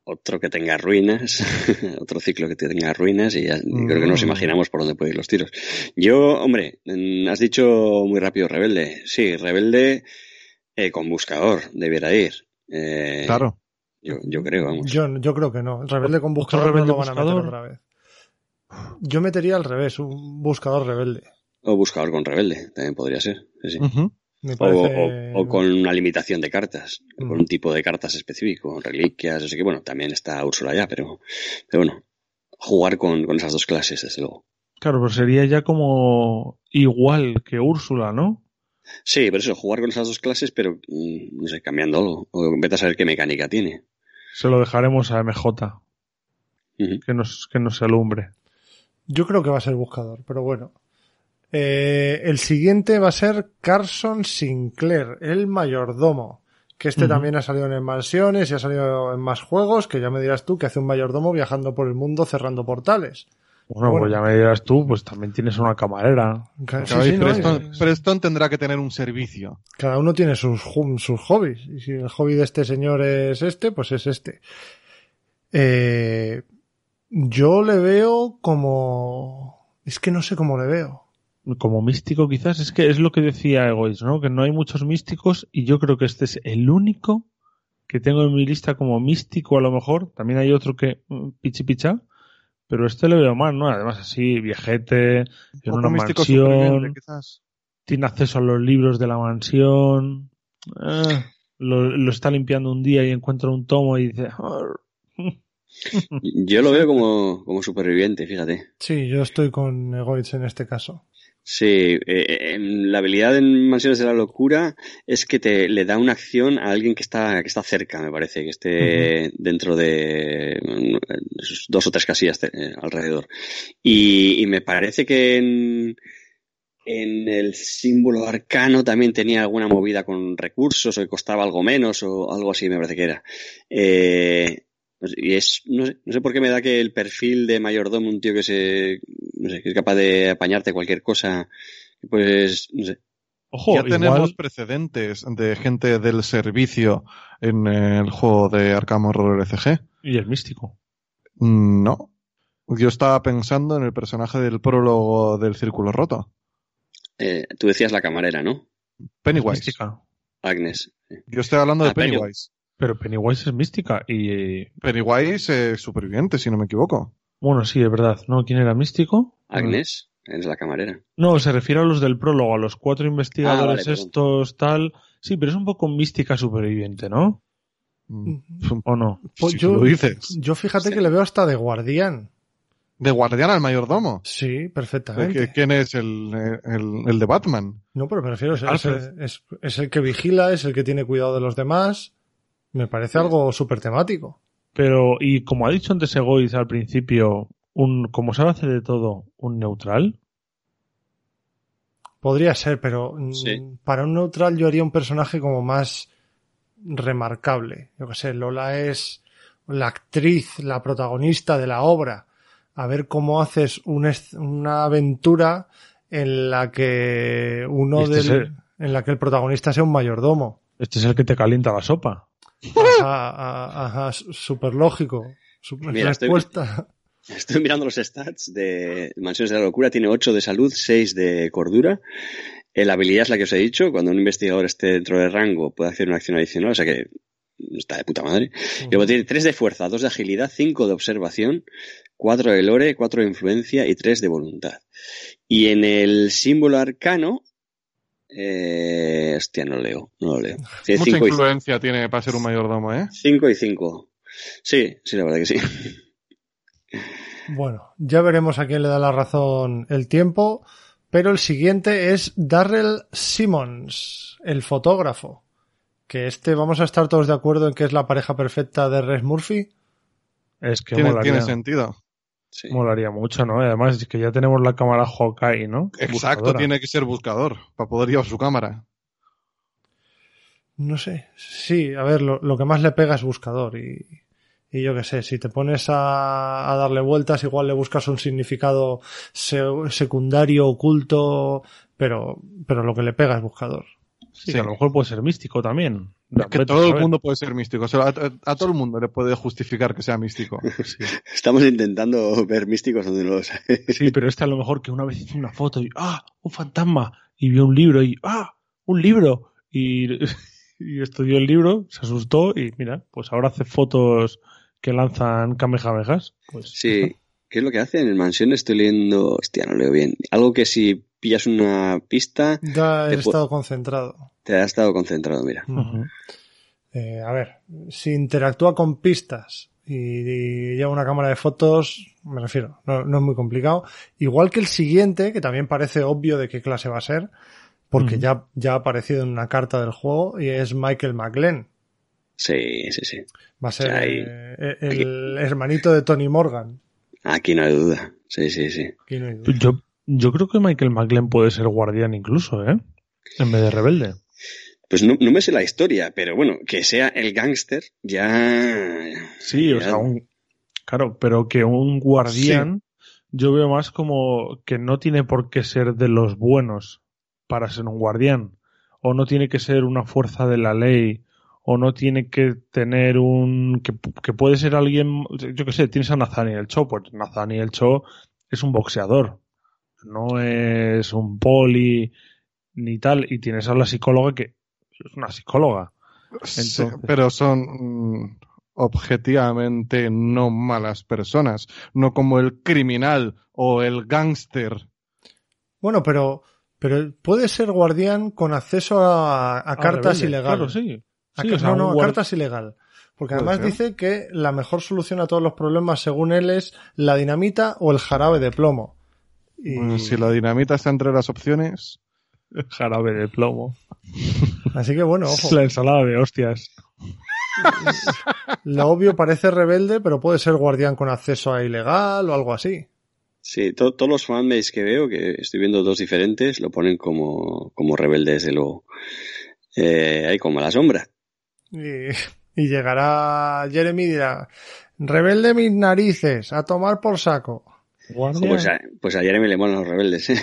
otro que tenga ruinas, otro ciclo que tenga ruinas y ya creo que nos Mm. imaginamos por dónde pueden ir los tiros. Yo, hombre, mm, has dicho muy rápido rebelde. Sí, rebelde eh, con buscador debiera ir. Eh, Claro. Yo, yo creo, vamos. Yo, yo creo que no. El rebelde con ¿Otro buscador rebelde no lo van a meter buscador? otra vez. Yo metería al revés, un buscador rebelde. O buscador con rebelde, también podría ser. sí. Me parece... o con una limitación de cartas, Mm. con un tipo de cartas específico, reliquias, así que bueno, también está Úrsula ya, pero, pero bueno, jugar con, con esas dos clases, desde luego. Claro, pero sería ya como igual que Úrsula, ¿no? Sí, pero eso, jugar con esas dos clases, pero mm, no sé, cambiando algo. O vete a saber qué mecánica tiene. Se lo dejaremos a MJ, que nos, que nos alumbre. Yo creo que va a ser buscador, pero bueno. Eh, el siguiente va a ser Carson Sinclair, el mayordomo. Que este también ha salido en mansiones y ha salido en más juegos, que ya me dirás tú que hace un mayordomo viajando por el mundo cerrando portales. Bueno, Bueno. pues ya me dirás tú, pues también tienes una camarera. Ca- sí. Preston, tendrá que tener un servicio. Cada uno tiene sus, sus hobbies. Y si el hobby de este señor es este, pues es este. Eh, yo le veo como... Es que no sé cómo le veo. Como místico quizás, es que es lo que decía Egois, ¿no? Que no hay muchos místicos y yo creo que este es el único que tengo en mi lista como místico a lo mejor. También hay otro que mm, pichi picha, pero este le veo más, ¿no? Además así, viejete, en una mansión, tiene acceso a los libros de la mansión, eh, lo, lo está limpiando un día y encuentra un tomo y dice. Yo lo veo como, como superviviente, fíjate. Sí, yo estoy con Egoitz en este caso. Sí, eh, en la habilidad en Mansiones de la Locura es que te le da una acción a alguien que está, que está cerca, me parece, que esté dentro de dos o tres casillas eh, alrededor. Y, y me parece que en, en el símbolo arcano también tenía alguna movida con recursos o que costaba algo menos o algo así, me parece que era. Eh, y es, no sé, no sé por qué me da que el perfil de mayordomo, un tío que se, no sé, que es capaz de apañarte cualquier cosa, pues, no sé. Ojo, ya tenemos igual, precedentes de gente del servicio en el juego de Arkham Horror LCG. y el místico. Mm, No. Yo estaba pensando en el personaje del prólogo del Círculo Roto. Eh, tú decías la camarera, ¿no? Pennywise. Agnes. Yo estoy hablando de Ah, Penny- Pennywise. Pero Pennywise es mística y, Pennywise es superviviente, si no me equivoco. bueno, sí, es verdad. ¿No? ¿Quién era místico? Agnes es la camarera. No, se refiere a los del prólogo, a los cuatro investigadores Ah, vale, estos, tal. Sí, pero es un poco mística superviviente, ¿no? Mm, ¿O no? Pues si yo, tú lo dices. yo fíjate Sí. que le veo hasta de guardián. De guardián al mayordomo. Sí, ¿De perfectamente. ¿Quién es el, el, el de Batman? No, pero me refiero, es, es- es el que vigila, es el que tiene cuidado de los demás. Me parece algo súper temático. Pero, y como ha dicho antes Egoiz al principio, un, como sabe hacer de todo, un neutral. Podría ser, pero mm, Sí. para un neutral yo haría un personaje como más remarcable. Yo que sé, Lola es la actriz, la protagonista de la obra. A ver cómo haces una aventura en la que uno este del, el- en la que el protagonista sea un mayordomo. Este es el que te calienta la sopa. Ajá, ajá, súper lógico. Su- Mira, estoy- respuesta. Estoy mirando los stats de Mansiones de la Locura. Tiene 8 de salud, 6 de cordura. Eh, La habilidad es la que os he dicho. Cuando un investigador esté dentro de rango puede hacer una acción adicional. O sea que está de puta madre. Y luego tiene 3 de fuerza, 2 de agilidad, 5 de observación, 4 de lore, 4 de influencia y 3 de voluntad. Y en el símbolo arcano... Eh, hostia, no lo leo. No lo leo. Mucha 5 y influencia tiene para ser un mayordomo, ¿eh? 5 y 5. Sí, sí, la verdad que sí. Bueno, ya veremos a quién le da la razón el tiempo, pero el siguiente es Darrell Simmons, el fotógrafo. Que este vamos a estar todos de acuerdo en que es la pareja perfecta de Res Murphy. Es que Tiene, tiene sentido. Sí. molaría mucho, ¿no? Y Además, es que ya tenemos la cámara Hawkeye, ¿no? Exacto, Buscadora. tiene que ser buscador para poder llevar su cámara. No sé. Sí, a ver, lo, lo que más le pega es buscador y, y yo qué sé, si te pones a, a darle vueltas, igual le buscas un significado se- secundario, oculto, pero, pero lo que le pega es buscador. Sí, Sí. que a lo mejor puede ser místico también. Es que todo el mundo puede ser místico. O sea, a, a- a todo el mundo le puede justificar que sea místico. Sí. Estamos intentando ver místicos donde no los hay. Sí, pero este a lo mejor que una vez hizo una foto y ¡ah! Un fantasma. Y vio un libro y ¡ah! Un libro. Y, y estudió el libro, se asustó y mira, pues ahora hace fotos que lanzan kamehamehas. Pues Sí. ¿Qué es lo que hace? En el mansión estoy leyendo... Hostia, no leo bien. Algo que si pillas una pista, Ya he estado concentrado. te has estado concentrado, mira. Eh, a ver, si interactúa con pistas y, y lleva una cámara de fotos, me refiero, no, no es muy complicado. Igual que el siguiente, que también parece obvio de qué clase va a ser, porque ya, ya ha aparecido en una carta del juego y es Michael McGlenn. Sí, sí, sí. Va a ser sea, ahí- eh, el hermanito de Tony Morgan. Aquí no hay duda. Sí, sí, sí. Aquí no hay duda. Yo, yo creo que Michael McLean puede ser guardián incluso, ¿eh? En vez de rebelde. Pues no, no me sé la historia, pero bueno, que sea el gángster ya... Sí, o ya- sea, un, claro, pero que un guardián yo veo más como que no tiene por qué ser de los buenos para ser un guardián, o no tiene que ser una fuerza de la ley, o no tiene que tener un que, que puede ser alguien, yo qué sé, tienes a Nathaniel Cho, pues Nathaniel Cho es un boxeador, no es un poli ni tal, y tienes a la psicóloga que es una psicóloga. Sí, pero son objetivamente no malas personas, no como el criminal o el gángster. Bueno, pero, pero puede ser guardián con acceso a, a Ah, cartas rebelde, ilegal. Claro, sí. A Sí, ca- o sea, no, no, a cartas ilegal. Porque además dice que la mejor solución a todos los problemas, según él, es la dinamita o el jarabe de plomo. Y- Bueno, Si la dinamita está entre las opciones, jarabe de plomo. Así que bueno, ojo. La ensalada de hostias. Lo obvio parece rebelde, pero puede ser guardián con acceso a ilegal o algo así. Sí, to- todos los fanbase que veo, que estoy viendo dos diferentes, lo ponen como, como rebelde, desde luego. Eh, ahí como a la sombra. Y, y llegará Jeremy y dirá, rebelde mis narices, a tomar por saco. Guardia. Pues a, pues a Jeremy le molan los rebeldes, ¿eh?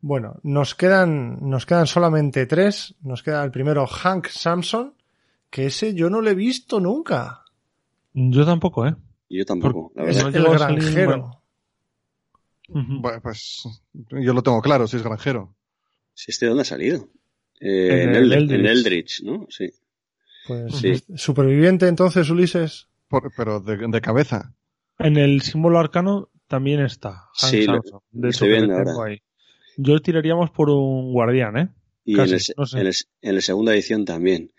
Bueno, nos quedan, nos quedan solamente tres. Nos queda el primero, Hank Samson, que ese yo no lo he visto nunca. Yo tampoco, ¿eh? Yo tampoco, la Es verdad. no el granjero. Bueno, pues yo lo tengo claro, si es granjero. ¿Si este de dónde ha salido? Eh, En en, el Eld- Eldritch. en Eldritch, ¿no? Sí. Pues Sí. superviviente entonces, Ulises. Por- pero de, de cabeza. En el símbolo arcano también está. Sí, lo-. De estoy viendo ahora. ahí. Yo tiraríamos por un guardián, ¿eh? Y Casi, en, el, se- no sé. en, el, en la segunda edición también.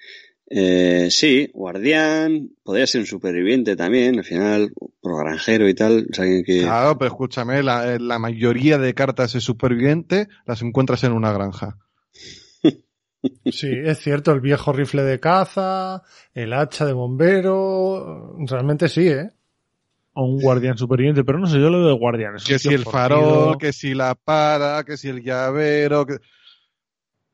Eh, sí, guardián, podría ser un superviviente también, al final, por granjero y tal. O sea, alguien que... Claro, pero escúchame, la, eh, la mayoría de cartas de superviviente las encuentras en una granja. Sí, es cierto, el viejo rifle de caza, el hacha de bombero, realmente sí, ¿eh? O un guardián superviviente, pero no sé, yo lo veo de guardián. es un Que si el farol, que si la para, que si el llavero, que,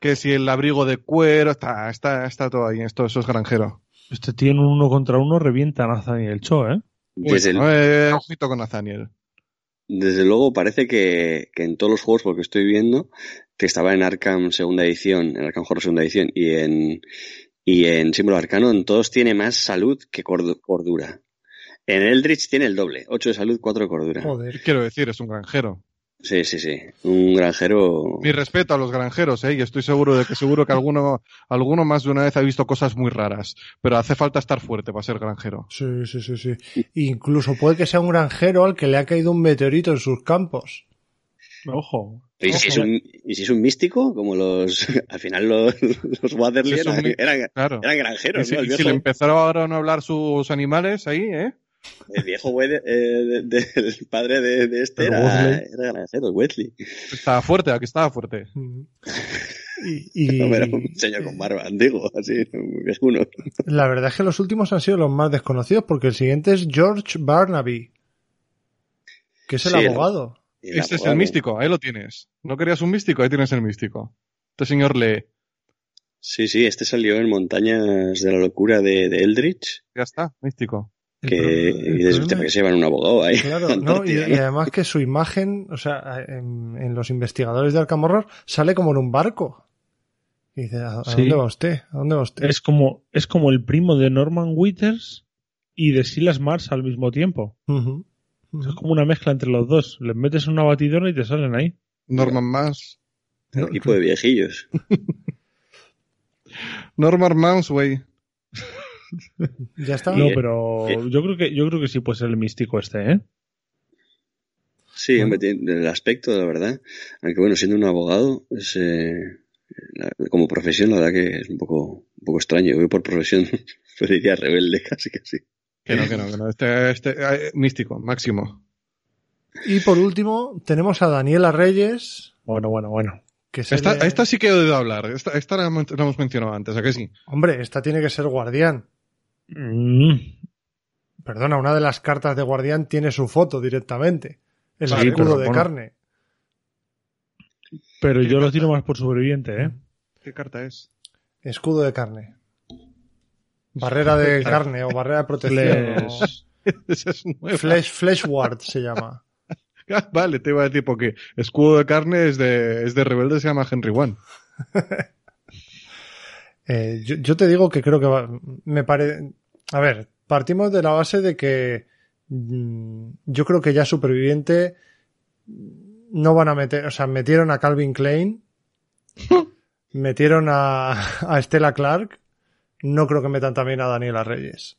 que si el abrigo de cuero, está, está, está todo ahí, esto, eso es granjero. Este en un uno contra uno revienta a Nathaniel Cho, ¿eh? Desde, el- Bueno, eh, ojito con Nathaniel. desde luego parece que, que en todos los juegos, porque estoy viendo, que estaba en Arkham segunda edición, en Arkham Horror segunda edición, y en, y en Símbolo Arcano, en todos tiene más salud que cordu- cordura. En Eldritch tiene el doble, 8 de salud, 4 de cordura. Joder. Quiero decir, es un granjero. Sí, sí, sí. Un granjero. Mi respeto a los granjeros, ¿eh? Y estoy seguro de que seguro que alguno, alguno más de una vez ha visto cosas muy raras. Pero hace falta estar fuerte para ser granjero. Sí, sí, sí, sí. Incluso puede que sea un granjero al que le ha caído un meteorito en sus campos. Ojo. ¿Y si, es un, ¿Y si es un místico? Como los. Al final los, los un eran, eran, Claro. eran Y granjeros, si, ¿no? El y si le empezaron a hablar sus animales ahí, ¿eh? El viejo güey de- eh, de- del padre de, de este era, era granjero, el Wesley. Estaba fuerte, aquí estaba fuerte. Y, y No, era un señor con barba, digo, así, viejuno. la verdad es que los últimos han sido los más desconocidos porque el siguiente es George Barnaby, que es el Sí, el- abogado. Este es el místico, ahí lo tienes. ¿No querías un místico? Ahí tienes el místico. Este señor lee. Sí, sí, este salió en Montañas de la Locura de, de Eldritch, Ya está, místico. El que, el que se llevan un abogado ahí. Claro, ¿no? y, además que su imagen, o sea, en, en los investigadores de Arkham Horror sale como en un barco. Y dice, ¿a, a Sí. dónde va usted? ¿A dónde va usted? Es como, es como el primo de Norman Withers y de Silas Mars al mismo tiempo. Es como una mezcla entre los dos. Les metes en una batidora y te salen ahí. Norman Mans. Un equipo de viejillos. Norman Mans, güey. Ya está. No, pero eh. yo creo que yo creo que sí puede ser el místico este, ¿eh? Sí, hombre, tiene el aspecto, la verdad. Aunque bueno, siendo un abogado, es, eh, la- como profesión, la verdad que es un poco, un poco extraño. Yo por profesión diría rebelde, casi casi. Que no, que no, que no. Este, este, eh, místico, máximo. Y por último, tenemos a Daniela Reyes, Bueno, bueno, bueno. que Esta, le- esta sí que he oído hablar. Esta, esta la, hemos- la hemos mencionado antes, ¿a que sí? Hombre, esta tiene que ser guardián. Mm, Perdona, una de las cartas de guardián tiene su foto directamente. El Sí, escudo de bueno. carne. pero yo lo tiro más por sobreviviente, ¿eh? ¿Qué carta es? Escudo de carne. Barrera de carne o barrera de protección. o- es nueva. Flesh, Flesh Ward se llama. Ah, vale, te iba a decir porque escudo de carne es de, es de rebelde, se llama Henry One. Eh, yo, yo te digo que creo que va- me parece. A ver, partimos de la base de que mm, yo creo que ya superviviente no van a meter, o sea, metieron a Calvin Klein Metieron a, a Estela Clark. No creo que metan también a Daniela Reyes.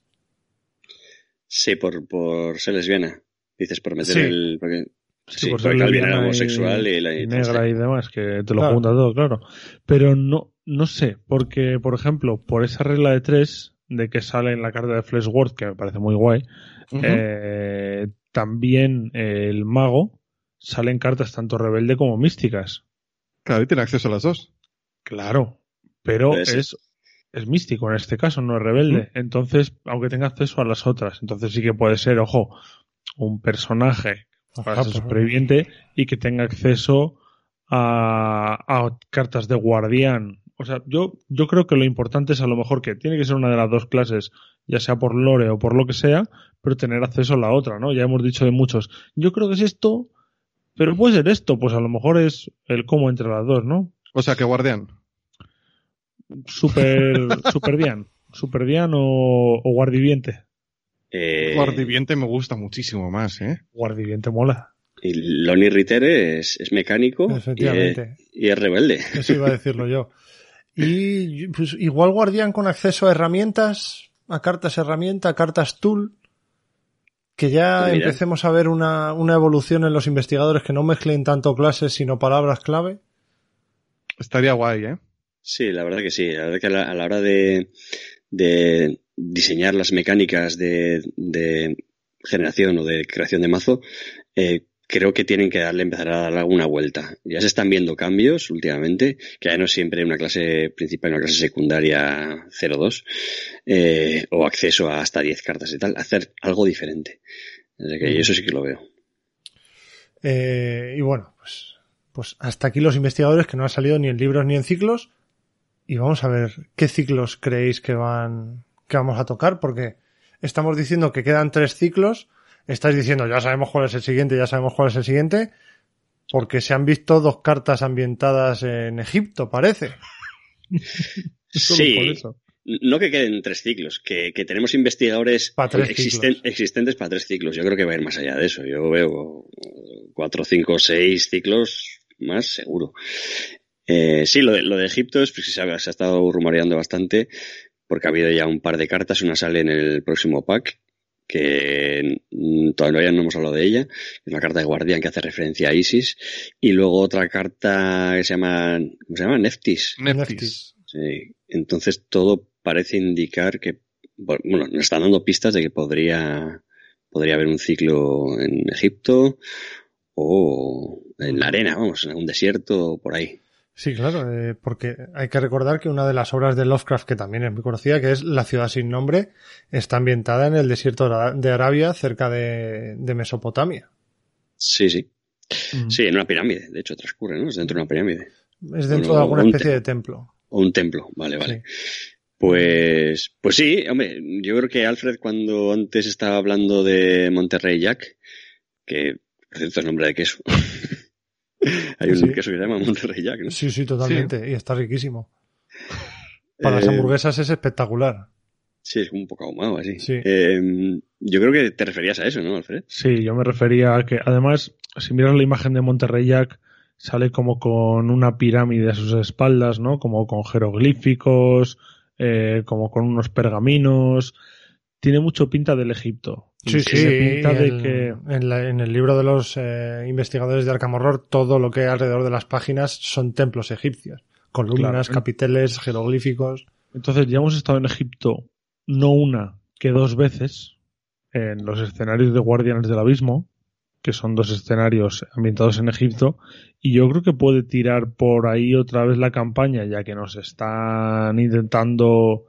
Sí, por, por ser lesbiana. Dices, por meter Sí. el. Porque, sí, por ser Calvin era lesbiana homosexual y, la y negra y demás, que te lo Claro. junta todo, claro. Pero no, no sé, porque, por ejemplo, por esa regla de tres, de que sale en la carta de Fleshworth, que me parece muy guay, eh, también eh, el mago salen cartas tanto rebelde como místicas. Claro, y tiene acceso a las dos. Claro, pero es, es místico en este caso, no es rebelde. Entonces, aunque tenga acceso a las otras, entonces sí que puede ser, ojo, un personaje para ser superviviente y que tenga acceso a, a cartas de guardián. O sea, yo, yo creo que lo importante es a lo mejor que tiene que ser una de las dos clases, ya sea por lore o por lo que sea, pero tener acceso a la otra, ¿no? Ya hemos dicho de muchos. Yo creo que es esto, pero puede ser esto, pues a lo mejor es el cómo entre las dos, ¿no? O sea, que guardián. Super, superdian. Superdian o, o guardiviente. Eh, Guardiviente me gusta muchísimo más, ¿eh? Guardiviente mola. y Lonnie Ritter es, es mecánico y es, Efectivamente. y es rebelde. Eso iba a decirlo yo. Y pues, igual guardián con acceso a herramientas, a cartas herramienta, a cartas tool, que ya Pues mira. empecemos a ver una, una evolución en los investigadores que no mezclen tanto clases sino palabras clave. Estaría guay, ¿eh? Sí, la verdad que sí. La verdad que a la, a la hora de, de diseñar las mecánicas de, de generación o de creación de mazo, eh, creo que tienen que darle, empezar a darle alguna vuelta. Ya se están viendo cambios últimamente, que ya no siempre hay una clase principal y una clase secundaria 0-2, eh, o acceso a hasta 10 cartas y tal, hacer algo diferente. Así que eso sí que lo veo. Eh, y bueno, pues, pues hasta aquí los investigadores que no han salido ni en libros ni en ciclos. Y vamos a ver qué ciclos creéis que van, que vamos a tocar, porque estamos diciendo que quedan tres ciclos. Estáis diciendo, ya sabemos cuál es el siguiente, ya sabemos cuál es el siguiente. Porque se han visto dos cartas ambientadas en Egipto, parece. Sí, por eso. No que queden tres ciclos, que, que tenemos investigadores Pa' existen- existentes para tres ciclos. Yo creo que va a ir más allá de eso. Yo veo cuatro, cinco, seis ciclos más seguro. Eh, sí, lo de, lo de Egipto es, pues, se, ha, se ha estado rumoreando bastante porque ha habido ya un par de cartas. Una sale en el próximo pack que todavía no hemos hablado de ella. Es una carta de guardián que hace referencia a Isis. Y luego otra carta que se llama, ¿cómo se llama? Neftis. Neftis. Sí. Entonces todo parece indicar que, bueno, nos están dando pistas de que podría, podría haber un ciclo en Egipto o en la arena, vamos, en un desierto o por ahí. Sí, claro, eh, porque hay que recordar que una de las obras de Lovecraft, que también es muy conocida, que es La ciudad sin nombre, está ambientada en el desierto de Arabia, cerca de, de Mesopotamia. Sí, sí. Mm. Sí, en una pirámide, de hecho transcurre, ¿no? Es dentro de una pirámide. Es dentro de alguna un especie te- de templo. O un templo, vale, vale. Pues, pues sí, hombre, yo creo que Alfred cuando antes estaba hablando de Monterrey Jack, que por cierto es nombre de queso. Hay un Sí. queso que se llama Monterrey Jack, ¿no? Sí, sí, totalmente. Y está riquísimo. Para las Eh, hamburguesas es espectacular. Sí, es un poco ahumado así. Sí. Eh, yo creo que te referías a eso, ¿no, Alfred? Sí, yo me refería a que, además, si miras la imagen de Monterrey Jack, sale como con una pirámide a sus espaldas, ¿no? Como con jeroglíficos, eh, como con unos pergaminos. Tiene mucho pinta del Egipto. Sí, sí. tiene pinta de que en, la- en el libro de los eh, investigadores de Arkham Horror, todo lo que hay alrededor de las páginas son templos egipcios. Columnas, Claro. capiteles, jeroglíficos. Entonces ya hemos estado en Egipto no una que dos veces en los escenarios de Guardianes del Abismo, que son dos escenarios ambientados en Egipto, y yo creo que puede tirar por ahí otra vez la campaña, ya que nos están intentando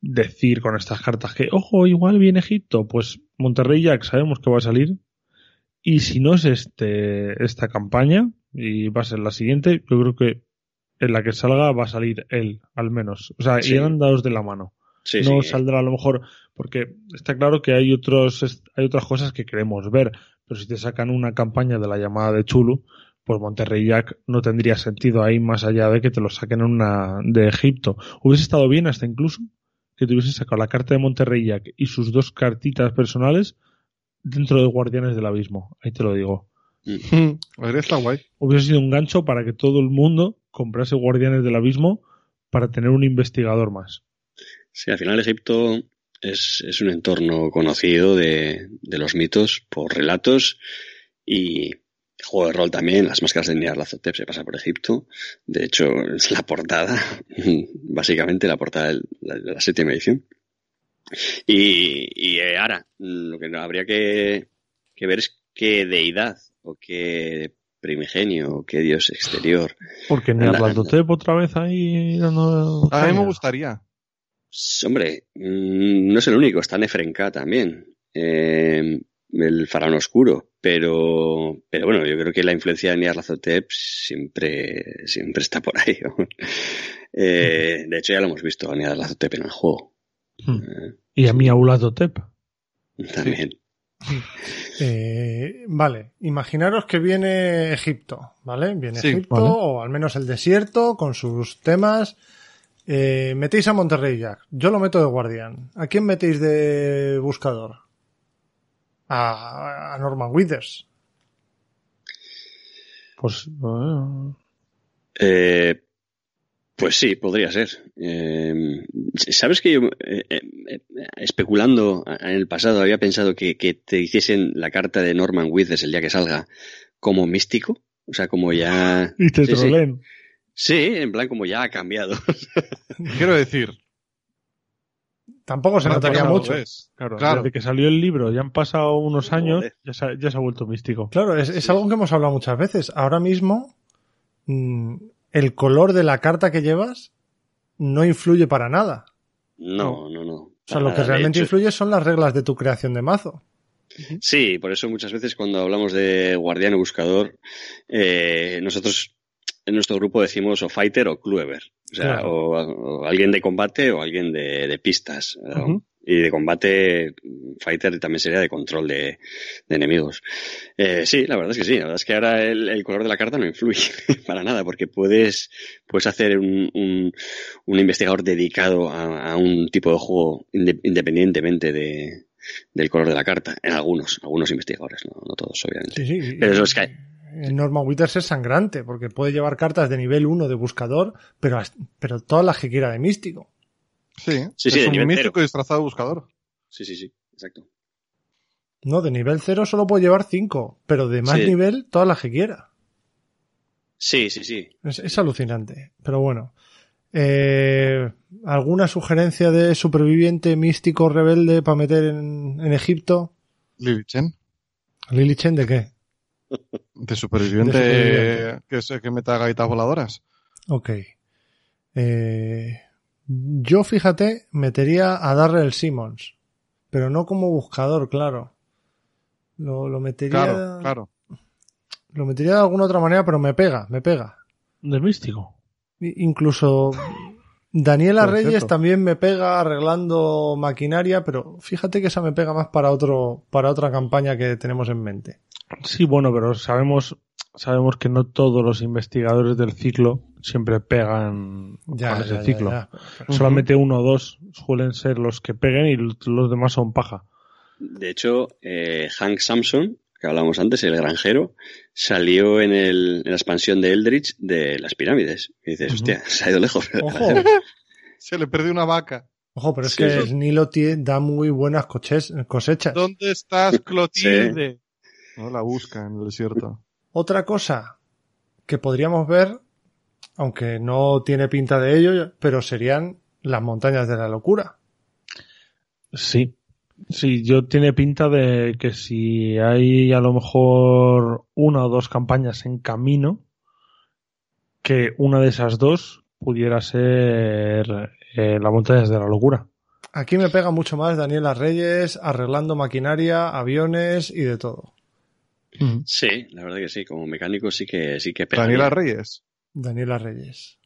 decir con estas cartas que, ojo, igual viene Egipto, pues Monterrey Jack sabemos que va a salir, y si no es este, esta campaña, y va a ser la siguiente, yo creo que en la que salga va a salir él, al menos. O sea, Sí. irán dados de la mano. Sí, no sí. saldrá a lo mejor, porque está claro que hay otros, hay otras cosas que queremos ver, pero si te sacan una campaña de la llamada de Chulu, pues Monterrey Jack no tendría sentido ahí más allá de que te lo saquen una de Egipto. Hubiese estado bien hasta incluso que te hubiese sacado la carta de Monterrey Jack y sus dos cartitas personales dentro de Guardianes del Abismo. Ahí te lo digo. Mm, guay. Hubiese sido un gancho para que todo el mundo comprase Guardianes del Abismo para tener un investigador más. Sí, al final Egipto es, es un entorno conocido de, de los mitos por relatos y juego de rol también. Las máscaras de Nyarlathotep se pasa por Egipto. De hecho, es la portada, básicamente la portada de la, de la séptima edición. Y, y eh, ahora, lo que habría que, que ver es qué deidad o qué primigenio o qué dios exterior. Porque Nyarlathotep otra vez ahí dando A mí me gustaría. Hombre, mm, no es el único, está Nefrenka también. Eh, el faraón oscuro, pero, pero bueno, yo creo que la influencia de Nyarlathotep siempre, siempre está por ahí. Eh, de hecho, ya lo hemos visto a Nyarlathotep en el juego. Hmm. Eh, Y a mi Aulatotep. también. Eh, vale, imaginaros que viene Egipto, ¿vale? Viene Sí, Egipto, vale. o al menos el desierto, con sus temas. Eh, metéis a Monterrey Jack. Yo lo meto de guardián. ¿A quién metéis de buscador? A, a Norman Withers. Pues eh, Eh, pues sí, podría ser. Eh, ¿Sabes que yo, eh, especulando en el pasado, había pensado que, que te hiciesen la carta de Norman Withers el día que salga como místico? O sea, como ya... y te Sí. Sí, en plan como ya ha cambiado. Quiero decir, Tampoco se no notaría mucho. Claro, Claro. desde que salió el libro, ya han pasado unos años, ya se, ha- ya se ha vuelto místico. Claro, es, es algo que hemos hablado muchas veces. Ahora mismo, mm, el color de la carta que llevas no influye para nada. No, no, no. O sea, lo que realmente influye son las reglas de tu creación de mazo. Sí, por eso muchas veces cuando hablamos de guardián o buscador, eh, nosotros en nuestro grupo decimos o fighter o cloever. O sea, Claro. o, o alguien de combate o alguien de, de pistas. Y de combate, fighter también sería de control de, de enemigos. Eh, sí, la verdad es que sí. La verdad es que ahora el, el color de la carta no influye para nada, porque puedes, puedes hacer un, un, un investigador dedicado a, a un tipo de juego inde- independientemente de, del color de la carta. En algunos, algunos investigadores, no, no todos, obviamente. Sí, sí. Pero eso es que- En Norman Withers es sangrante, porque puede llevar cartas de nivel 1 de buscador, pero, pero todas las que quiera de místico. Sí, Sí, sí, es de un nivel místico cero. disfrazado de buscador. Sí, sí, sí, exacto. No, de nivel 0 solo puede llevar 5, pero de más Sí. nivel todas las que quiera. Sí, sí, sí. Es, es alucinante. Pero bueno. Eh, ¿Alguna sugerencia de superviviente místico rebelde para meter en, en Egipto? Lily Chen, ¿Lily Chen de qué? De superviviente, De superviviente. que, se- que meta gaitas voladoras. Ok. Eh, yo, fíjate, metería a Darrell Simmons. Pero no como buscador, claro. Lo, lo metería. Claro, claro. Lo metería de alguna otra manera, pero me pega, me pega. De místico. Incluso Daniela Por Reyes cierto. también me pega arreglando maquinaria, pero fíjate que esa me pega más para otro, para otra campaña que tenemos en mente. Sí, bueno, pero sabemos, sabemos que no todos los investigadores del ciclo siempre pegan Ya, con ese ya, ya, ciclo. ya. Solamente uno o dos suelen ser los que peguen y los demás son paja. De hecho, eh, Hank Samson, que hablábamos antes, el granjero, salió en, el, en la expansión de Eldritch de las pirámides. Y dices, Ujú. hostia, se ha ido lejos. Ojo, Se le perdió una vaca. ojo, pero es Sí, que sí. el Nilo da muy buenas coches- cosechas. ¿Dónde estás, Clotilde? No la busca en el desierto. Otra cosa que podríamos ver, aunque no tiene pinta de ello, pero serían las montañas de la locura. Sí. Sí, yo tiene pinta de que si hay a lo mejor una o dos campañas en camino, que una de esas dos pudiera ser eh, las montañas de la locura. Aquí me pega mucho más Daniela Reyes arreglando maquinaria, aviones y de todo. Sí, la verdad que sí, como mecánico sí que sí que pega. Daniela Reyes. Daniela Reyes.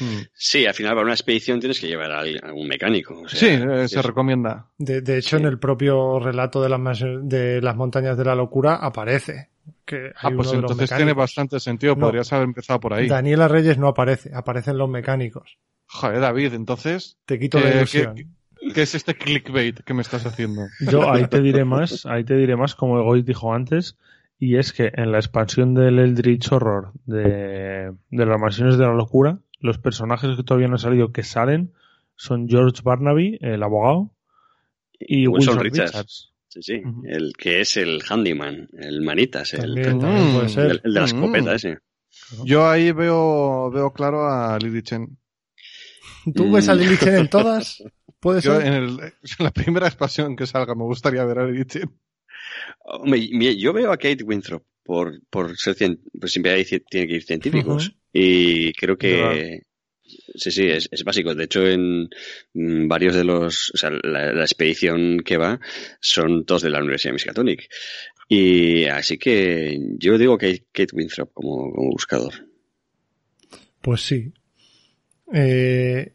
Mm. Sí, al final para una expedición tienes que llevar a alguien- a un mecánico. o sea, Sí, eh, se eso. recomienda. De, de hecho, Sí. en el propio relato de las, de las montañas de la locura aparece. Que Ah, hay pues uno de los entonces tiene bastante sentido. No. Podrías haber empezado por ahí. Daniela Reyes no aparece, aparecen los mecánicos. Joder, David, entonces, Te quito la ¿Qué- ilusión. qué- ¿qué es este clickbait que me estás haciendo? Yo ahí te diré más, ahí te diré más, como Egoist dijo antes, Y es que en la expansión del Eldritch Horror de, de las mansiones de la locura, los personajes que todavía no han salido que salen son George Barnaby, el abogado, y Wilson Wilson, Richards. Richards. Sí, sí. El que es el handyman, el manitas, el, También, el, también puede Mm, ser. el de la escopeta Mm. ese. Yo ahí veo, veo claro a Lily Chen. ¿Tú ves a Mm. Lily Chen en todas? ¿Puede Yo ser? en, el- en la primera expansión que salga me gustaría ver a Lily Chen. Hombre, mi- yo veo a Kate Winthrop por, por ser cien, pues siempre hay tiene que ir científicos. Y creo que sí, sí, es, es básico. De hecho, en mm, varios de los, o sea, la, la expedición que va son todos de la Universidad de Miskatonic. Y así que yo digo que Kate Winthrop como, como buscador. Pues sí. Eh,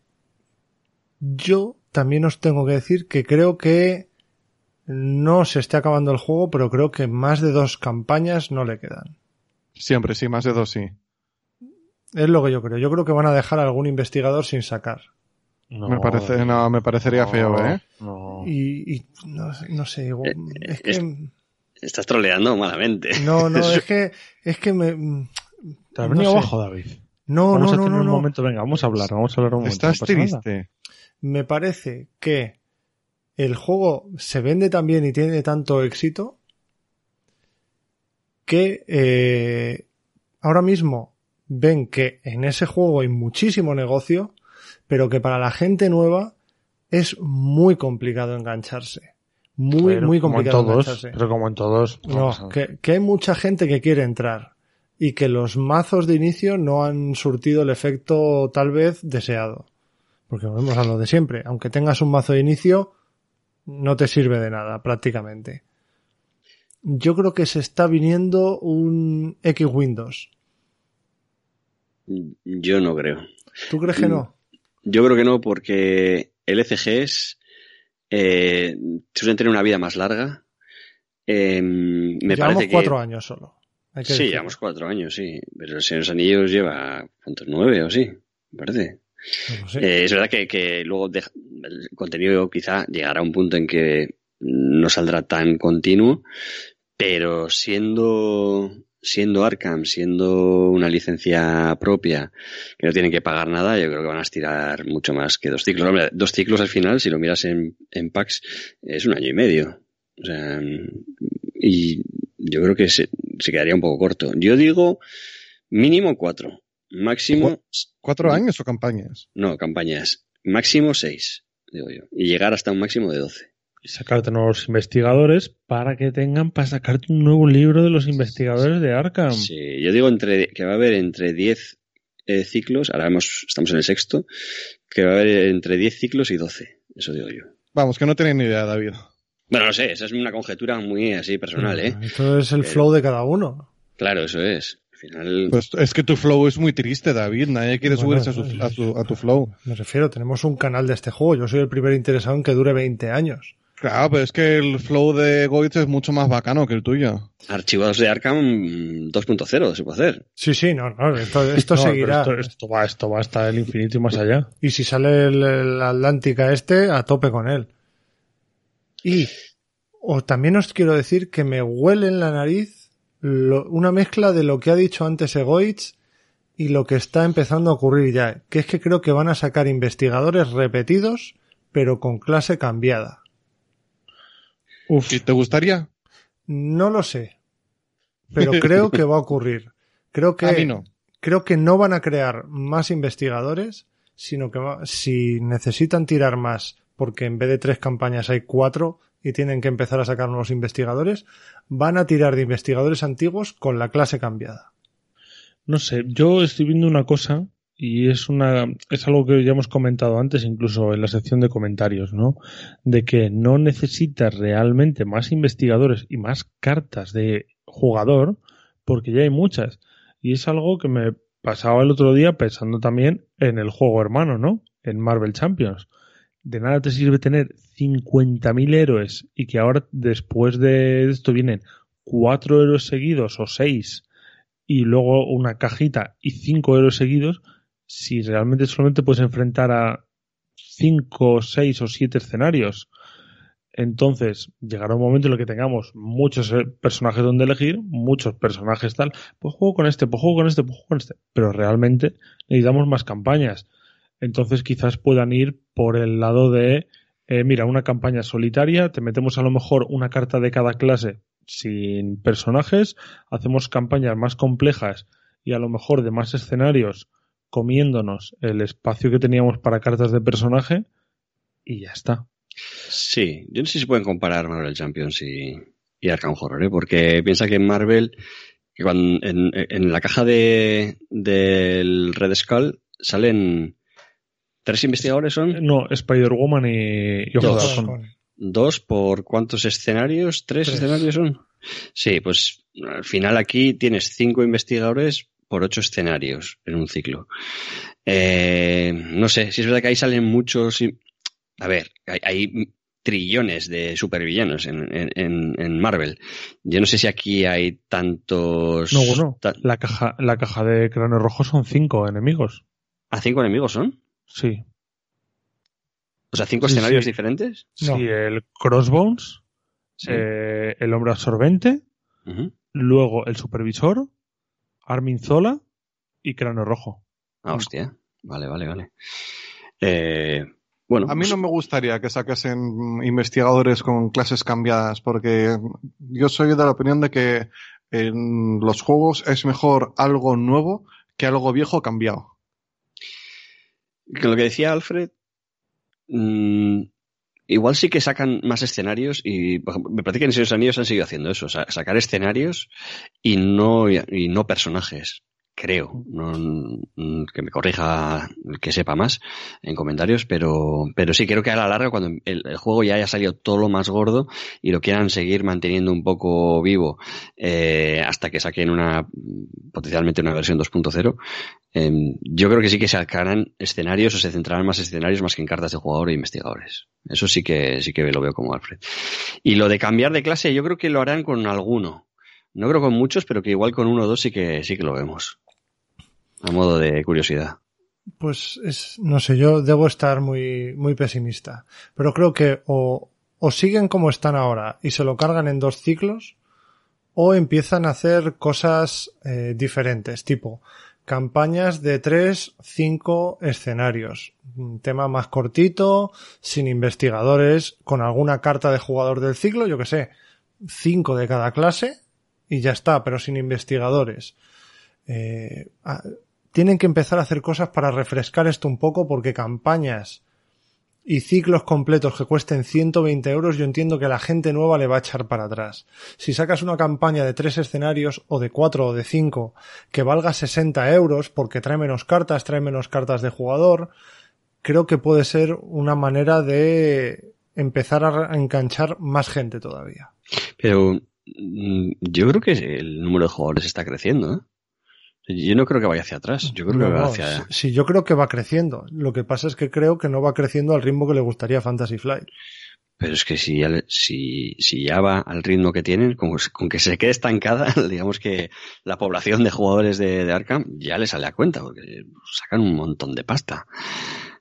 yo también os tengo que decir que creo que no se está acabando el juego, pero creo que más de dos campañas no le quedan. Siempre, sí, más de dos, sí. Es lo que yo creo. Yo creo que van a dejar a algún investigador sin sacar. No, me parece, no, me parecería no, feo, ¿eh? no. Y, y no, no sé, igual- Eh, es es- que... Estás troleando malamente. No, no, es que, es que me... Te has no venido sé. abajo, David. No, vamos no, a no, tener no, un momento, venga, vamos a hablar, vamos a hablar un momento. Estás no pasa nada. triste. Me parece que el juego se vende tan bien y tiene tanto éxito que eh, ahora mismo ven que en ese juego hay muchísimo negocio, pero que para la gente nueva es muy complicado engancharse. Muy, Pero muy como en complicado todos, engancharse. pero como en todos. No, que, que hay mucha gente que quiere entrar y que los mazos de inicio no han surtido el efecto tal vez deseado. Porque volvemos a lo de siempre. Aunque tengas un mazo de inicio, no te sirve de nada prácticamente. Yo creo que se está viniendo un X Windows. Yo no creo. ¿Tú crees que no? Yo creo que no, porque LCGs eh, suelen tener una vida más larga. Eh, me Llevamos parece que. cuatro años solo. Sí, llevamos cuatro años, sí. Pero el Señor Anillos lleva, ¿cuántos? Nueve o sí, me parece. Sé. Eh, es verdad que, luego el contenido quizá llegará a un punto en que no saldrá tan continuo, pero siendo, siendo Arkham, siendo una licencia propia, que no tienen que pagar nada, yo creo que van a estirar mucho más que dos ciclos. Hombre, dos ciclos al final, si lo miras en, en packs, es un año y medio. O sea, y yo creo que se quedaría un poco corto. Yo digo mínimo cuatro, máximo ¿Cuatro años o campañas? no, campañas. Máximo seis, digo yo. Y llegar hasta un máximo de doce. Y sacarte nuevos investigadores para que tengan para sacarte un nuevo libro de los investigadores de Arkham. Sí, yo digo entre, que va a haber entre diez eh, ciclos, ahora hemos- estamos en el sexto, que va a haber entre diez ciclos y doce. Eso digo yo. Vamos, que no tienen ni idea, David. Bueno, no sé, esa es una conjetura muy así personal, ¿eh? Esto es el Pero- flow de cada uno. Claro, eso es. Final, Pues es que tu flow es muy triste, David. Nadie quiere Bueno, subirse a, su- a tu, a tu flow. Me refiero, tenemos un canal de este juego. Yo soy el primer interesado en que dure 20 años. Claro, pero es que el flow de Goitz es mucho más bacano que el tuyo. archivos de Arkham mm, 2.0 se puede hacer. Sí, sí, no, no, esto, esto No, pero seguirá. Esto, esto va, esto va hasta el infinito y más allá. Y si sale el, el Atlántica este, a tope con él. Y o también os quiero decir que me huele en la nariz lo- una mezcla de lo que ha dicho antes Egoitz y lo que está empezando a ocurrir ya, que es que creo que van a sacar investigadores repetidos, pero con clase cambiada. Uf, ¿Y te gustaría? No lo sé, pero creo que va a ocurrir. Creo que A mí no. creo que no van a crear más investigadores, sino que va- si necesitan tirar más, porque en vez de tres campañas hay cuatro y tienen que empezar a sacar nuevos investigadores, van a tirar de investigadores antiguos con la clase cambiada. no sé, yo estoy viendo una cosa y es una es algo que ya hemos comentado antes incluso en la sección de comentarios, ¿no? De que no necesitas realmente más investigadores y más cartas de jugador porque ya hay muchas y es algo que me pasaba el otro día pensando también en el juego hermano, ¿no? En Marvel Champions. De nada te sirve tener 50.000 héroes y que ahora después de esto vienen cuatro héroes seguidos o seis y luego una cajita y cinco héroes seguidos, si realmente solamente puedes enfrentar a cinco, seis o siete escenarios. Entonces, llegará un momento en el que tengamos muchos eh, personajes donde elegir, muchos personajes tal, pues juego con este, pues juego con este, pues juego con este. Pero realmente necesitamos más campañas. Entonces quizás puedan ir por el lado de, eh, mira, una campaña solitaria, te metemos a lo mejor una carta de cada clase sin personajes, hacemos campañas más complejas y a lo mejor de más escenarios comiéndonos el espacio que teníamos para cartas de personaje y ya está. Sí, yo no sé si pueden comparar Marvel Champions y, y Arkham Horror, ¿eh? porque piensa que en Marvel, que en, en la caja de, del Red Skull salen tres investigadores, son No, Spider-Woman y, y Ojo Dos. Por cuántos escenarios, tres, Tres. escenarios son. Sí, pues al final aquí tienes cinco investigadores por ocho escenarios en un ciclo. Eh, no sé, si es verdad que ahí salen muchos. y- A ver, hay, hay trillones de supervillanos en, en, en- en Marvel. Yo no sé si aquí hay tantos. No, bueno, ta- la caja, la caja de cráneo rojo son cinco enemigos. ¿A cinco enemigos son? Sí. O sea, cinco Sí, escenarios sí. diferentes. No. Sí, el Crossbones, Sí. eh, el hombre absorbente, luego el supervisor, Armin Zola y cráneo rojo. Ah, hostia. Vale, vale, vale. Eh, bueno, A mí pues- no me gustaría que sacasen investigadores con clases cambiadas, porque yo soy de la opinión de que en los juegos es mejor algo nuevo que algo viejo cambiado. Con lo que decía Alfred, mm, igual sí que sacan más escenarios y me parece que en Señor Anillos han seguido haciendo eso, sa- sacar escenarios y no, y no personajes. Creo, no, mm, que me corrija el que sepa más en comentarios, pero, pero sí creo que a la larga cuando el, el juego ya haya salido todo lo más gordo y lo quieran seguir manteniendo un poco vivo eh, hasta que saquen una potencialmente una versión 2.0, Em, yo creo que sí que sacarán escenarios o se centrarán más en escenarios más que en cartas de jugador e investigadores. Eso sí que sí que lo veo como Alfred. Y lo de cambiar de clase, yo creo que lo harán con alguno. No creo con muchos, pero que igual con uno o dos sí que sí que lo vemos. A modo de curiosidad. Pues es, no sé, yo debo estar muy, muy pesimista. Pero creo que o, o siguen como están ahora y se lo cargan en dos ciclos, o empiezan a hacer cosas eh, diferentes, tipo campañas de tres, cinco escenarios. Un tema más cortito, sin investigadores, con alguna carta de jugador del ciclo, yo que sé, cinco de cada clase, y ya está, pero sin investigadores. Eh, tienen que empezar a hacer cosas para refrescar esto un poco porque campañas y ciclos completos que cuesten 120 euros yo entiendo que la gente nueva le va a echar para atrás. Si sacas una campaña de tres escenarios o de cuatro o de cinco que valga 60 euros porque trae menos cartas, trae menos cartas de jugador, creo que puede ser una manera de empezar a enganchar más gente todavía. Pero mm, yo creo que el número de jugadores está creciendo, ¿eh? Yo no creo que vaya hacia atrás. Yo creo que va hacia. sí, sí, yo creo que va creciendo. Lo que pasa es que creo que no va creciendo al ritmo que le gustaría a Fantasy Flight. Pero es que si ya, si, si ya va al ritmo que tienen, con, con que se quede estancada, digamos que la población de jugadores de, de Arkham ya le sale a cuenta, porque sacan un montón de pasta.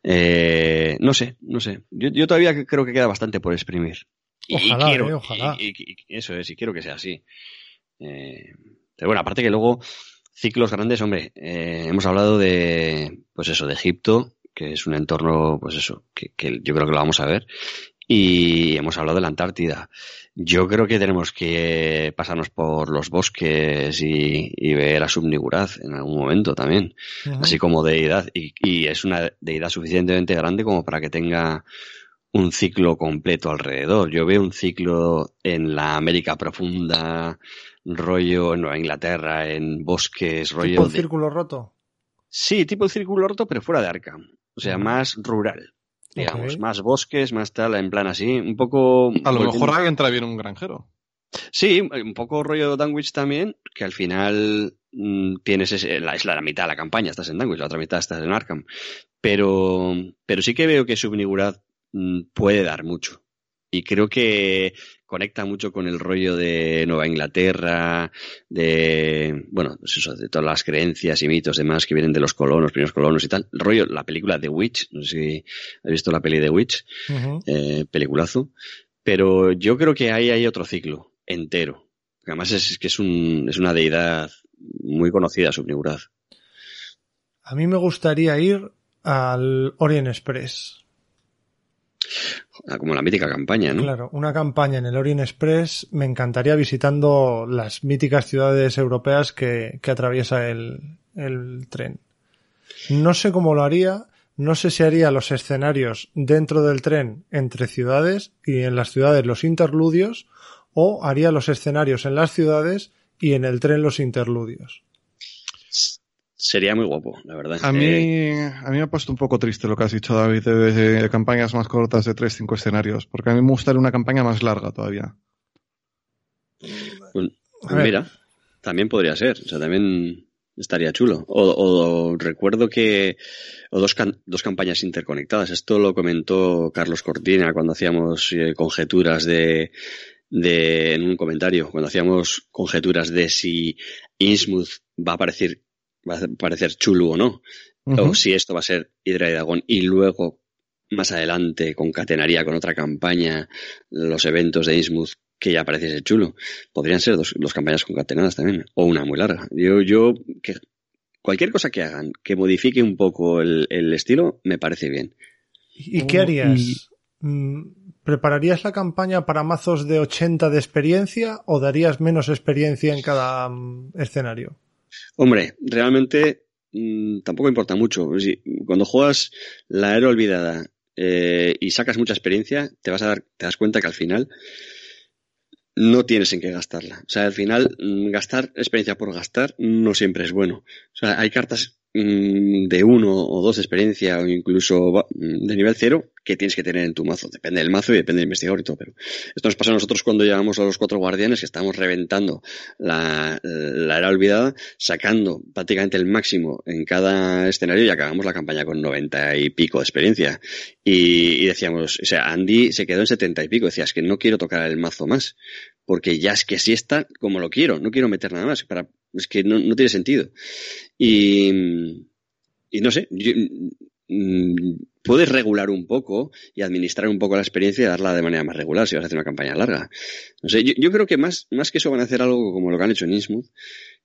Eh, no sé, no sé. Yo, yo todavía creo que queda bastante por exprimir. Y, y Ojalá, quiero, eh, ojalá. y- y- y eso es, y quiero que sea así. Eh, pero bueno, aparte que luego, ciclos grandes, hombre, eh, hemos hablado de, pues eso, de Egipto, que es un entorno, pues eso, que, que yo creo que lo vamos a ver. Y hemos hablado de la Antártida. Yo creo que tenemos que pasarnos por los bosques y, y ver a Subniguraz en algún momento también, así como deidad. Y, y es una deidad suficientemente grande como para que tenga un ciclo completo alrededor. Yo veo un ciclo en la América profunda, rollo en Nueva Inglaterra, en bosques, rollo ¿Tipo de- círculo roto? Sí, tipo círculo roto, pero fuera de Arkham. O sea, más rural. Digamos, más bosques, más tal, en plan así, un poco... A lo volviendo- mejor ahí entra bien un granjero. Sí, un poco rollo Danwich también, que al final mm, tienes ese, la, es la mitad de la campaña, estás en Danwich, la otra mitad estás en Arkham. Pero, pero sí que veo que Subniguraz mm, puede dar mucho. Y creo que conecta mucho con el rollo de Nueva Inglaterra, de, bueno, pues de todas las creencias y mitos demás que vienen de los colonos, primeros colonos y tal. El rollo, la película The Witch, no sé si has visto la peli The Witch, eh, peliculazo. Pero yo creo que ahí hay otro ciclo entero. Además es que es, un, es una deidad muy conocida, Subniguraz. A mí me gustaría ir al Orient Express. Ah, Como la mítica campaña, ¿no? Claro, una campaña en el Orient Express me encantaría visitando las míticas ciudades europeas que, atraviesa el tren. No sé cómo lo haría, no sé si haría los escenarios dentro del tren entre ciudades y en las ciudades los interludios o haría los escenarios en las ciudades y en el tren los interludios. Sería muy guapo, la verdad. A Eh, mí, a mí me ha puesto un poco triste lo que has dicho, David, de, de campañas más cortas de 3-5 escenarios, porque a mí me gustaría una campaña más larga todavía. pues, ver. mira, también podría ser. O sea, también estaría chulo. O, o recuerdo que. O dos, can- dos campañas interconectadas. Esto lo comentó Carlos Cortina cuando hacíamos eh, conjeturas de, de. En un comentario, cuando hacíamos conjeturas de si Innsmouth va a parecer, va a parecer chulo o no. O si esto va a ser Hidra y Dragón y luego más adelante concatenaría con otra campaña los eventos de Innsmouth que ya pareciese chulo. Podrían ser dos, dos campañas concatenadas también, o una muy larga. Yo, yo, que cualquier cosa que hagan que modifique un poco el, el estilo, me parece bien. ¿Y qué Oh, harías? Mm, ¿Prepararías la campaña para mazos de 80 de experiencia o darías menos experiencia en cada mm, escenario? Hombre, realmente mm, tampoco importa mucho. Cuando juegas la era olvidada eh, y sacas mucha experiencia, te vas a dar, te das cuenta que al final no tienes en qué gastarla. O sea, al final mm, gastar experiencia por gastar no siempre es bueno. O sea, hay cartas de uno o dos experiencia o incluso mm, de nivel cero que tienes que tener en tu mazo. Depende del mazo y depende del investigador y todo. Pero esto nos pasa a nosotros cuando llegamos a los cuatro guardianes que estamos reventando la, la era olvidada, sacando prácticamente el máximo en cada escenario y acabamos la campaña con 90 y pico de experiencia. Y, y decíamos, o sea, Andy se quedó en 70 y pico. Decías que no quiero tocar el mazo más. Porque ya es que así está como lo quiero. No quiero meter nada más. Para, es que no tiene sentido. Y, no sé, mm, puedes regular un poco y administrar un poco la experiencia y darla de manera más regular si vas a hacer una campaña larga. No sé, yo, creo que más, más que eso van a hacer algo como lo que han hecho en Innsmouth,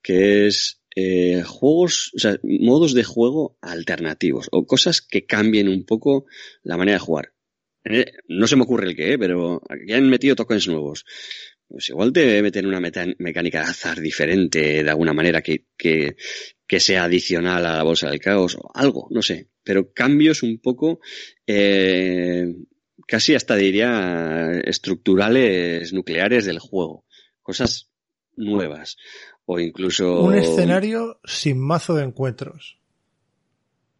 que es eh, juegos, o sea, modos de juego alternativos o cosas que cambien un poco la manera de jugar. Eh, No se me ocurre el qué, pero aquí han metido tokens nuevos. Pues igual te meten una mecánica de azar diferente de alguna manera que, que, que sea adicional a la bolsa del caos o algo, no sé. Pero cambios un poco, eh, casi hasta diría estructurales nucleares del juego. Cosas nuevas. O incluso... Un escenario sin mazo de encuentros.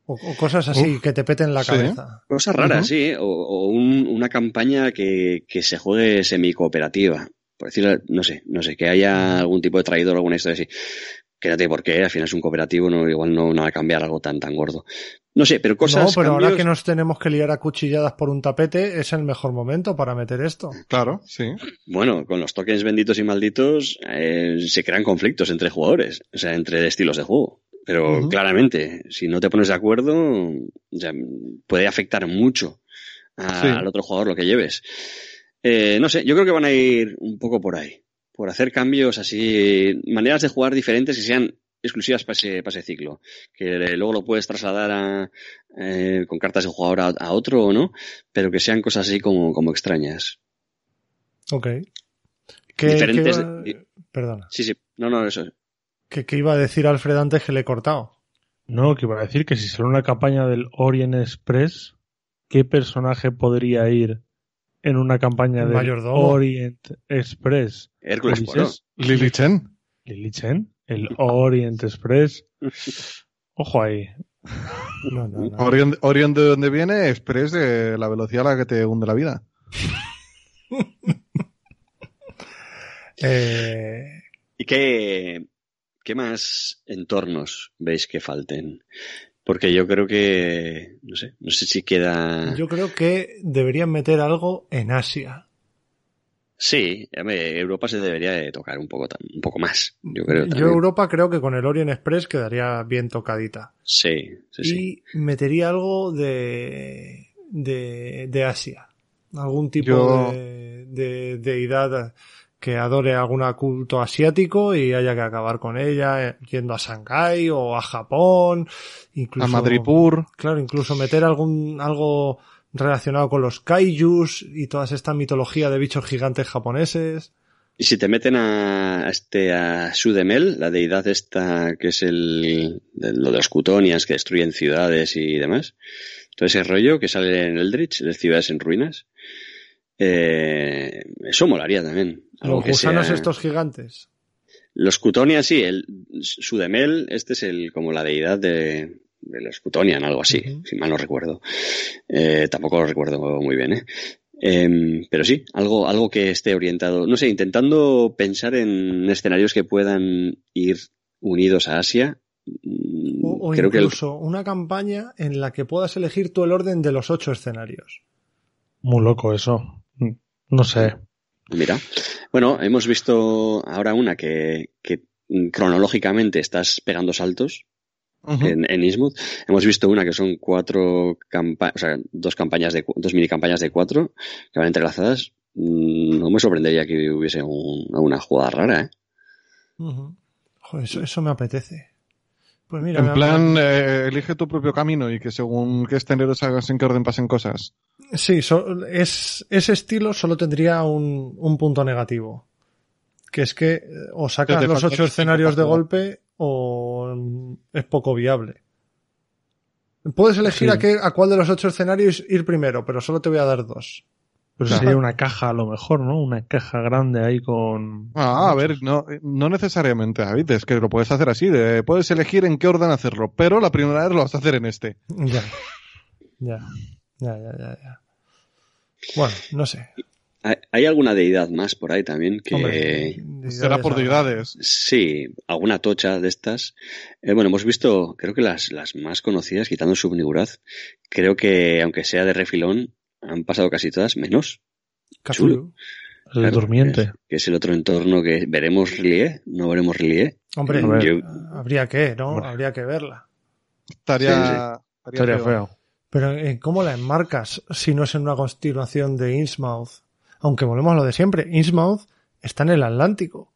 O, o cosas así Uf, que te peten la sí. cabeza. Cosas raras, sí, o, o un- una campaña que, que se juegue semi-cooperativa. Por decirlo, no sé, no sé, que haya algún tipo de traidor o alguna historia así. Que no tiene por qué, al final es un cooperativo, no, igual no, no va a cambiar algo tan, tan gordo. No sé, pero cosas. no, pero ahora que nos tenemos que liar a cuchilladas por un tapete, es el mejor momento para meter esto. Claro, sí. Bueno, con los tokens benditos y malditos eh, se crean conflictos entre jugadores, o sea, entre estilos de juego. Pero claramente, si no te pones de acuerdo, o sea, puede afectar mucho a- Sí. al otro jugador lo que lleves. Eh, no sé, yo creo que van a ir un poco por ahí, por hacer cambios así, maneras de jugar diferentes que sean exclusivas para ese, para ese ciclo, que luego lo puedes trasladar a, eh, con cartas de jugador a, a otro o no, pero que sean cosas así como, como extrañas. Ok. ¿Qué, Diferentes- qué iba- Perdona. Sí, sí, no, no, eso. ¿Qué, qué iba a decir Alfred antes que le he cortado? No, que iba a decir que si sale una campaña del Orient Express, ¿qué personaje podría ir en una campaña mayordomo. Orient Express? Hércules Poirot. Lily Chen. Lily Chen, el Orient Express. Ojo ahí. No, no, Orion de donde viene, Express de la velocidad a la que te hunde la vida. Eh, ¿Y qué, qué más entornos veis que falten? Porque yo creo que, no sé, no sé si queda... yo creo que deberían meter algo en Asia. Sí, Europa se debería de tocar un poco, un poco más, yo creo. Yo también. Europa creo que con el Orient Express quedaría bien tocadita. Sí, sí, sí. Y metería algo de, de, de Asia. Algún tipo Yo- de, de deidad que adore algún culto asiático y haya que acabar con ella, eh, yendo a Shanghái o a Japón, incluso A Madripur. Claro, incluso meter algún algo relacionado con los kaijus y toda esta mitología de bichos gigantes japoneses. Y si te meten a a este a Sudemel, la deidad esta que es el de lo de los cutonias que destruyen ciudades y demás, todo ese rollo que sale en Eldritch, de ciudades en ruinas, eh, eso molaría también. Algo Los gusanos sea- estos gigantes. Los Cutonian, sí, el Sudemel, este es el como la deidad de, de los Cutonian, algo así, si mal no recuerdo. Eh, tampoco lo recuerdo muy bien, ¿eh? Em, pero sí, algo, algo que esté orientado, no sé, intentando pensar en escenarios que puedan ir unidos a Asia. Mm, O, o Creo que el- incluso una campaña en la que puedas elegir tú el orden de los ocho escenarios. Muy loco eso. No sé. Mira, bueno, hemos visto ahora una que, que cronológicamente estás pegando saltos en, en Innsmouth. Hemos visto una que son cuatro campañas, o sea, dos campañas de, dos mini campañas de cuatro que van entrelazadas. Mm, No me sorprendería que hubiese un- una jugada rara, ¿eh? Joder, eso, eso me apetece. Pues mira, En plan, eh, elige tu propio camino y que según qué escenarios hagas, en qué orden pasen cosas. Sí, so- es, ese estilo solo tendría un, un punto negativo. Que es que eh, o sacas los ocho escenarios de golpe o es poco viable. Puedes elegir Sí. a, qué, a cuál de los ocho escenarios ir primero, pero solo te voy a dar dos. Pero Ajá. sería una caja a lo mejor, ¿no? Una caja grande ahí con... Ah, a ver, no, no necesariamente, David, es que lo puedes hacer así, de- puedes elegir en qué orden hacerlo, pero la primera vez lo vas a hacer en este. Ya. Ya. Ya, ya, ya, ya. Bueno, no sé. ¿Hay, hay alguna deidad más por ahí también que... Hombre, Será por deidades, deidades. Sí, alguna tocha de estas. Eh, bueno, hemos visto, creo que las, las más conocidas, quitando Subniguraz, creo que, aunque sea de refilón, han pasado casi todas, menos. Cthulhu. El Claro, durmiente. Que es, que es el otro entorno que veremos Rie, no veremos Rie. Hombre, A ver. Yo- habría que, ¿no? Habría que verla. Estaría, Estaría feo. Pero eh, ¿cómo la enmarcas si no es en una continuación de Innsmouth? Aunque volvemos a lo de siempre, Innsmouth está en el Atlántico.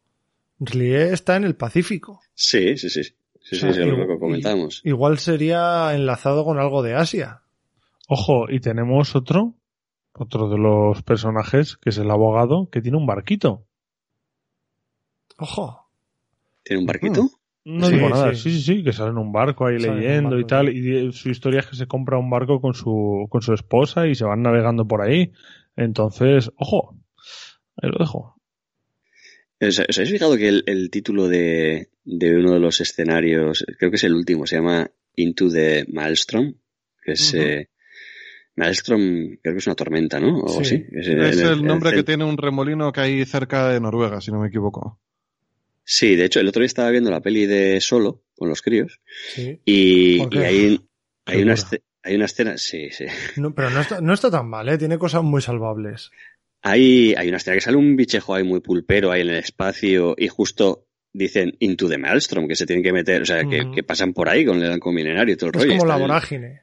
Rie está en el Pacífico. Sí, sí, sí. Sí, sí, O sea, sí, es lo que comentamos. Igual sería enlazado con algo de Asia. Ojo, y tenemos otro, otro de los personajes, que es el abogado, que tiene un barquito. Ojo. ¿Tiene un barquito? No Sí, digo nada, sí. sí. sí, sí, que sale en un barco ahí Sale leyendo y tal. sí. Y su historia es que se compra un barco con su, con su esposa y se van navegando por ahí. Entonces, ojo, ahí lo dejo. ¿Os, habéis fijado que el, el título de, de uno de los escenarios, creo que es el último, se llama Into the Maelstrom? Que es... Eh, Maelstrom creo que es una tormenta, ¿no? O Sí. así. Es, Es el nombre que tiene un remolino que hay cerca de Noruega, si no me equivoco. Sí, de hecho, el otro día estaba viendo la peli de Solo con los críos Sí. y, hay, una hay escena, sí, sí. No, pero no está, no está tan mal, ¿eh? Tiene cosas muy salvables. Hay, hay una escena que sale un bichejo ahí muy pulpero ahí en el espacio y justo dicen Into the Maelstrom, que se tienen que meter, o sea, que, pasan por ahí con el halcón milenario y todo el Es rollo. como Está la el- vorágine.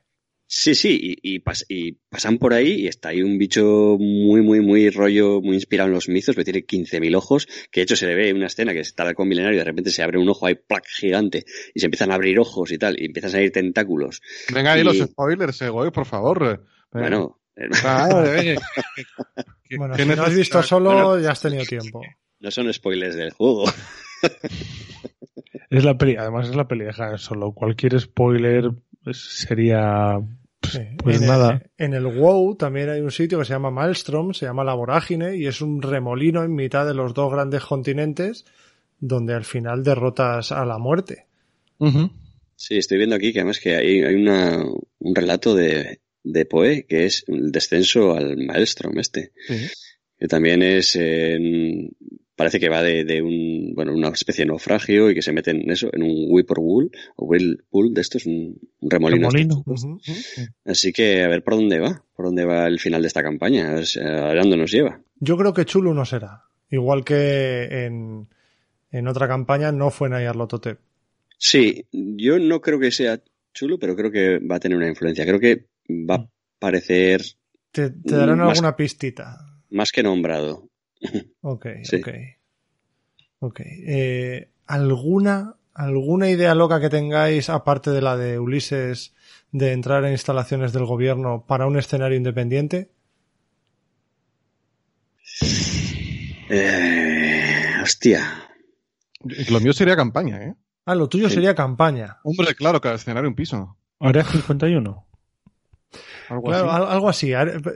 Sí, sí, y, y, pas- y pasan por ahí y está ahí un bicho muy, muy, muy rollo, muy inspirado en los mizos, que tiene 15.000 ojos, que de hecho se le ve en una escena que está el halcón milenario y de repente se abre un ojo ahí, plac, gigante, y se empiezan a abrir ojos y tal, y empiezan a salir tentáculos. Venga ahí Y- los spoilers, eh, güey, por favor. Venga. Bueno, eh, Ah, eh, ¿qué- Bueno, si no has visto solo, Bueno. ya has tenido tiempo. no son spoilers del juego. Es la peli, además es la peli de Han Solo. Cualquier spoiler sería, Sí. pues en nada. El, en el WoW también hay un sitio que se llama Maelstrom, se llama la vorágine, y es un remolino en mitad de los dos grandes continentes, donde al final derrotas a la muerte. Sí, estoy viendo aquí que además que hay, hay una, un relato de, de Poe que es el descenso al Maelstrom este. Que también es en- parece que va de, de un bueno una especie de naufragio y que se meten en eso en un whirlpool o whirlpool de estos un, un remolino, Remolino. Así que a ver por dónde va por dónde va el final de esta campaña a ver a dónde nos lleva Yo creo que Chulu no será. Igual que en, en otra campaña no fue Nyarlathotep. sí yo no creo que sea chulo pero creo que va a tener una influencia creo que va a parecer Te, te darán Mm, más- alguna pistita. más que nombrado. Ok, Sí. ok. Ok. Eh, ¿Alguna, alguna idea loca que tengáis, aparte de la de Ulises, de entrar en instalaciones del gobierno para un escenario independiente? Eh, hostia. Lo mío sería campaña, ¿eh? Ah, lo tuyo Sí. sería campaña. Hombre, claro, cada escenario un piso. Área 51. Algo Claro, así. al- algo así.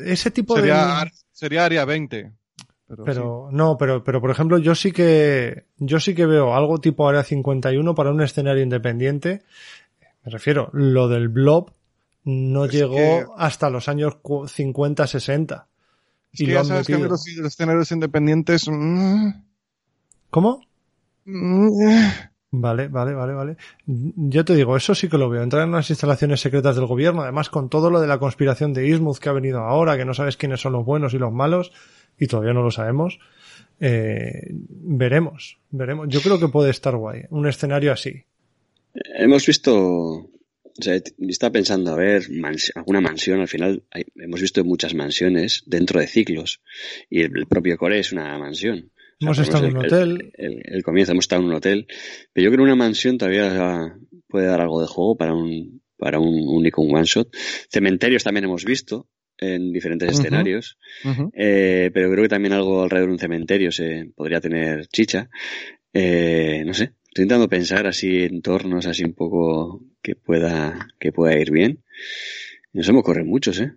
Ese tipo Sería, de. sería área 20. Pero, Pero no, pero, pero por ejemplo, yo sí que yo sí que veo algo tipo Área 51 para un escenario independiente. Me refiero, lo del Blob no Es llegó que- hasta los años cu- 50, 60. Es y que lo ya sabes que a mí metido. los escenarios independientes. mm, ¿Cómo? mm, eh. Vale, vale, vale, vale. Yo te digo, eso sí que lo veo. Entrar en unas instalaciones secretas del gobierno, además con todo lo de la conspiración de Ismuth que ha venido ahora, que no sabes quiénes son los buenos y los malos, y todavía no lo sabemos. eh, veremos, veremos. Yo creo que puede estar guay. Un escenario así. Hemos visto, o sea, t- estaba pensando, a ver, mans- alguna mansión, al final hay- hemos visto muchas mansiones dentro de ciclos y el, el propio Core es una mansión. O sea, Hemos estado en un el- hotel. El, el- el comienzo, hemos estado en un hotel, pero yo creo que una mansión todavía puede dar algo de juego para un, para un único one shot. Cementerios también hemos visto en diferentes escenarios. Eh, pero creo que también algo alrededor de un cementerio se podría tener chicha. Eh, no sé, estoy intentando pensar así entornos así un poco que pueda, que pueda ir bien. No se me ocurren muchos, ¿eh?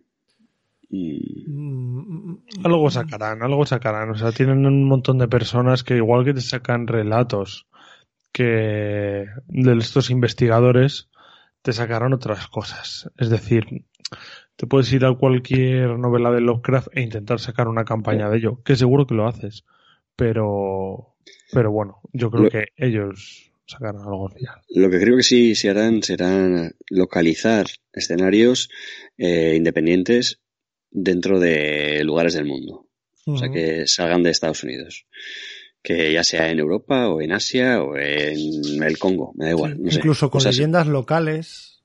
Mm, Algo sacarán, algo sacarán. O sea, tienen un montón de personas que igual que te sacan relatos que de estos investigadores te sacarán otras cosas. Es decir, te puedes ir a cualquier novela de Lovecraft e intentar sacar una campaña de ello, que seguro que lo haces. Pero, pero bueno, yo creo Lo- que ellos sacarán algo real. Lo que creo que sí, sí harán será localizar escenarios eh, independientes dentro de lugares del mundo. O sea, que salgan de Estados Unidos. Que ya sea en Europa o en Asia o en el Congo, me da igual. No sé. Incluso con así. leyendas locales,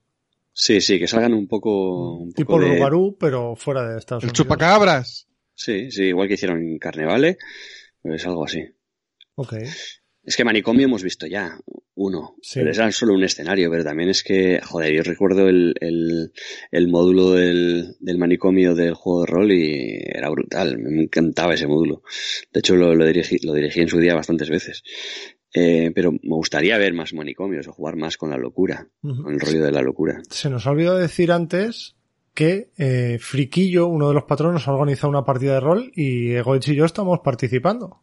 Sí, sí, que salgan un poco. Un tipo poco de... Pero fuera de Estados El Unidos. chupacabras. Sí, sí, igual que hicieron en Carnevale, pues algo así. Ok. Es que manicomio hemos visto ya, uno, Sí. pero era solo un escenario, pero también es que, joder, yo recuerdo el, el, el módulo del, del manicomio del juego de rol y era brutal, me encantaba ese módulo. De hecho, lo, lo, dirigí, lo dirigí en su día bastantes veces. Eh, pero me gustaría ver más manicomios o jugar más con la locura, con el rollo de la locura. Se nos ha olvidado decir antes que eh, Friquillo, uno de los patronos, ha organizado una partida de rol y Egoich y yo estamos participando.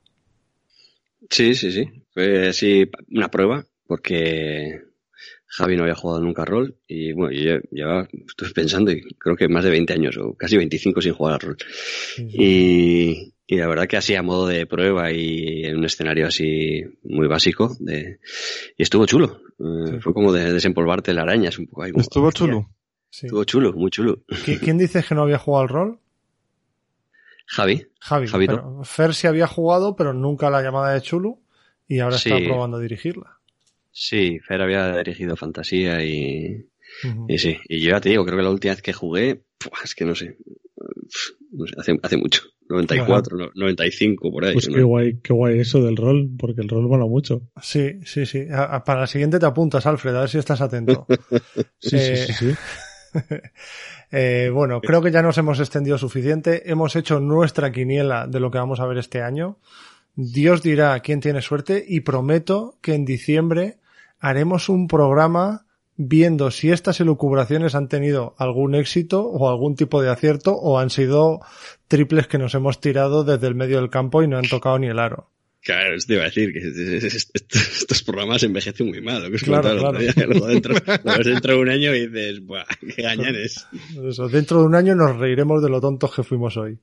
Sí, sí, sí. Fue así una prueba, porque Javi no había jugado nunca rol y bueno, yo llevaba, estuve pensando y creo que más de 20 años o casi 25 sin jugar a rol. Y, y la verdad que así a modo de prueba y en un escenario así muy básico de, y estuvo chulo. Eh. Fue como de desempolvarte la araña, es un poco ahí. como, Estuvo hostia, chulo. Sí. Estuvo chulo, muy chulo. ¿Qui- ¿Quién dice que no había jugado al rol? Javi, Javi. Pero Fer sí había jugado, pero nunca la llamada de Chulu y ahora Sí. está probando a dirigirla. sí, Fer había dirigido Fantasía y. Y sí, y yo ya te digo, creo que la última vez que jugué, es que no sé, no sé, hace, hace mucho, 94, no- 95 por ahí. Pues ¿no? qué guay, qué guay eso del rol, porque el rol mola mucho. Sí, sí, sí. A- a- para la siguiente te apuntas, Alfred, a ver si estás atento. Sí, Eh, sí, sí, sí. Eh, bueno, creo que ya nos hemos extendido suficiente. Hemos hecho nuestra quiniela de lo que vamos a ver este año. Dios dirá quién tiene suerte y prometo que en diciembre haremos un programa viendo si estas elucubraciones han tenido algún éxito o algún tipo de acierto o han sido triples que nos hemos tirado desde el medio del campo y no han tocado ni el aro. Claro, te iba a decir que estos, programas envejecen muy mal, lo que Claro, claro. día, luego dentro, luego dentro de un año y dices, ¡buah, qué gañanes! Eso, dentro de un año nos reiremos de lo tontos que fuimos hoy.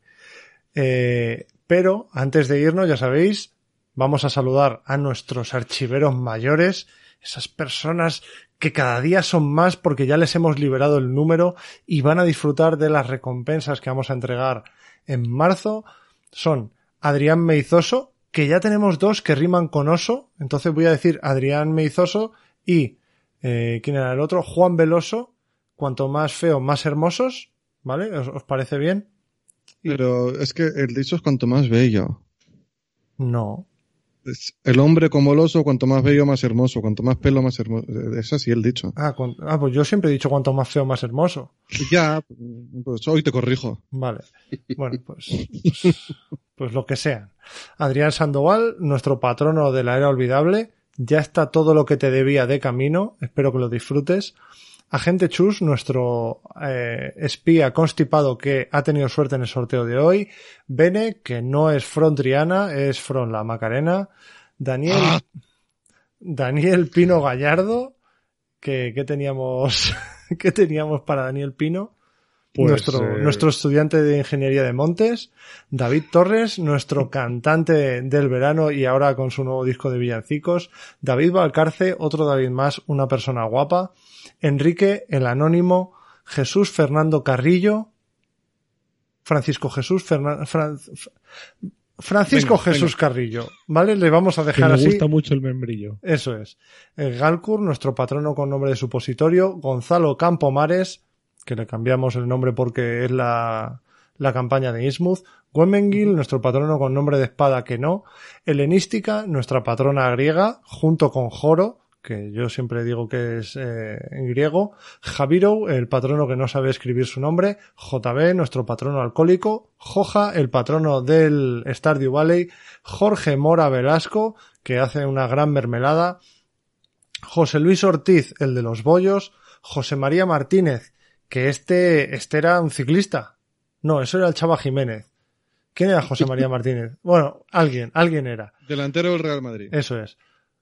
Eh, pero antes de irnos, ya sabéis, vamos a saludar a nuestros archiveros mayores, esas personas que cada día son más porque ya les hemos liberado el número y van a disfrutar de las recompensas que vamos a entregar en marzo. Son Adrián Meizoso, que ya tenemos dos que riman con oso, entonces voy a decir Adrián Meizoso y, eh, ¿quién era el otro? Juan Veloso, cuanto más feo, más hermosos, ¿vale? ¿Os, os parece bien? Pero es que el dicho es cuanto más bello. No. El hombre como el oso, cuanto más bello, más hermoso. Cuanto más pelo, más hermoso. Es así el dicho. Ah, con- ah, pues yo siempre he dicho cuanto más feo, más hermoso. Ya, pues hoy te corrijo. Vale. Bueno, pues, pues, pues lo que sea. Adrián Sandoval, nuestro patrono de la era olvidable. Ya está todo lo que te debía de camino. Espero que lo disfrutes. Agente Chus, nuestro eh, espía constipado que ha tenido suerte en el sorteo de hoy. Bene, que no es Front Triana, es Front La Macarena. Daniel, Ah. Daniel Pino Gallardo, que, que teníamos, que teníamos para Daniel Pino Pues, nuestro, eh, nuestro estudiante de ingeniería de Montes, David Torres, nuestro cantante del verano y ahora con su nuevo disco de villancicos, David Valcarce, otro David más, una persona guapa, Enrique, el anónimo, Jesús Fernando Carrillo, Francisco Jesús Fernan- Fran- Francisco Venga, Jesús Carrillo, ¿vale? Le vamos a que dejar me así. gusta mucho el membrillo. Eso es. El Galcur, nuestro patrono con nombre de supositorio, Gonzalo Campomares, que le cambiamos el nombre porque es la, la campaña de Innsmouth, Gwemengil, nuestro patrono con nombre de espada que no, Helenística, nuestra patrona griega, junto con Joro, que yo siempre digo que es eh, en griego, Javiro, el patrono que no sabe escribir su nombre, JB, nuestro patrono alcohólico, Joja, el patrono del Stardew Valley, Jorge Mora Velasco, que hace una gran mermelada, José Luis Ortiz, el de los bollos, José María Martínez, que este, este era un ciclista. No, eso era el Chava Jiménez. ¿Quién era José María Martínez? Bueno, alguien, alguien era. Delantero del Real Madrid. Eso es.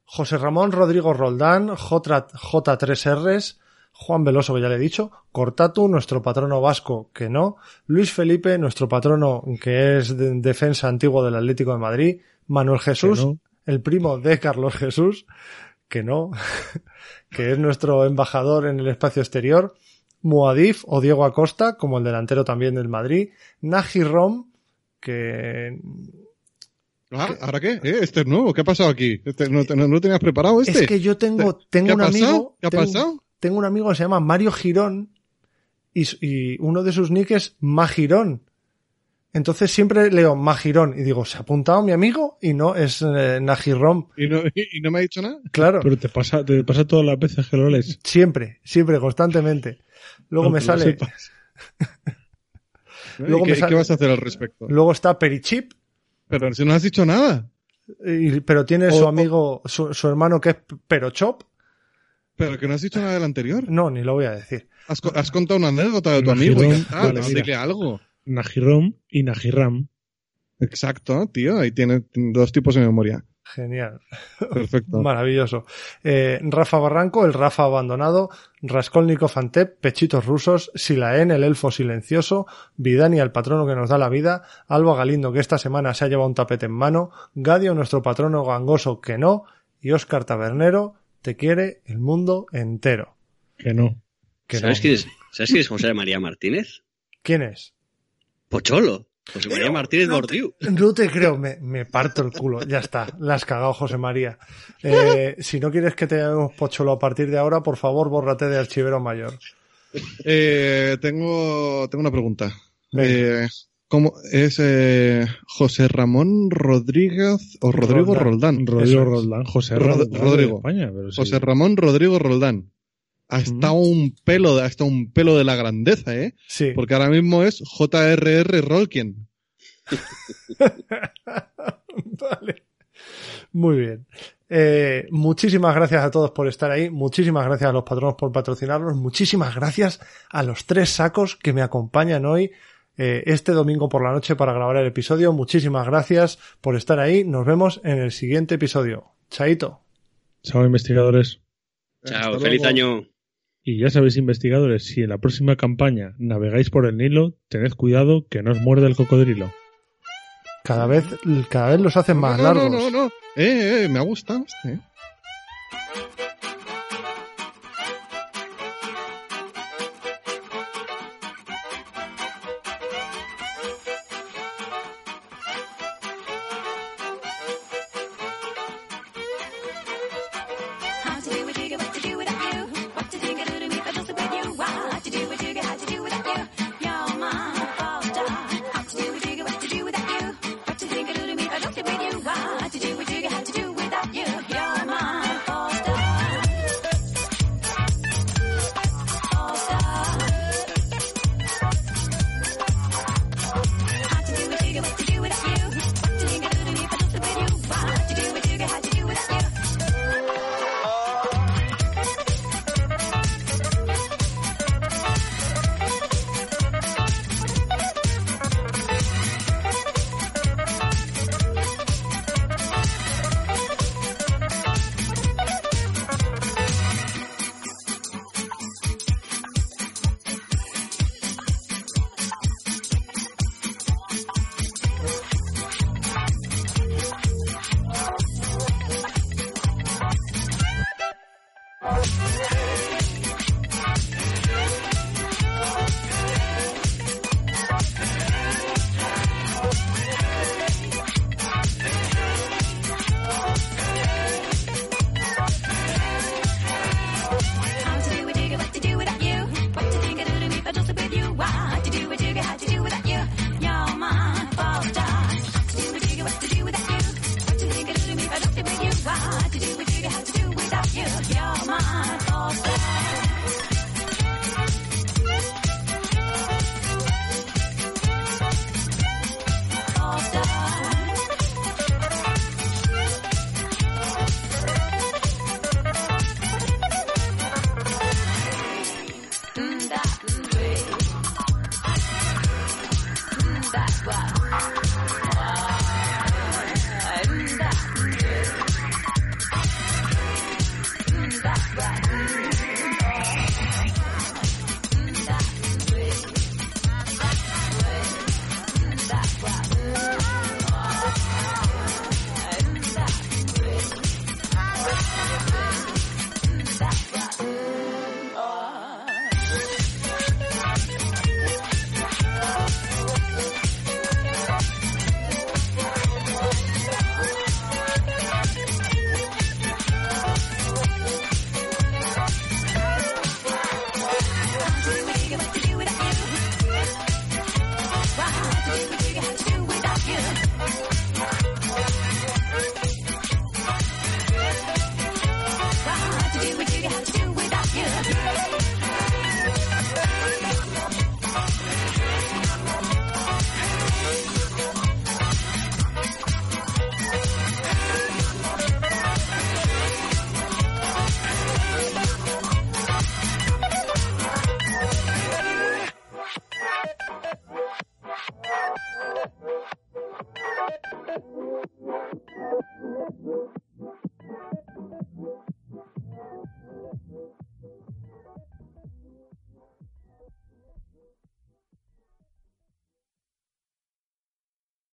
José Ramón Rodrigo Roldán, J, J3Rs, Juan Veloso, que ya le he dicho, Cortatu, nuestro patrono vasco, que no, Luis Felipe, nuestro patrono que es de defensa antiguo del Atlético de Madrid, Manuel Jesús, no. el primo de Carlos Jesús, que no, que es nuestro embajador en el espacio exterior, Muadif o Diego Acosta, como el delantero también del Madrid, Naji Rom, que Ah, ¿Ahora qué? ¿Eh? Este es nuevo. ¿Qué ha pasado aquí? Este, no, no, no lo tenías preparado este? Es que yo tengo, ¿Qué tengo ha un pasado? amigo. ¿Qué ha tengo, pasado? tengo un amigo que se llama Mario Girón y, y uno de sus nick es Magirón. Entonces siempre leo Magirón y digo, ¿se ha apuntado mi amigo? Y no, es eh, Najirón. ¿Y no, y no me ha dicho nada? Claro, Pero te pasa, te pasa todas las veces que lo lees. siempre, siempre, constantemente. Luego me sale. Luego ¿Y me sale- qué vas a hacer al respecto? luego está Perichip, Pero si no has dicho nada. y- pero tiene O- su amigo, su, su hermano que es Perochop. Pero que no has dicho nada del anterior. No, ni lo voy a decir. Has, has contado una anécdota de tu amigo y ya Girón, está. vale, no, mira. dile algo. Najirom y Najiram. Exacto, tío. Ahí tiene dos tipos de memoria. Genial. Perfecto. Maravilloso. Eh, Rafa Barranco, el Rafa abandonado, Raskolnikov Antep, Pechitos Rusos, Silaen, el elfo silencioso, Vidani, el patrono que nos da la vida, Alba Galindo, que esta semana se ha llevado un tapete en mano, Gadio, nuestro patrono gangoso que no, y Óscar Tabernero, te quiere el mundo entero. Que no. Que ¿Sabes, no. quién es, ¿Sabes quién es José María Martínez? ¿Quién es? Pocholo. José María Martínez no Bordiú. No te creo, me, me parto el culo. Ya está, la has cagado, José María. Eh, si no quieres que te llamemos Pocholo a partir de ahora, por favor, bórrate de archivero mayor. Eh, tengo, tengo una pregunta. Eh, ¿Cómo es eh, José Ramón Rodríguez o Rodrigo Roldán. Roldán? Rodrigo. Roldán, José Rod- Roldán de Rodrigo. España, pero sí. José Ramón Rodrigo Roldán. Ha estado un pelo, de- hasta un pelo de la grandeza, ¿eh? Sí. Porque ahora mismo es JRR Rolkien. Vale. Muy bien. Eh, muchísimas gracias a todos por estar ahí. Muchísimas gracias a los patronos por patrocinarnos. Muchísimas gracias a los tres sacos que me acompañan hoy, eh, este domingo por la noche para grabar el episodio. Muchísimas gracias por estar ahí. Nos vemos en el siguiente episodio. Chaito. Chao, investigadores. Chao, Hasta feliz luego. año. Y ya sabéis, investigadores, si en la próxima campaña navegáis por el Nilo, tened cuidado que no os muerde el cocodrilo. Cada vez, cada vez los hacen más no, largos. No, no, no. Eh, eh, me ha gustado este.